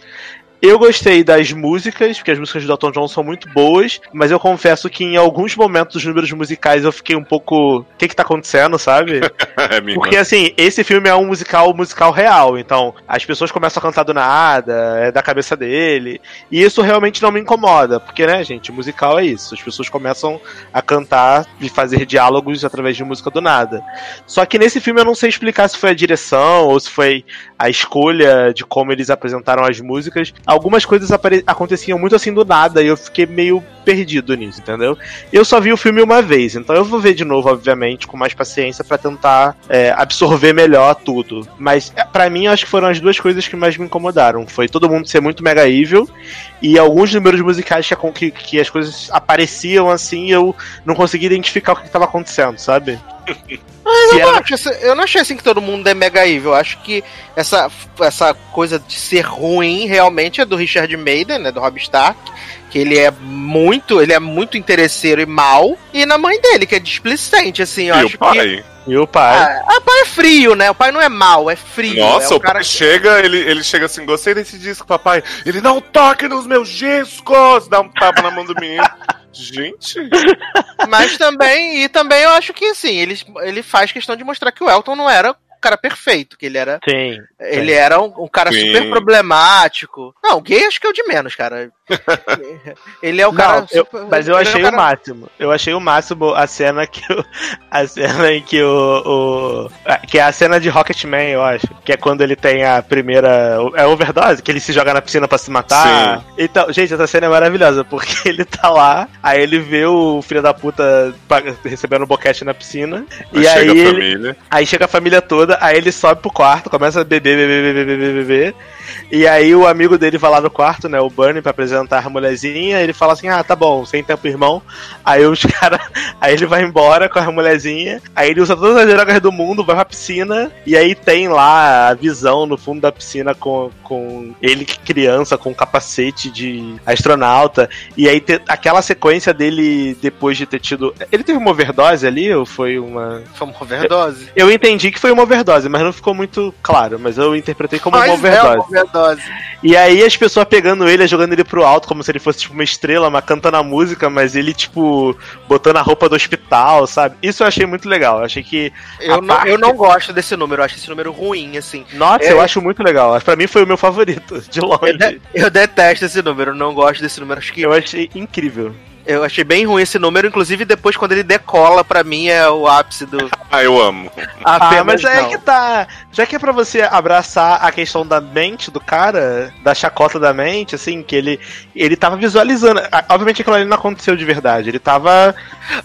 Eu gostei das músicas, porque as músicas do Elton John são muito boas, mas eu confesso que em alguns momentos dos números musicais eu fiquei um pouco. O que que tá acontecendo, sabe? é, Porque assim, esse filme é um musical musical real, então as pessoas começam a cantar do nada, é da cabeça dele. E isso realmente não me incomoda, porque, né, gente, musical é isso. As pessoas começam a cantar e fazer diálogos através de música do nada. Só que nesse filme eu não sei explicar se foi a direção ou se foi a escolha de como eles apresentaram as músicas. Algumas coisas aconteciam muito assim do nada e eu fiquei meio perdido nisso, entendeu? Eu só vi o filme uma vez, então eu vou ver de novo, obviamente, com mais paciência pra tentar é, absorver melhor tudo. Mas é, pra mim, acho que foram as duas coisas que mais me incomodaram. Foi todo mundo ser muito mega evil e alguns números musicais que, que, que as coisas apareciam assim eu não conseguia identificar o que estava acontecendo, sabe? Se Eu não, acho eu não achei assim que todo mundo é mega evil. Eu acho que essa, essa coisa de ser ruim realmente é do Richard Maiden, né? Do Rob Stark. Que ele é muito, ele é muito interesseiro e mal. E na mãe dele, que é displicente, assim. Eu E acho o que. pai? E o pai. Ah, o pai é frio, né? O pai não é mal, é frio. Nossa, é o pai chega, ele, ele chega assim, gostei desse disco, papai. Ele não toque nos meus discos! Dá um tapa na mão do menino. Gente, Mas também, e também eu acho que assim, ele, ele faz questão de mostrar que o Elton não era o cara perfeito, que ele era. Sim. Ele era um, um cara Sim. super problemático. Não, gay acho que é o de menos, cara. Ele é o cara. Não, eu- super- mas eu ele é achei cara- o máximo. Eu achei o máximo a cena que o, a cena em que o, o que é a cena de Rocketman, eu acho, que é quando ele tem a primeira é overdose, que ele se joga na piscina pra se matar. Sim. Então, gente, essa cena é maravilhosa porque ele tá lá, aí ele vê o filho da puta recebendo um boquete na piscina e chega aí a ele, família. Aí chega a família toda, aí ele sobe pro quarto, começa a beber, beber, beber, beber, beber. E aí o amigo dele vai lá no quarto, né, o Bernie, pra apresentar a mulherzinha. Ele fala assim: Ah, tá bom, sem tempo, irmão. Aí os caras. Aí ele vai embora com a mulherzinha. Aí ele usa todas as drogas do mundo, vai pra piscina. E aí tem lá a visão no fundo da piscina com, com ele criança, com um capacete de astronauta. E aí te- aquela sequência dele depois de ter tido. Ele teve uma overdose ali? Ou foi uma. Foi uma overdose. Eu entendi que foi uma overdose, mas não ficou muito claro. Mas eu interpretei como uma Mas é overdose. uma overdose. E aí as pessoas pegando ele, jogando ele pro alto, como se ele fosse tipo uma estrela, mas cantando a música, mas ele, tipo, botando a roupa do hospital, sabe? Isso eu achei muito legal. Eu achei que. Eu não, parte- eu não gosto desse número, eu acho esse número ruim, assim. Nossa, É. eu acho muito legal. Pra mim foi o meu favorito, de Eu, longe. de- eu detesto esse número, eu não gosto desse número. Acho que Eu achei incrível. Eu achei bem ruim esse número, inclusive depois quando ele decola, pra mim é o ápice do. Ah, eu amo. Ah, Apenas mas é não. que tá. Já que é pra você abraçar a questão da mente do cara, da chacota da mente, assim, que ele ele tava visualizando. Ah, Obviamente aquilo ali não aconteceu de verdade. Ele tava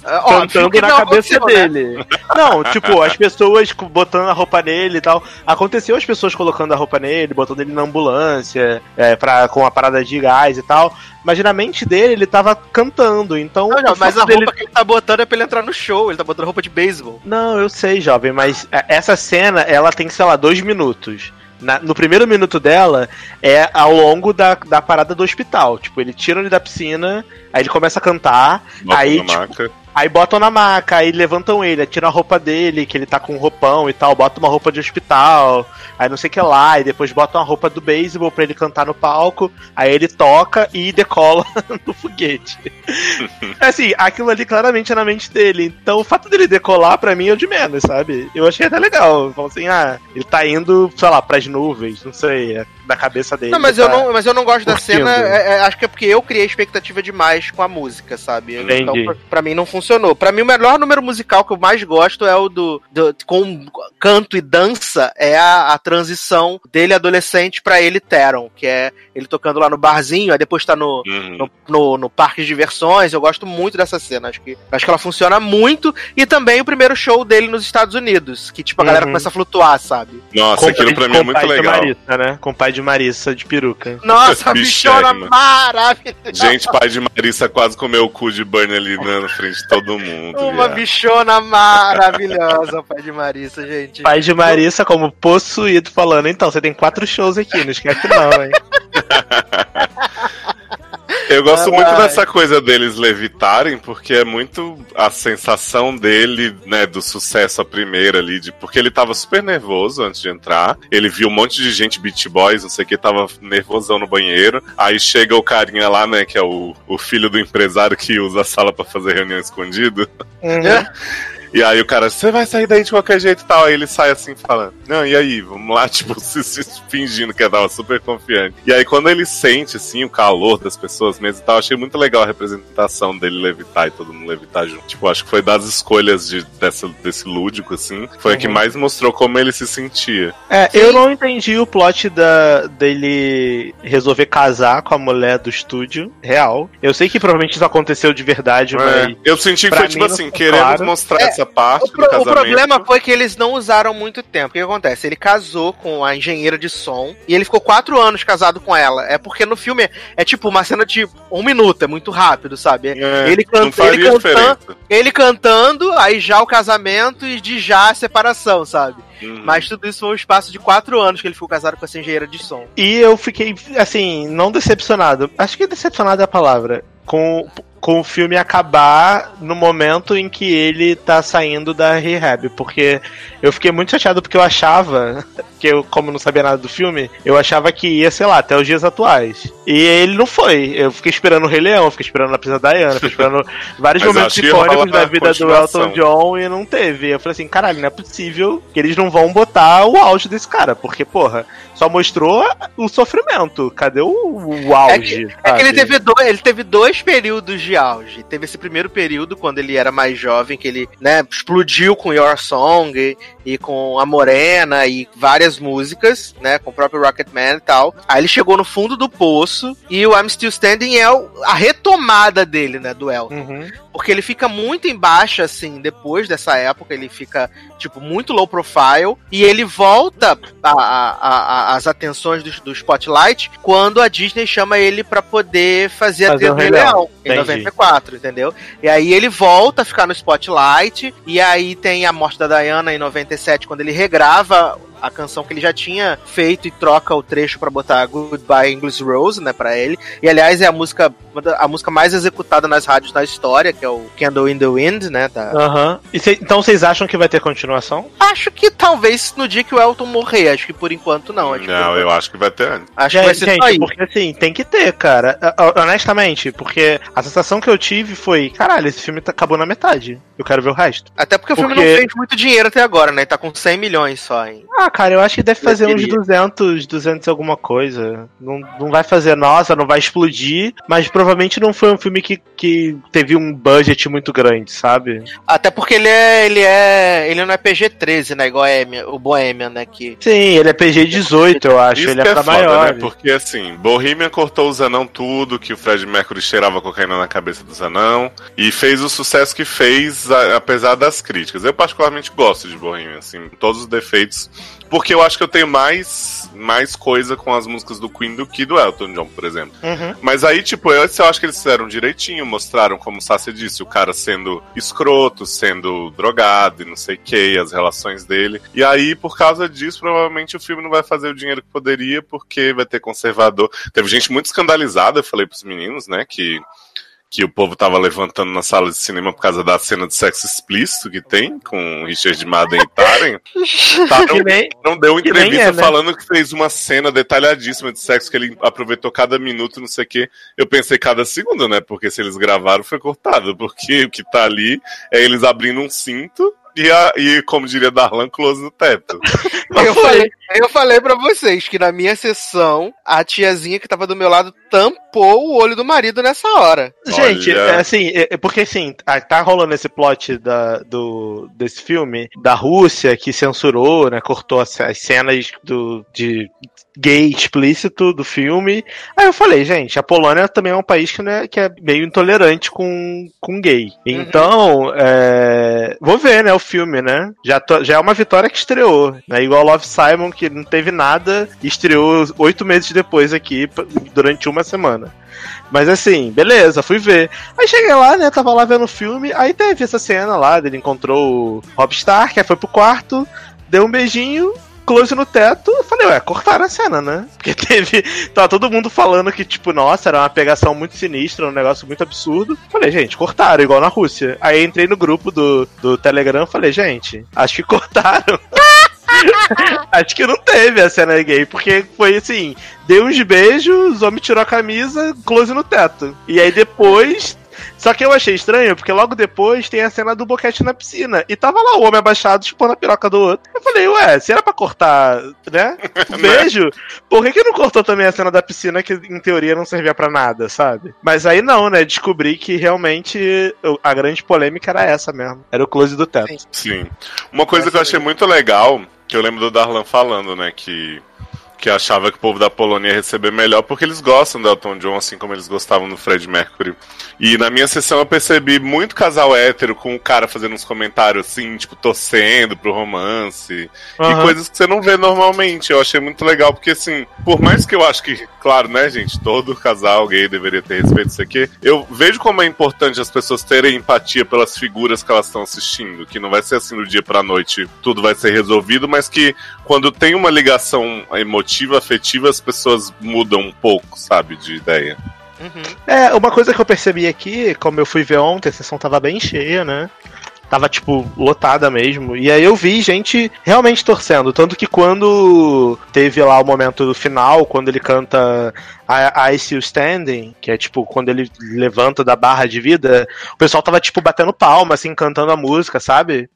É, cantando que na cabeça né? dele. Não, tipo, as pessoas botando a roupa nele e tal. Aconteceu as pessoas colocando a roupa nele, botando ele na ambulância, é, pra, com a parada de gás e tal. Mas na mente dele, ele tava cantando. Então. Não, mas a dele roupa que ele tá botando é pra ele entrar no show, ele tá botando roupa de beisebol. Não, eu sei, jovem, mas é, essa cena, ela tem, sei lá, dois minutos. Na- no primeiro minuto dela é ao longo da, da parada do hospital. Tipo, ele tira ele da piscina, aí ele começa a cantar, Bota aí, na tipo, maca. Aí botam na maca, aí levantam ele, aí tiram a roupa dele, que ele tá com um roupão e tal, botam uma roupa de hospital, aí não sei o que lá, e depois botam a roupa do beisebol pra ele cantar no palco, aí ele toca e decola no foguete. assim, aquilo ali claramente é na mente dele. Então o fato dele decolar pra mim é o de menos, sabe? Eu achei até legal. Falou assim, ah, ele tá indo, sei lá, pras nuvens, não sei, é da cabeça dele. Não, mas ele eu tá- não, mas eu não gosto da curtindo. cena. é- é- acho que é porque eu criei expectativa demais com a música, sabe? Entendi. Então, pra, pra mim não funcionou. Pra mim, o melhor número musical que eu mais gosto é o do, do- com canto e dança, é a, a transição dele adolescente pra ele Teron, que é ele tocando lá no barzinho, aí depois tá no, Uhum. no, no, no parque de diversões. Eu gosto muito dessa cena. Acho que, acho que ela funciona muito. E também o primeiro show dele nos Estados Unidos, que tipo, a galera Uhum. começa a flutuar, sabe? Nossa, Com- aquilo pra mim é muito pai de legal. Marissa, né? Com pai de Marissa de peruca. Nossa, a bichona maravilhosa. Gente, pai de Marissa quase comeu o cu de Burn ali né, na frente de todo mundo. Uma viado. bichona maravilhosa, pai de Marissa, gente. Pai de Marissa como possuído falando, então, você tem quatro shows aqui, não esquece não, hein? Eu gosto muito Ai. dessa coisa deles levitarem, porque é muito a sensação dele, né, do sucesso a primeira ali, de, porque ele tava super nervoso antes de entrar. Ele viu um monte de gente, beat boys, não sei o que, tava nervosão no banheiro. Aí chega o carinha lá, né, que é o, o filho do empresário que usa a sala pra fazer reunião escondido. E aí o cara, você vai sair daí de qualquer jeito e tal. Aí ele sai assim falando, não, e aí, vamos lá, tipo, se, se fingindo que tava super confiante. E aí quando ele sente, assim, o calor das pessoas mesmo e tal, achei muito legal a representação dele levitar e todo mundo levitar junto. Tipo, acho que foi das escolhas de, dessa, desse lúdico, assim, foi a que mais mostrou como ele se sentia. É, eu não entendi o plot da, dele resolver casar com a mulher do estúdio real. Eu sei que provavelmente isso aconteceu de verdade, É, mas. eu senti que foi tipo assim, queremos claro. mostrar É, essa parte O, do pro- o casamento. problema foi que eles não usaram muito tempo. O que, acontece? Ele casou com a engenheira de som e ele ficou quatro anos casado com ela. É porque no filme é, é tipo uma cena de um minuto, é muito rápido, sabe? É, ele não canta, faria ele cantando, ele cantando, aí já o casamento e de já a separação, sabe? Uhum. Mas tudo isso foi um espaço de quatro anos que ele ficou casado com essa engenheira de som. E eu fiquei, assim, não decepcionado. Acho que decepcionado é a palavra. Com, com o filme acabar no momento em que ele tá saindo da rehab. Porque eu fiquei muito chateado porque eu achava, que eu, como não sabia nada do filme, eu achava que ia, sei lá, até os dias atuais. E ele não foi. Eu fiquei esperando o Rei Leão, fiquei esperando a Princesa Diana, fiquei esperando vários momentos icônicos da vida do. Elton John e não teve. Eu falei assim, caralho, não é possível que eles não vão botar o auge desse cara. Porque, porra, só mostrou o sofrimento. Cadê o, o auge? É que ele sabe? teve, dois, ele teve dois períodos de auge. Teve esse primeiro período, quando ele era mais jovem, que ele né, explodiu com Your Song e, e com A Morena e várias músicas, né? Com o próprio Rocketman e tal. Aí ele chegou no fundo do poço e o I'm Still Standing é a retomada dele, né? Do Elton. Uhum. Porque ele fica muito embaixo, assim, depois dessa época, ele fica, tipo, muito low profile, e ele volta a- a- a- as atenções do, do Spotlight quando a Disney chama ele pra poder fazer, a Fazer trilha o do Rei Leão. Em Entendi. 94, entendeu? E aí ele volta a ficar no Spotlight, e aí tem a morte da Diana em 97, quando ele regrava a canção que ele já tinha feito e troca o trecho pra botar Goodbye English Rose, né, pra ele. E aliás é a música a música mais executada nas rádios da história, que é o Candle in the Wind, né? da- Aham. E cê- então vocês acham que vai ter continuação? Acho que talvez no dia que o Elton morrer, acho que por enquanto não. Acho, Não, que, eu acho que vai ter antes. acho que vai ser gente, só aí. porque assim, tem que ter, cara. Honestamente, porque a sensação que eu tive foi, caralho, esse filme tá- acabou na metade. Eu quero ver o resto. Até porque o filme porque- não fez muito dinheiro até agora, né? Tá com 100 milhões só, hein? Ah, cara, eu acho que deve fazer uns queria. 200, 200 e alguma coisa. Não, não vai fazer, nossa, não vai explodir, mas provavelmente não foi um filme que, que teve um budget muito grande, sabe? Até porque ele é. Ele é. Ele não é PG-13, né? Igual a Amy- o Bohemian, né? Que. Sim, ele é PG-18, eu acho, Isso ele é pra foda, maior. né? Porque assim, Bohemian cortou os anão tudo, que o Fred Mercury cheirava cocaína na cabeça dos anão, e fez o sucesso que fez, a- apesar das críticas. Eu particularmente gosto de Bohemian, assim, todos os defeitos, porque eu acho que eu tenho mais, mais coisa com as músicas do Queen do que do Elton John, por exemplo. Uhum. Mas aí, tipo, eu, eu acho que eles fizeram direitinho, mostraram, como o Sassi disse, o cara sendo escroto, sendo drogado e não sei o que, as relações dele. E aí, por causa disso, provavelmente o filme não vai fazer o dinheiro que poderia, porque vai ter conservador. Teve gente muito escandalizada, eu falei pros meninos, né, que. Que o povo tava levantando na sala de cinema por causa da cena de sexo explícito que tem com Richard Madden e Taren. Taron nem, não deu entrevista é, né? falando que fez uma cena detalhadíssima de sexo, que ele aproveitou cada minuto, não sei o quê. Eu pensei cada segundo, né? Porque se eles gravaram, foi cortado. Porque o que tá ali é eles abrindo um cinto e, a, e como diria Darlan, close no teto. Eu falei, eu falei pra vocês que na minha sessão, a tiazinha que tava do meu lado tampou o olho do marido nessa hora. Gente, Olha. é assim, é- é porque assim, tá- tá rolando esse plot da, do, desse filme da Rússia que censurou, né? Cortou as, as cenas do, de gay explícito do filme. Aí eu falei, gente, a Polônia também é um país que, né, que é meio intolerante com, com gay. Então, é, vou ver, né, o filme, né? Já, tô- já é uma vitória que estreou, né? Igual Love Simon, que não teve nada estreou oito meses depois aqui, durante uma semana. Mas assim, beleza, fui ver. Aí cheguei lá, né? Tava lá vendo o filme. Aí teve essa cena lá, dele encontrou o Rob Stark, aí foi pro quarto, deu um beijinho, close no teto. Eu falei, ué, cortaram a cena, né? Porque teve. Tava todo mundo falando que, tipo, nossa, era uma pegação muito sinistra, um negócio muito absurdo. Falei, gente, cortaram, igual na Rússia. Aí entrei no grupo do, do Telegram falei, gente, acho que cortaram. Acho que não teve a cena gay, porque foi assim: deu uns beijos, o homem tirou a camisa, close no teto. E aí depois. Só que eu achei estranho, porque logo depois tem a cena do boquete na piscina. E tava lá o homem abaixado chupando a piroca do outro. Eu falei, ué, se era pra cortar, né? Beijo, por que, que não cortou também a cena da piscina, que em teoria não servia pra nada, sabe? Mas aí não, né? Descobri que realmente a grande polêmica era essa mesmo. Era o close do teto. Sim. Uma coisa que eu achei muito legal, que eu lembro do Darlan falando, né, que que achava que o povo da Polônia ia receber melhor porque eles gostam do Elton John, assim como eles gostavam do Fred Mercury. E na minha sessão eu percebi muito casal hétero com o cara fazendo uns comentários assim, tipo, torcendo pro romance. E Aham. coisas que você não vê normalmente. Eu achei muito legal, porque assim, por mais que eu acho que, claro, né, gente, todo casal gay deveria ter respeito, isso aqui, eu vejo como é importante as pessoas terem empatia pelas figuras que elas estão assistindo. Que não vai ser assim do dia pra noite, tudo vai ser resolvido, mas que quando tem uma ligação emotiva, afetiva, as pessoas mudam um pouco, sabe, de ideia. Uhum. É, uma coisa que eu percebi aqui, como eu fui ver ontem, a sessão tava bem cheia, né? Tava, tipo, lotada mesmo. E aí eu vi gente realmente torcendo. Tanto que quando teve lá o momento do final, quando ele canta I, I See You Standing, que é tipo quando ele levanta da barra de vida, o pessoal tava, tipo, batendo palma, assim, cantando a música, sabe?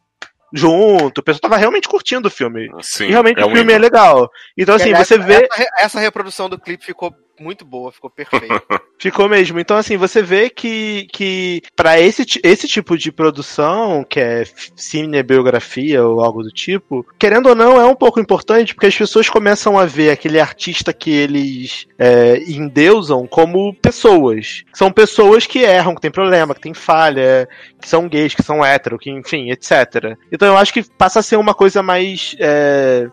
Junto. O pessoal tava realmente curtindo o filme. Sim, e realmente é o um filme é legal. Então, assim, Aliás, você vê. Essa, essa reprodução do clipe ficou muito boa, ficou perfeita. Ficou mesmo. Então, assim, você vê que, que para esse, esse tipo de produção, que é cinebiografia ou algo do tipo, querendo ou não, é um pouco importante, porque as pessoas começam a ver aquele artista que eles é, endeusam como pessoas. São pessoas que erram, que tem problema, que tem falha, que são gays, que são hétero, que, enfim, etc. Então eu acho que passa a ser uma coisa mais. é,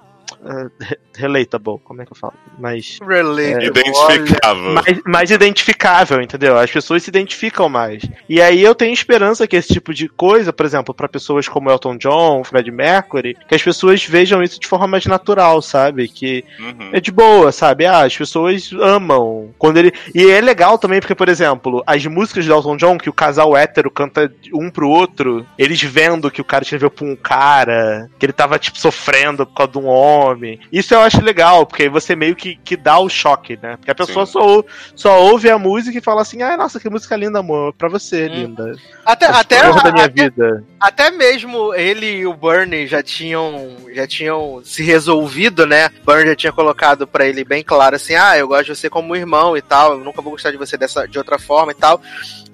relatable, como é que eu falo? Mais, Relatable. Identificável. mais, mais identificável, entendeu? As pessoas se identificam mais. E aí eu tenho esperança que esse tipo de coisa, por exemplo, pra pessoas como Elton John, Fred Mercury, que as pessoas vejam isso de forma mais natural, sabe? Que Uhum. é de boa, sabe? Ah, as pessoas amam. Quando ele. E é legal também, porque, por exemplo, as músicas do Elton John, que o casal hétero canta um pro outro, eles vendo que o cara escreveu pra um cara, que ele tava, tipo, sofrendo por causa de um homem. Isso eu acho legal, porque aí você meio que, que dá o choque, né? Porque a pessoa Sim. só, só ouve a música e fala assim: ah, nossa, que música linda, amor. Pra você, Hum. linda. Até, até, Amor da minha até, vida. até mesmo ele e o Bernie já tinham, já tinham se resolvido, né? Bernie já tinha colocado pra ele bem claro assim: ah, eu gosto de você como irmão e tal, eu nunca vou gostar de você dessa, de outra forma e tal.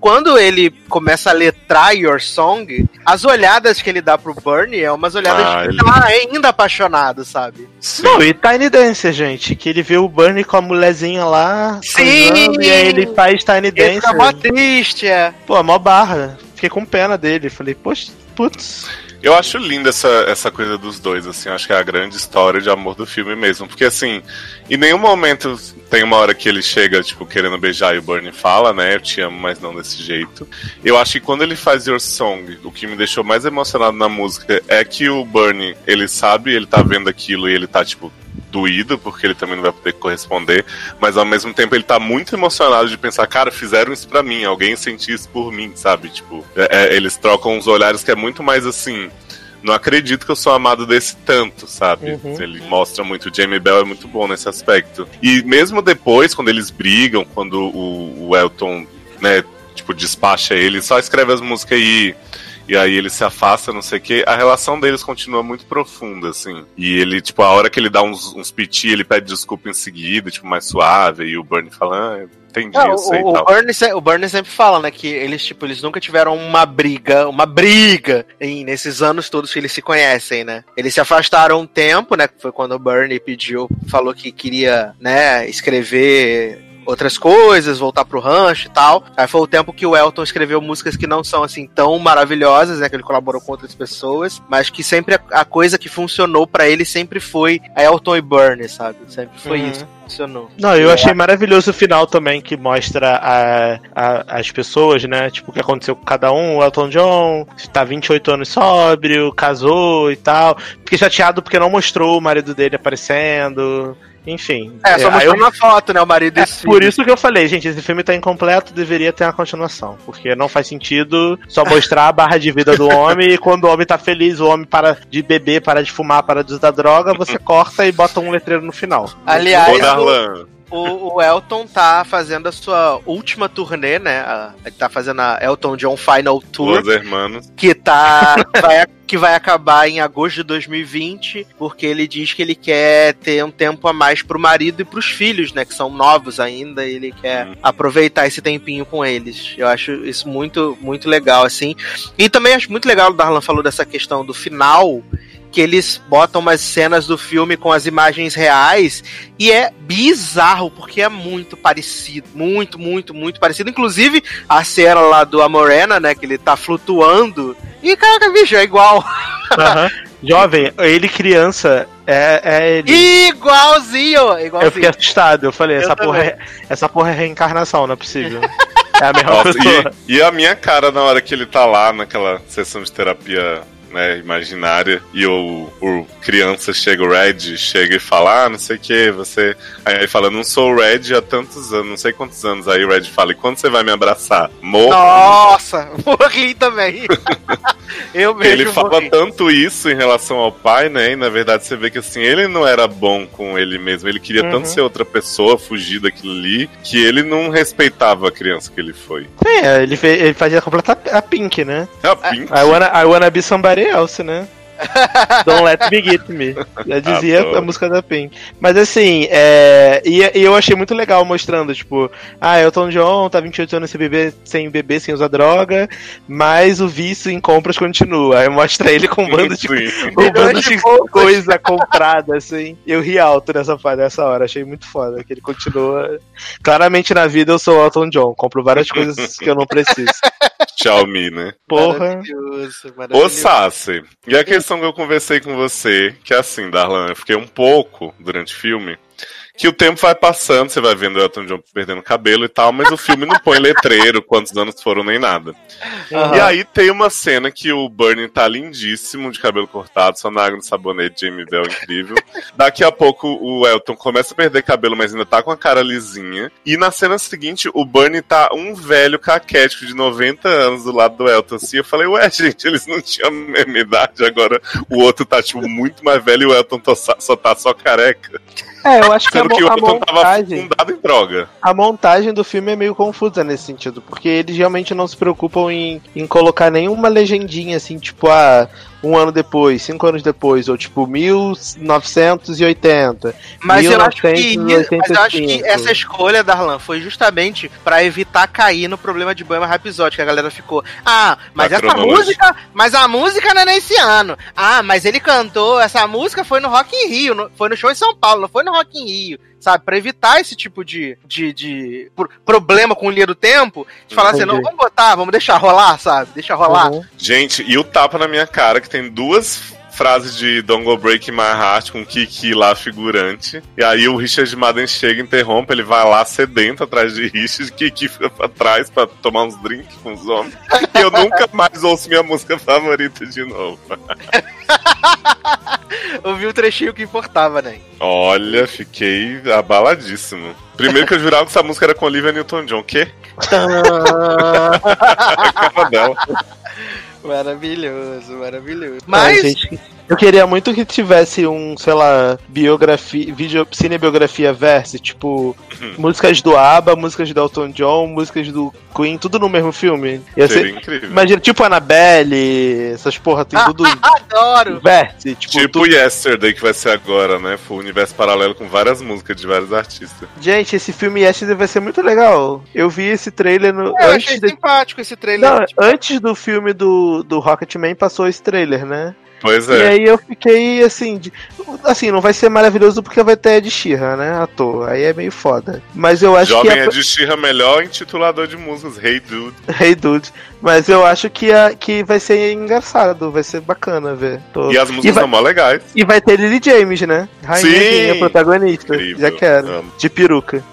Quando ele começa a letrar Your Song, as olhadas que ele dá pro Bernie é umas olhadas Ah, de ele- quem tá ainda apaixonado, sabe? Sim. Não, e Tiny Dancer, gente, que ele vê o Bernie com a mulherzinha lá, Sim! e aí ele faz Tiny Ele fica mó Dancer. triste, é. Pô, mó barra. Fiquei com pena dele. Falei, poxa, putz. Eu acho linda essa, essa coisa dos dois, assim, acho que é a grande história de amor do filme mesmo. Porque assim, em nenhum momento tem uma hora que ele chega, tipo, querendo beijar e o Bernie fala, né? Eu te amo, mas não desse jeito. Eu acho que quando ele faz Your Song, o que me deixou mais emocionado na música é que o Bernie, ele sabe, ele tá vendo aquilo e ele tá, tipo, doído, porque ele também não vai poder corresponder, mas ao mesmo tempo ele tá muito emocionado de pensar, cara, fizeram isso pra mim, alguém sentiu isso por mim, sabe? Tipo, é- é, eles trocam uns olhares que é muito mais assim. Não acredito que eu sou amado desse tanto, sabe? Uhum. Ele mostra muito. O Jamie Bell é muito bom nesse aspecto. E mesmo depois, quando eles brigam, quando o, o Elton, né, tipo, despacha ele, só escreve as músicas aí. E aí ele se afasta, não sei o que. A relação deles continua muito profunda, assim. E ele, tipo, a hora que ele dá uns, uns piti, ele pede desculpa em seguida, tipo, mais suave. E o Bernie fala, ah, entendi Não, isso aí e o, tal. Bernie, o Bernie sempre fala, né, que eles, tipo, eles nunca tiveram uma briga, uma briga em, nesses anos todos que eles se conhecem, né? Eles se afastaram um tempo, né, foi quando o Bernie pediu, falou que queria, né, escrever outras coisas, voltar pro rancho e tal. Aí foi o tempo que o Elton escreveu músicas que não são assim tão maravilhosas, né, que ele colaborou com outras pessoas, mas que sempre a, a coisa que funcionou pra ele sempre foi a Elton e Bernie, sabe? Sempre foi Uhum. isso que funcionou. Não, eu achei maravilhoso o final também, que mostra a, a- as pessoas, né? Tipo, o que aconteceu com cada um. O Elton John tá 28 anos sóbrio, casou e tal. Fiquei chateado porque não mostrou o marido dele aparecendo. Enfim. É, só aí mostrou eu- na foto, né, o marido É, por isso que eu falei, gente, esse filme tá incompleto, deveria ter uma continuação. Porque não faz sentido só mostrar a barra de vida do homem e quando o homem tá feliz, o homem para de beber, para de fumar, para de usar droga, você corta e bota um letreiro no final. Aliás, Ô, Darlan, o, o Elton tá fazendo a sua última turnê, né? A- Ele tá fazendo a Elton John Final Tour, Los Hermanos. que tá. vai, que vai acabar em agosto de 2020, porque ele diz que ele quer ter um tempo a mais pro marido e pros filhos, né? Que são novos ainda, e ele quer Hum. aproveitar esse tempinho com eles. Eu acho isso muito, muito legal, assim. E também acho muito legal, o Darlan falou dessa questão do final. Que eles botam umas cenas do filme com as imagens reais e é bizarro, porque é muito parecido. Muito, muito, muito parecido. Inclusive, a cena lá do Amorena, né? Que ele tá flutuando. E, caraca, bicho, é igual. Aham. Jovem, ele criança, é, é ele. Igualzinho! Eu fiquei Igualzinho. assustado, eu falei, Eu essa porra, é, essa porra é reencarnação, não é possível. É a mesma Nossa, pessoa. e, e a minha cara na hora que ele tá lá naquela sessão de terapia né, imaginária e o, o criança chega, o Red, chega e fala, ah, não sei o que, você. Aí ele fala, não sou o Red há tantos anos, não sei quantos anos. Aí o Red fala, e quando você vai me abraçar? Morro. Nossa, morri também. Eu mesmo Ele fala morri. tanto isso em relação ao pai, né? E na verdade você vê que assim, ele não era bom com ele mesmo. Ele queria Uhum. tanto ser outra pessoa, fugir daquilo ali, que ele não respeitava a criança que ele foi. É, ele, fe- ele fazia completar a Pink, né? A Pink. I wanna, I wanna be somebody else, né? Don't let me get me. Já dizia Adoro. a música da Pink. Mas assim, é, e, e eu achei muito legal mostrando, tipo, ah, Elton John tá 28 anos sem beber, sem beber, sem usar droga, mas o vício em compras continua. Aí mostra ele com um bando de, um bando de coisa comprada, assim. Eu ri alto nessa, nessa hora, achei muito foda, que ele continua. Claramente na vida eu sou o Elton John, compro várias coisas que eu não preciso. Xiaomi, né? Porra. Maravilhoso, Ô, maravilhoso. Sassi, e a questão que eu conversei com você, que é assim, Darlan, eu fiquei um pouco durante o filme, que o tempo vai passando, você vai vendo o Elton John perdendo cabelo e tal, mas o filme não põe letreiro, quantos anos foram, nem nada. E aí tem uma cena que o Bernie tá lindíssimo, de cabelo cortado, só na água do sabonete, Jamie Bell, incrível. Daqui a pouco o Elton começa a perder cabelo, mas ainda tá com a cara lisinha. E na cena seguinte, o Bernie tá um velho caquético de 90 anos do lado do Elton, assim. Eu falei, ué, gente, eles não tinham a mesma idade, agora o outro tá, tipo, muito mais velho e o Elton tô- só tá só careca. É, eu acho que a, que o a montagem, fundado em droga. a montagem do filme é meio confusa nesse sentido, porque eles realmente não se preocupam em, em colocar nenhuma legendinha assim, tipo, ah, um ano depois, cinco anos depois, ou tipo, 1980. Mas eu, acho que, mas eu acho que 1985. essa escolha, Darlan, foi justamente pra evitar cair no problema de Bohemian Rhapsody, que a galera ficou, ah, mas essa cronologia. música, mas a música não é nesse ano. Ah, mas ele cantou, essa música foi no Rock in Rio, no- foi no show em São Paulo, não foi no Rock in Rio. Sabe, pra evitar esse tipo de, de, de pro- problema com linha do tempo, de falar assim, Entendi. não, vamos botar, vamos deixar rolar, sabe? Deixa rolar. Uhum. Gente, e o tapa na minha cara, que tem duas frases de Don't Go Break My Heart com Kiki lá figurante. E aí o Richard Madden chega, interrompe, ele vai lá sedento atrás de Richard, Kiki fica pra trás pra tomar uns drinks com os homens. E eu nunca mais ouço minha música favorita de novo. Eu vi o trechinho que importava, né? Olha, fiquei abaladíssimo. Primeiro que eu jurava que essa música era com Olivia Newton-John. O quê? A cara dela. Maravilhoso, maravilhoso. Mas... Mas, gente, eu queria muito que tivesse um, sei lá, biografia, vídeo, cinebiografia verse, tipo, Uhum. músicas do ABBA, músicas do Elton John, músicas do Queen, tudo no mesmo filme. Ia ser, Seria incrível. imagina, tipo Annabelle, essas porra, tem tudo adoro. verse, tipo, Tipo tudo- Yesterday, que vai ser agora, né? Foi um universo paralelo com várias músicas de vários artistas. Gente, esse filme Yesterday vai ser muito legal. Eu vi esse trailer no, É, eu antes achei de- simpático esse trailer. Não, antes do filme do, do Rocketman passou esse trailer, né? Pois E é. aí eu fiquei assim, de- assim, não vai ser maravilhoso porque vai ter Ed Sheeran, né, ator. Aí é meio foda. Mas eu acho Jovem que a, Ed Sheeran, melhor intitulador de músicas, Hey Dude. Hey Dude, mas eu acho que a, que vai ser engraçado, vai ser bacana ver. Tô- E as músicas vai, são mó legais. e vai ter Lily James, né? Rainha Sim! protagonista. Incrível. Já quero. Amo. De peruca.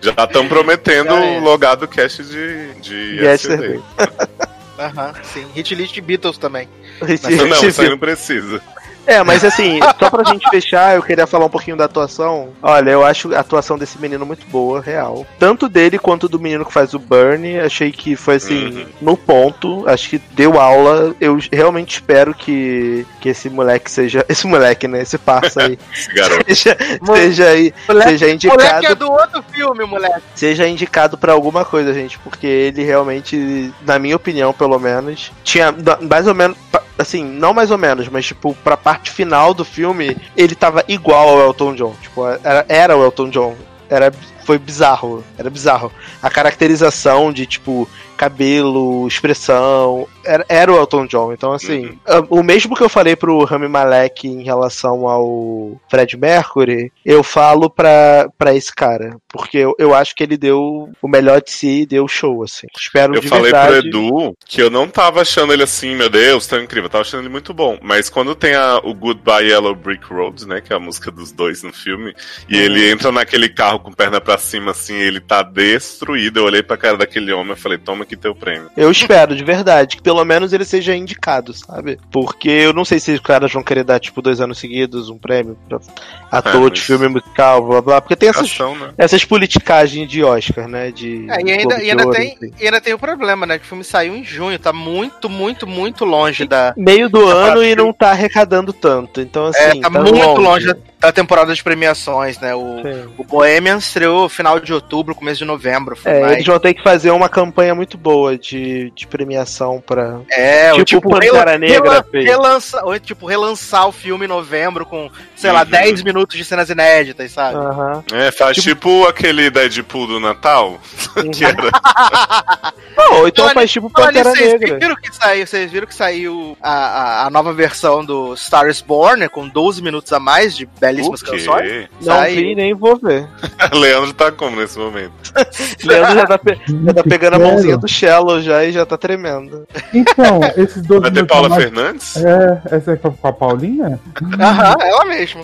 Já estão prometendo Já é. o logado cast de, de Yesterday. Aham, sim. Hit list de Beatles também. Não, isso aí não precisa. É, mas assim, só pra gente fechar, eu queria falar um pouquinho da atuação. Olha, eu acho a atuação desse menino muito boa, real. Tanto dele quanto do menino que faz o Bernie, achei que foi assim, Uhum. no ponto, acho que deu aula. Eu realmente espero que, que esse moleque seja. Esse moleque, né? Esse parça aí. Esse garoto. seja, seja aí. Moleque, seja moleque indicado é do outro filme, moleque. seja indicado pra alguma coisa, gente, porque ele realmente, na minha opinião, pelo menos, tinha mais ou menos, assim, não mais ou menos, mas tipo, pra parte final do filme, ele tava igual ao Elton John, tipo, era, era o Elton John. Era, foi bizarro, era bizarro. A caracterização de, tipo, cabelo, expressão, era, era o Elton John. Então, assim, ah, o mesmo que eu falei pro Rami Malek em relação ao Fred Mercury, eu falo pra, pra esse cara. Porque eu, eu acho que ele deu o melhor de si e deu show, assim. Espero Eu de falei verdade. pro Edu que eu não tava achando ele assim, meu Deus, tão incrível. Eu tava achando ele muito bom. Mas quando tem a, o Goodbye Yellow Brick Road, né? Que é a música dos dois no filme, e Uhum. ele entra naquele carro com perna pra cima, assim, ele tá destruído. Eu olhei pra cara daquele homem e falei, toma aqui teu prêmio. Eu espero, de verdade, que pelo menos ele seja indicado, sabe? Porque eu não sei se os caras vão querer dar, tipo, dois anos seguidos um prêmio pra ator É, de filme musical, blá blá. Porque tem essas, Ação, né? essas politicagens de Oscar, né? De É, e ainda, e ainda Ouro, tem, e ainda tem o problema, né? Que o filme saiu em junho, tá muito, muito, muito longe da. Meio do Tá ano e não tá arrecadando tanto. Então, assim. é, tá, muito longe da, da temporada de premiações, né? O, Sim. o Bohemian estreou final de outubro, começo de novembro. Foi É, mais... eles vão ter que fazer uma campanha muito boa de, de premiação pra. É, Tipo o tipo, Pantera Negra relança, ou, tipo, relançar o filme em novembro com, sei lá, Uhum. 10 minutos de cenas inéditas, sabe? Aham. É, faz tipo... aquele Deadpool do Natal, que era Não, ou então faz tipo Pantera vocês Negra. viram que saiu, vocês viram que saiu a, a, a nova versão do Star is Born, né, com 12 minutos a mais de belíssimas canções? Não Saiu. vi nem vou ver. Leandro tá como nesse momento? Leandro já tá, pe- já tá pegando a Sério? mãozinha do Shallow já e já tá tremendo. Então, esses dois Vai ter Paula Fernandes? É, essa é com a Paulinha? Aham, ela mesma.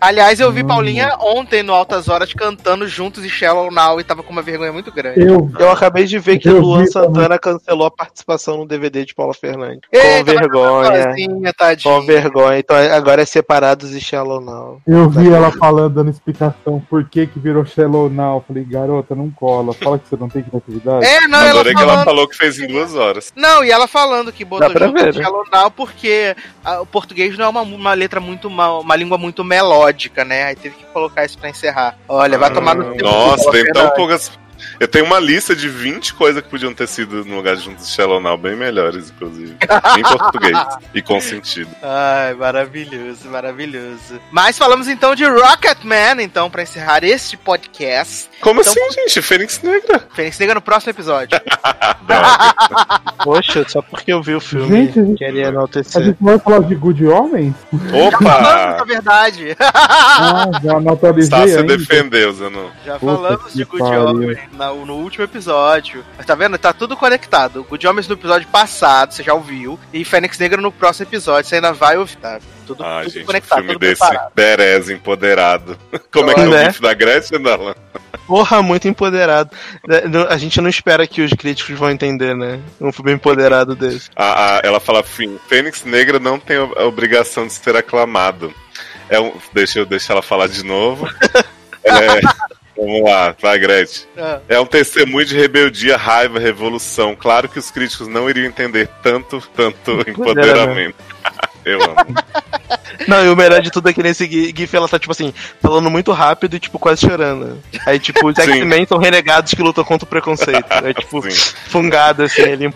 Aliás, eu vi Hum. Paulinha ontem no Altas Horas cantando juntos e Shallow Now e tava com uma vergonha muito grande. Eu, Eu acabei de ver que Eu Luan vi Santana cancelou a participação no DVD de Paula Fernandes. Com Eita, mas vergonha. Sozinha, tadinha. Com vergonha. Então agora é separados e Shallow Now. eu vi ela falando, dando explicação por que que virou Shallow Now. Falei, garota, não cola. Fala que você não tem criatividade. É, não, ela Adorei que ela falando. falou que fez em duas horas. Não, e ela falando que botou junto ver, com né? Shallow Now porque ah, o português não é uma, uma letra muito. Uma, uma língua muito melódica, né? Aí teve que colocar isso pra encerrar. Olha, vai tomar no tempo. Nossa, tem tão poucas. Eu tenho uma lista de 20 coisas que podiam ter sido no lugar de juntos de Shallow Now, bem melhores, inclusive. em português. E com sentido. Ai, maravilhoso, maravilhoso. Mas falamos então de Rocketman, então, pra encerrar este podcast. Como Então- assim, gente? Fênix Negra. Fênix Negra no próximo episódio. Poxa, só porque eu vi o filme. Gente, a gente- Queria A enaltecer. gente vai falar de Good Homens? Falamos, na Opa! verdade. Ah, já atualizei Sácia ainda. defendeu, Zanon. Já Puta falamos de Good pariu. Homens na- no último episódio. Mas tá vendo? Tá tudo conectado. Good Homens no episódio passado, você já ouviu. E Fênix Negra no próximo episódio, você ainda vai ouvir. Tá? Tudo, Ah, tudo gente, um conectado, filme tudo desse preparado. Berez empoderado. Como é que é o Né? gif da Gretchen, Darlan? Porra, muito empoderado. É, não- A gente não espera que os críticos vão entender, né? Um filme empoderado desse. A, a- ela fala assim: Fênix Negra não tem a a obrigação de ser aclamado. É um, deixa eu deixar ela falar de novo. É, vamos lá, vai, Gretchen. Ah. É um testemunho de rebeldia, raiva, revolução. Claro que os críticos não iriam entender tanto, tanto empoderamento. Eu amo. Não, e o melhor de tudo é que nesse gi- GIF ela tá, tipo assim, falando muito rápido e, tipo, quase chorando. Aí, tipo, os. X-Men são renegados que lutam contra o preconceito. É, tipo, Sim. fungado, assim, ele.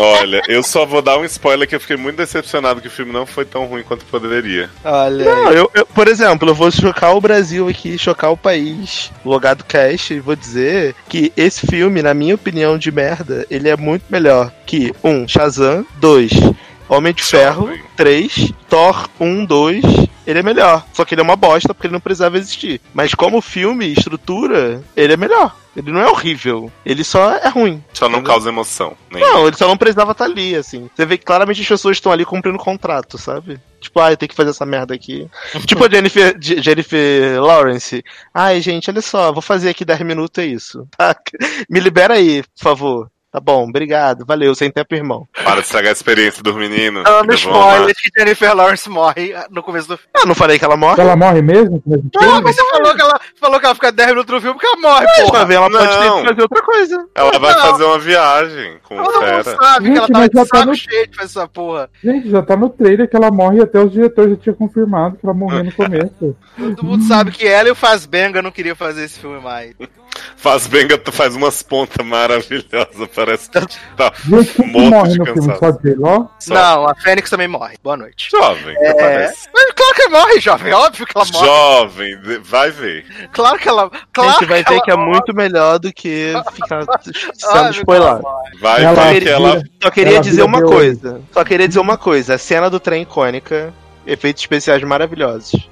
Olha, eu só vou dar um spoiler que eu fiquei muito decepcionado que o filme não foi tão ruim quanto poderia. Olha. Não, eu, eu- por exemplo, eu vou chocar o Brasil aqui, chocar o país, logado cast, e vou dizer que esse filme, na minha opinião de merda, ele é muito melhor que um, Shazam, dois, Homem de Ferro, Jovem. três, Thor 1, 2, ele é melhor. Só que ele é uma bosta porque ele não precisava existir. Mas como filme, estrutura, ele é melhor. Ele não é horrível. Ele só é ruim. Só não causa emoção. Nem Não, ele só não precisava estar ali, assim. Você vê que claramente as pessoas estão ali cumprindo contrato, sabe? Tipo, ah, eu tenho que fazer essa merda aqui. tipo a Jennifer, Je- Jennifer Lawrence. Ai, gente, olha só, vou fazer aqui 10 minutos, é isso. Tá? Me libera aí, por favor. Tá bom, obrigado, valeu, sem tempo, irmão. Para de estragar a experiência dos meninos. Amar. spoiler que Jennifer Lawrence morre no começo do filme. Ah, não falei que ela morre? Ela morre mesmo? Não, mas você falou que ela, falou que ela fica 10 minutos no filme porque ela morre, Pra porra. ver, ela pode ter Não. que fazer outra coisa. Ela vai Não. fazer uma viagem com o Todo mundo Fera. sabe que ela Gente, tava mas de já tá saco no- cheio de fazer essa porra. Gente, já tá no trailer que ela morre e até os diretores já tinham confirmado que ela morreu no começo. Todo mundo sabe que ela e o Fazbenga não queriam fazer esse filme mais. Faz Benga faz umas pontas maravilhosas. Parece que tá morto morre de no filme? Só. Não, a Fênix também morre. Boa noite. Jovem, É. parece. Mas claro que morre, jovem. Óbvio que ela morre. Jovem, vai ver. Claro que ela. Claro a gente vai que ver ela que é morre. muito melhor do que ficar sendo morre. Vai Ela ver que ela. Só queria Ela dizer uma coisa. Só queria dizer uma coisa. A cena do trem icônica, efeitos especiais maravilhosos.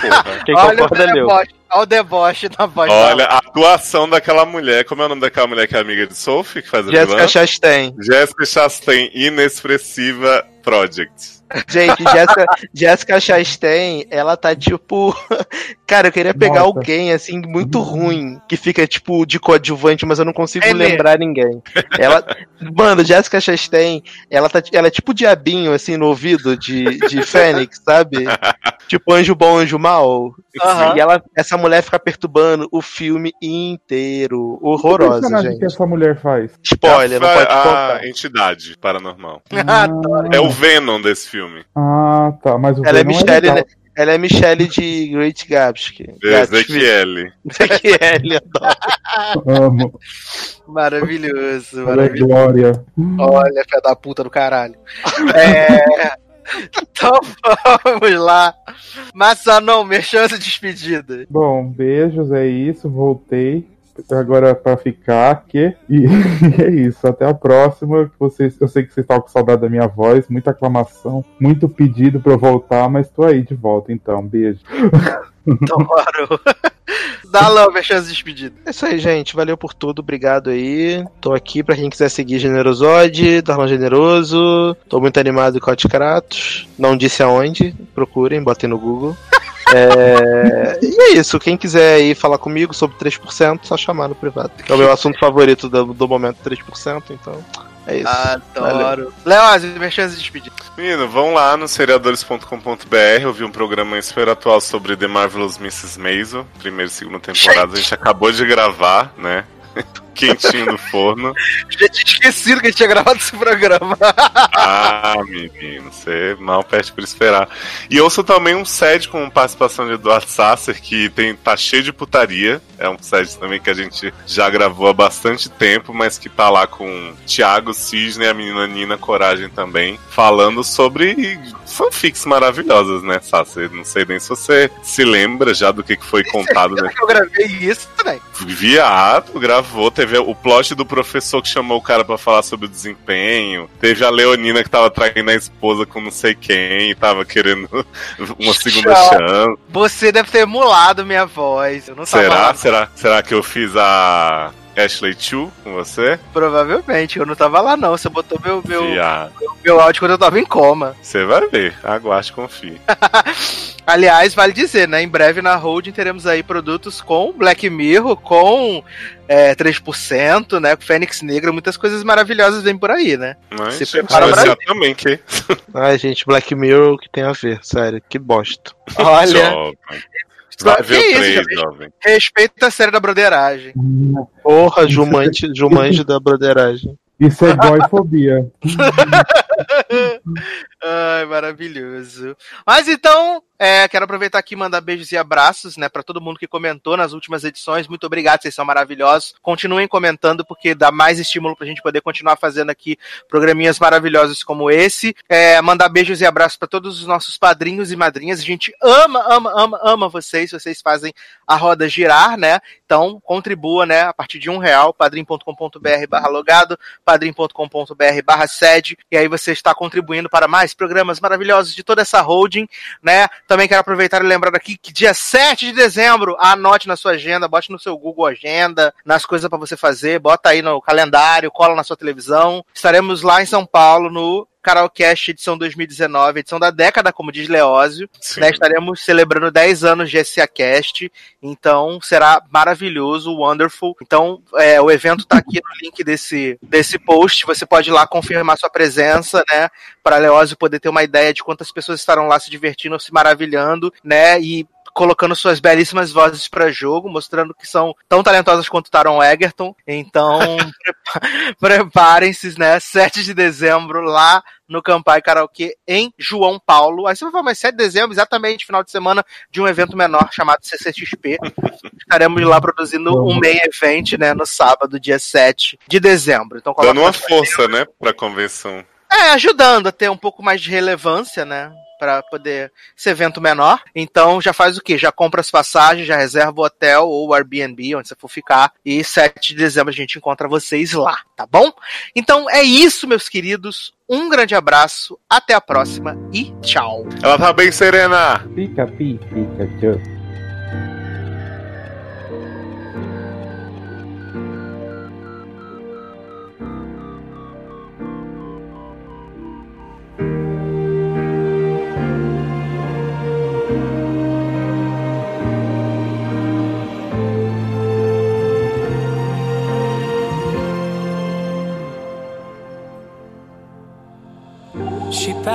Porra. Quem Olha o concorda, deboche. Olha o deboche na voz Olha, a atuação daquela mulher. Como é o nome daquela mulher que é amiga de Sophie, que faz Jessica? Chastain. Jéssica Chastain, inexpressiva Project. Gente, Jessica, Jessica Chastain, ela tá tipo. Cara, eu queria pegar Nossa. alguém assim, muito ruim, que fica tipo de coadjuvante, mas eu não consigo É mesmo. lembrar ninguém. Ela. Mano, Jessica Chastain, ela, tá, ela é tipo diabinho assim no ouvido de, de Fênix, sabe? tipo anjo bom, anjo mal. Aham. E ela, essa mulher fica perturbando o filme inteiro. Que Horrorosa, que gente. essa mulher faz? Spoiler, não a, pode a contar. entidade paranormal. Adoro. É o Venom desse filme. Ah, tá. Mas o Ela é Venom Michelle, legal. né? Ela é Michelle de Great Gatsby. Ezequiel. Ezequiel, adoro. Amo. Maravilhoso, é maravilhoso. Glória. Olha, fé da puta do caralho. É. Então vamos lá. Massa não, merchan de despedida. Bom, beijos, é isso. Voltei. Agora pra ficar, que e é isso. Até a próxima. Vocês, eu sei que vocês estavam com saudade da minha voz, muita aclamação, muito pedido pra eu voltar, mas tô aí de volta então. Beijo. Adoro. Dá love a chance de despedida. É isso aí, gente. Valeu por tudo. Obrigado aí. Tô aqui pra quem quiser seguir Generosode, Darlan Generoso. Tô muito animado com o Kratos. Não disse aonde. Procurem, botem no Google. É... E é isso. Quem quiser aí falar comigo sobre 3%, só chamar no privado. É o meu assunto favorito do, do momento, 3%. Então, é isso. Adoro. Leoz, minha chance de despedir. Menino, vão lá no seriadores.com.br. Eu vi um programa super atual sobre The Marvelous Mrs. Maisel, primeira e segunda temporada. A gente acabou de gravar, né? Quentinho no forno. Já tinha esquecido que a gente tinha gravado esse programa. Ah, menino, você mal perde por esperar. E ouço também um SED com participação de Eduardo Sasser, que tem, tá cheio de putaria. É um SED também que a gente já gravou há bastante tempo, mas que tá lá com Thiago Cisne e a menina Nina Coragem também, falando sobre fanfics maravilhosas, né, Sasser? Não sei nem se você se lembra já do que foi contado, né? Eu gravei isso também. Viado, gravou. Teve o plot do professor que chamou o cara pra falar sobre o desempenho. Teve a Leonina que tava traindo a esposa com não sei quem e tava querendo uma segunda Tchau. chance. Você deve ter emulado minha voz. Eu não Será? Será? Será que eu fiz a Ashley Chu com você? Provavelmente, eu não tava lá não. Você botou meu, meu, Viado. meu áudio quando eu tava em coma. Você vai ver. Aguarde, confie. Aliás, vale dizer, né? Em breve na Holding teremos aí produtos com Black Mirror, com é, 3%, né? Com Fênix Negra, muitas coisas maravilhosas vêm por aí, né? Mas Se gente, prepara vai pra ser também, que Ai, gente, Black Mirror, o que tem a ver? Sério, que bosta. Olha, Vai Que ver o isso, 3, jovem? respeita a série da broderagem. Porra, Jumante, Jumanji da broderagem. Isso é boyfobia. Ai, maravilhoso. Mas então, é, quero aproveitar aqui e mandar beijos e abraços, né, para todo mundo que comentou nas últimas edições. Muito obrigado, vocês são maravilhosos. Continuem comentando, porque dá mais estímulo pra gente poder continuar fazendo aqui programinhas maravilhosos como esse. É, mandar beijos e abraços para todos os nossos padrinhos e madrinhas. A gente ama, ama, ama, ama vocês. Vocês fazem a roda girar, né? Então, contribua, né, a partir de um real, padrim.com.br barra logado, padrim.com.br barra sede, e aí você está contribuindo para mais programas maravilhosos de toda essa holding, né? Também quero aproveitar e lembrar aqui que dia 7 de dezembro, anote na sua agenda, bote no seu Google Agenda, nas coisas para você fazer, bota aí no calendário, cola na sua televisão. Estaremos lá em São Paulo no Karaokast edição 2019, edição da década, como diz Leózio. Né, estaremos celebrando 10 anos de SA Cast, então será maravilhoso, wonderful. Então, é, o evento tá aqui no link desse, desse post, você pode ir lá confirmar sua presença, né, para Leózio poder ter uma ideia de quantas pessoas estarão lá se divertindo, se maravilhando, né, e colocando suas belíssimas vozes para jogo, mostrando que são tão talentosas quanto Taron Egerton. Então, prepa- preparem-se, né? 7 de dezembro lá no Campai Karaokê em João Paulo. Aí você vai falar, mas 7 de dezembro, exatamente final de semana de um evento menor chamado CCXP. Estaremos lá produzindo um main event, né, no sábado, dia 7 de dezembro. Então, Dando uma força, né, pra convenção. é, ajudando a ter um pouco mais de relevância, né? Pra poder esse evento menor. Então já faz o quê? Já compra as passagens, já reserva o hotel ou o Airbnb, onde você for ficar. E 7 de dezembro a gente encontra vocês lá, tá bom? Então é isso, meus queridos. Um grande abraço, até a próxima e tchau. Ela tá bem serena. Pica, pica, pica, tchau.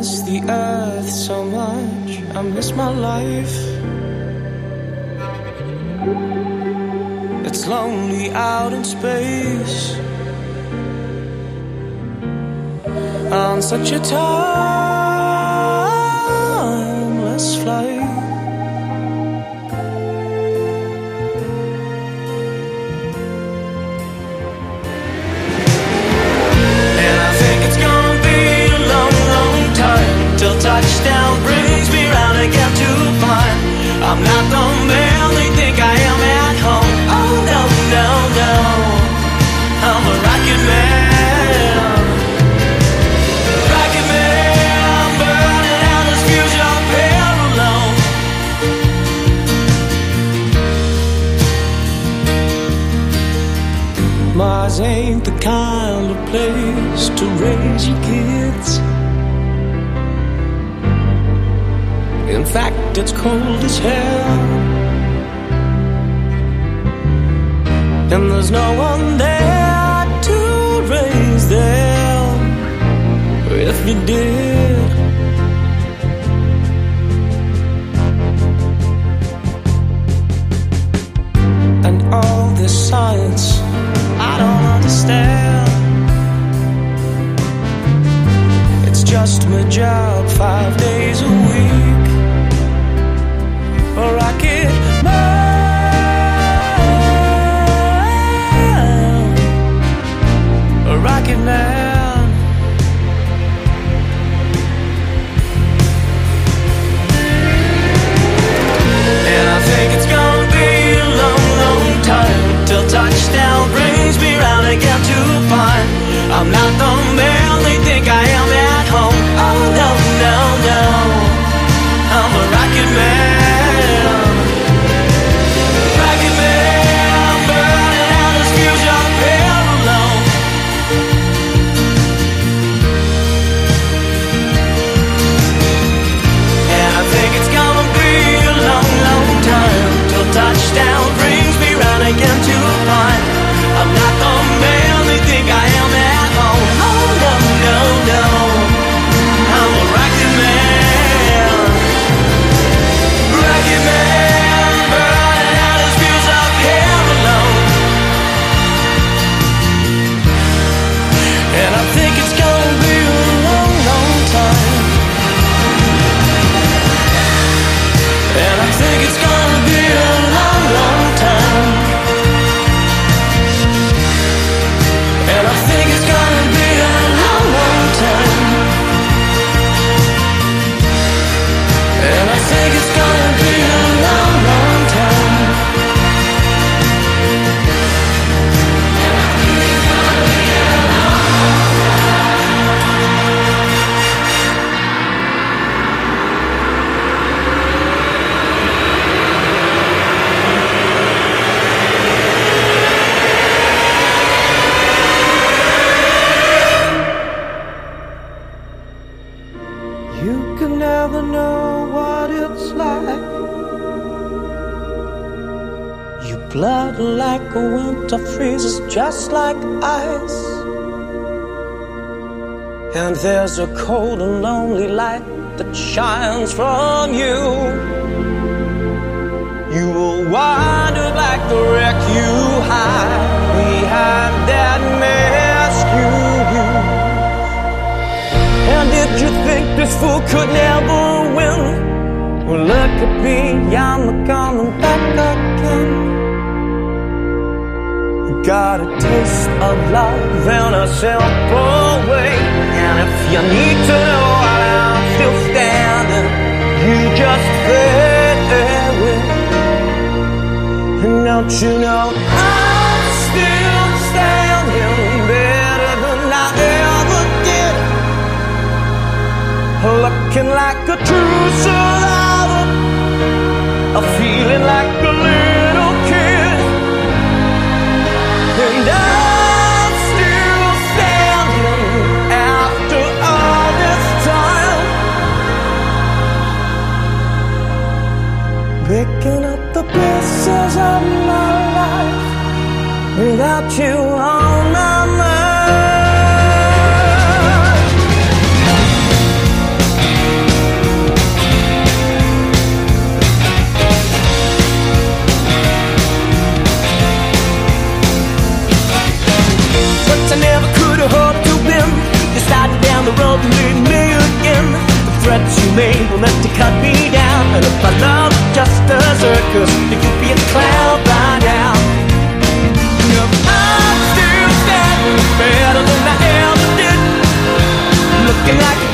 miss the earth so much. I miss my life. It's lonely out in space. On such a time. I'm it's cold as hell. And there's no one there to raise them if you did. And all this science, I don't understand. It's just my job five days a week. Man. Me round like winter freezes just like ice. And there's a cold and lonely light that shines from you. You will wander like the wreck you hide behind that mask you use. And did you think this fool could never win? Well, look at me, I'm coming back again. Got a taste of love in a simple way. And if you need to know while I'm still standing, you just fade away. And don't you know I'm still standing better than I ever did? Looking like a true survivor, a feeling like a little pieces of my life. Without you threats you made will meant to cut me down. And if my love just a circus, then you'd be a clown by now. I'm still standing better than I ever did, looking like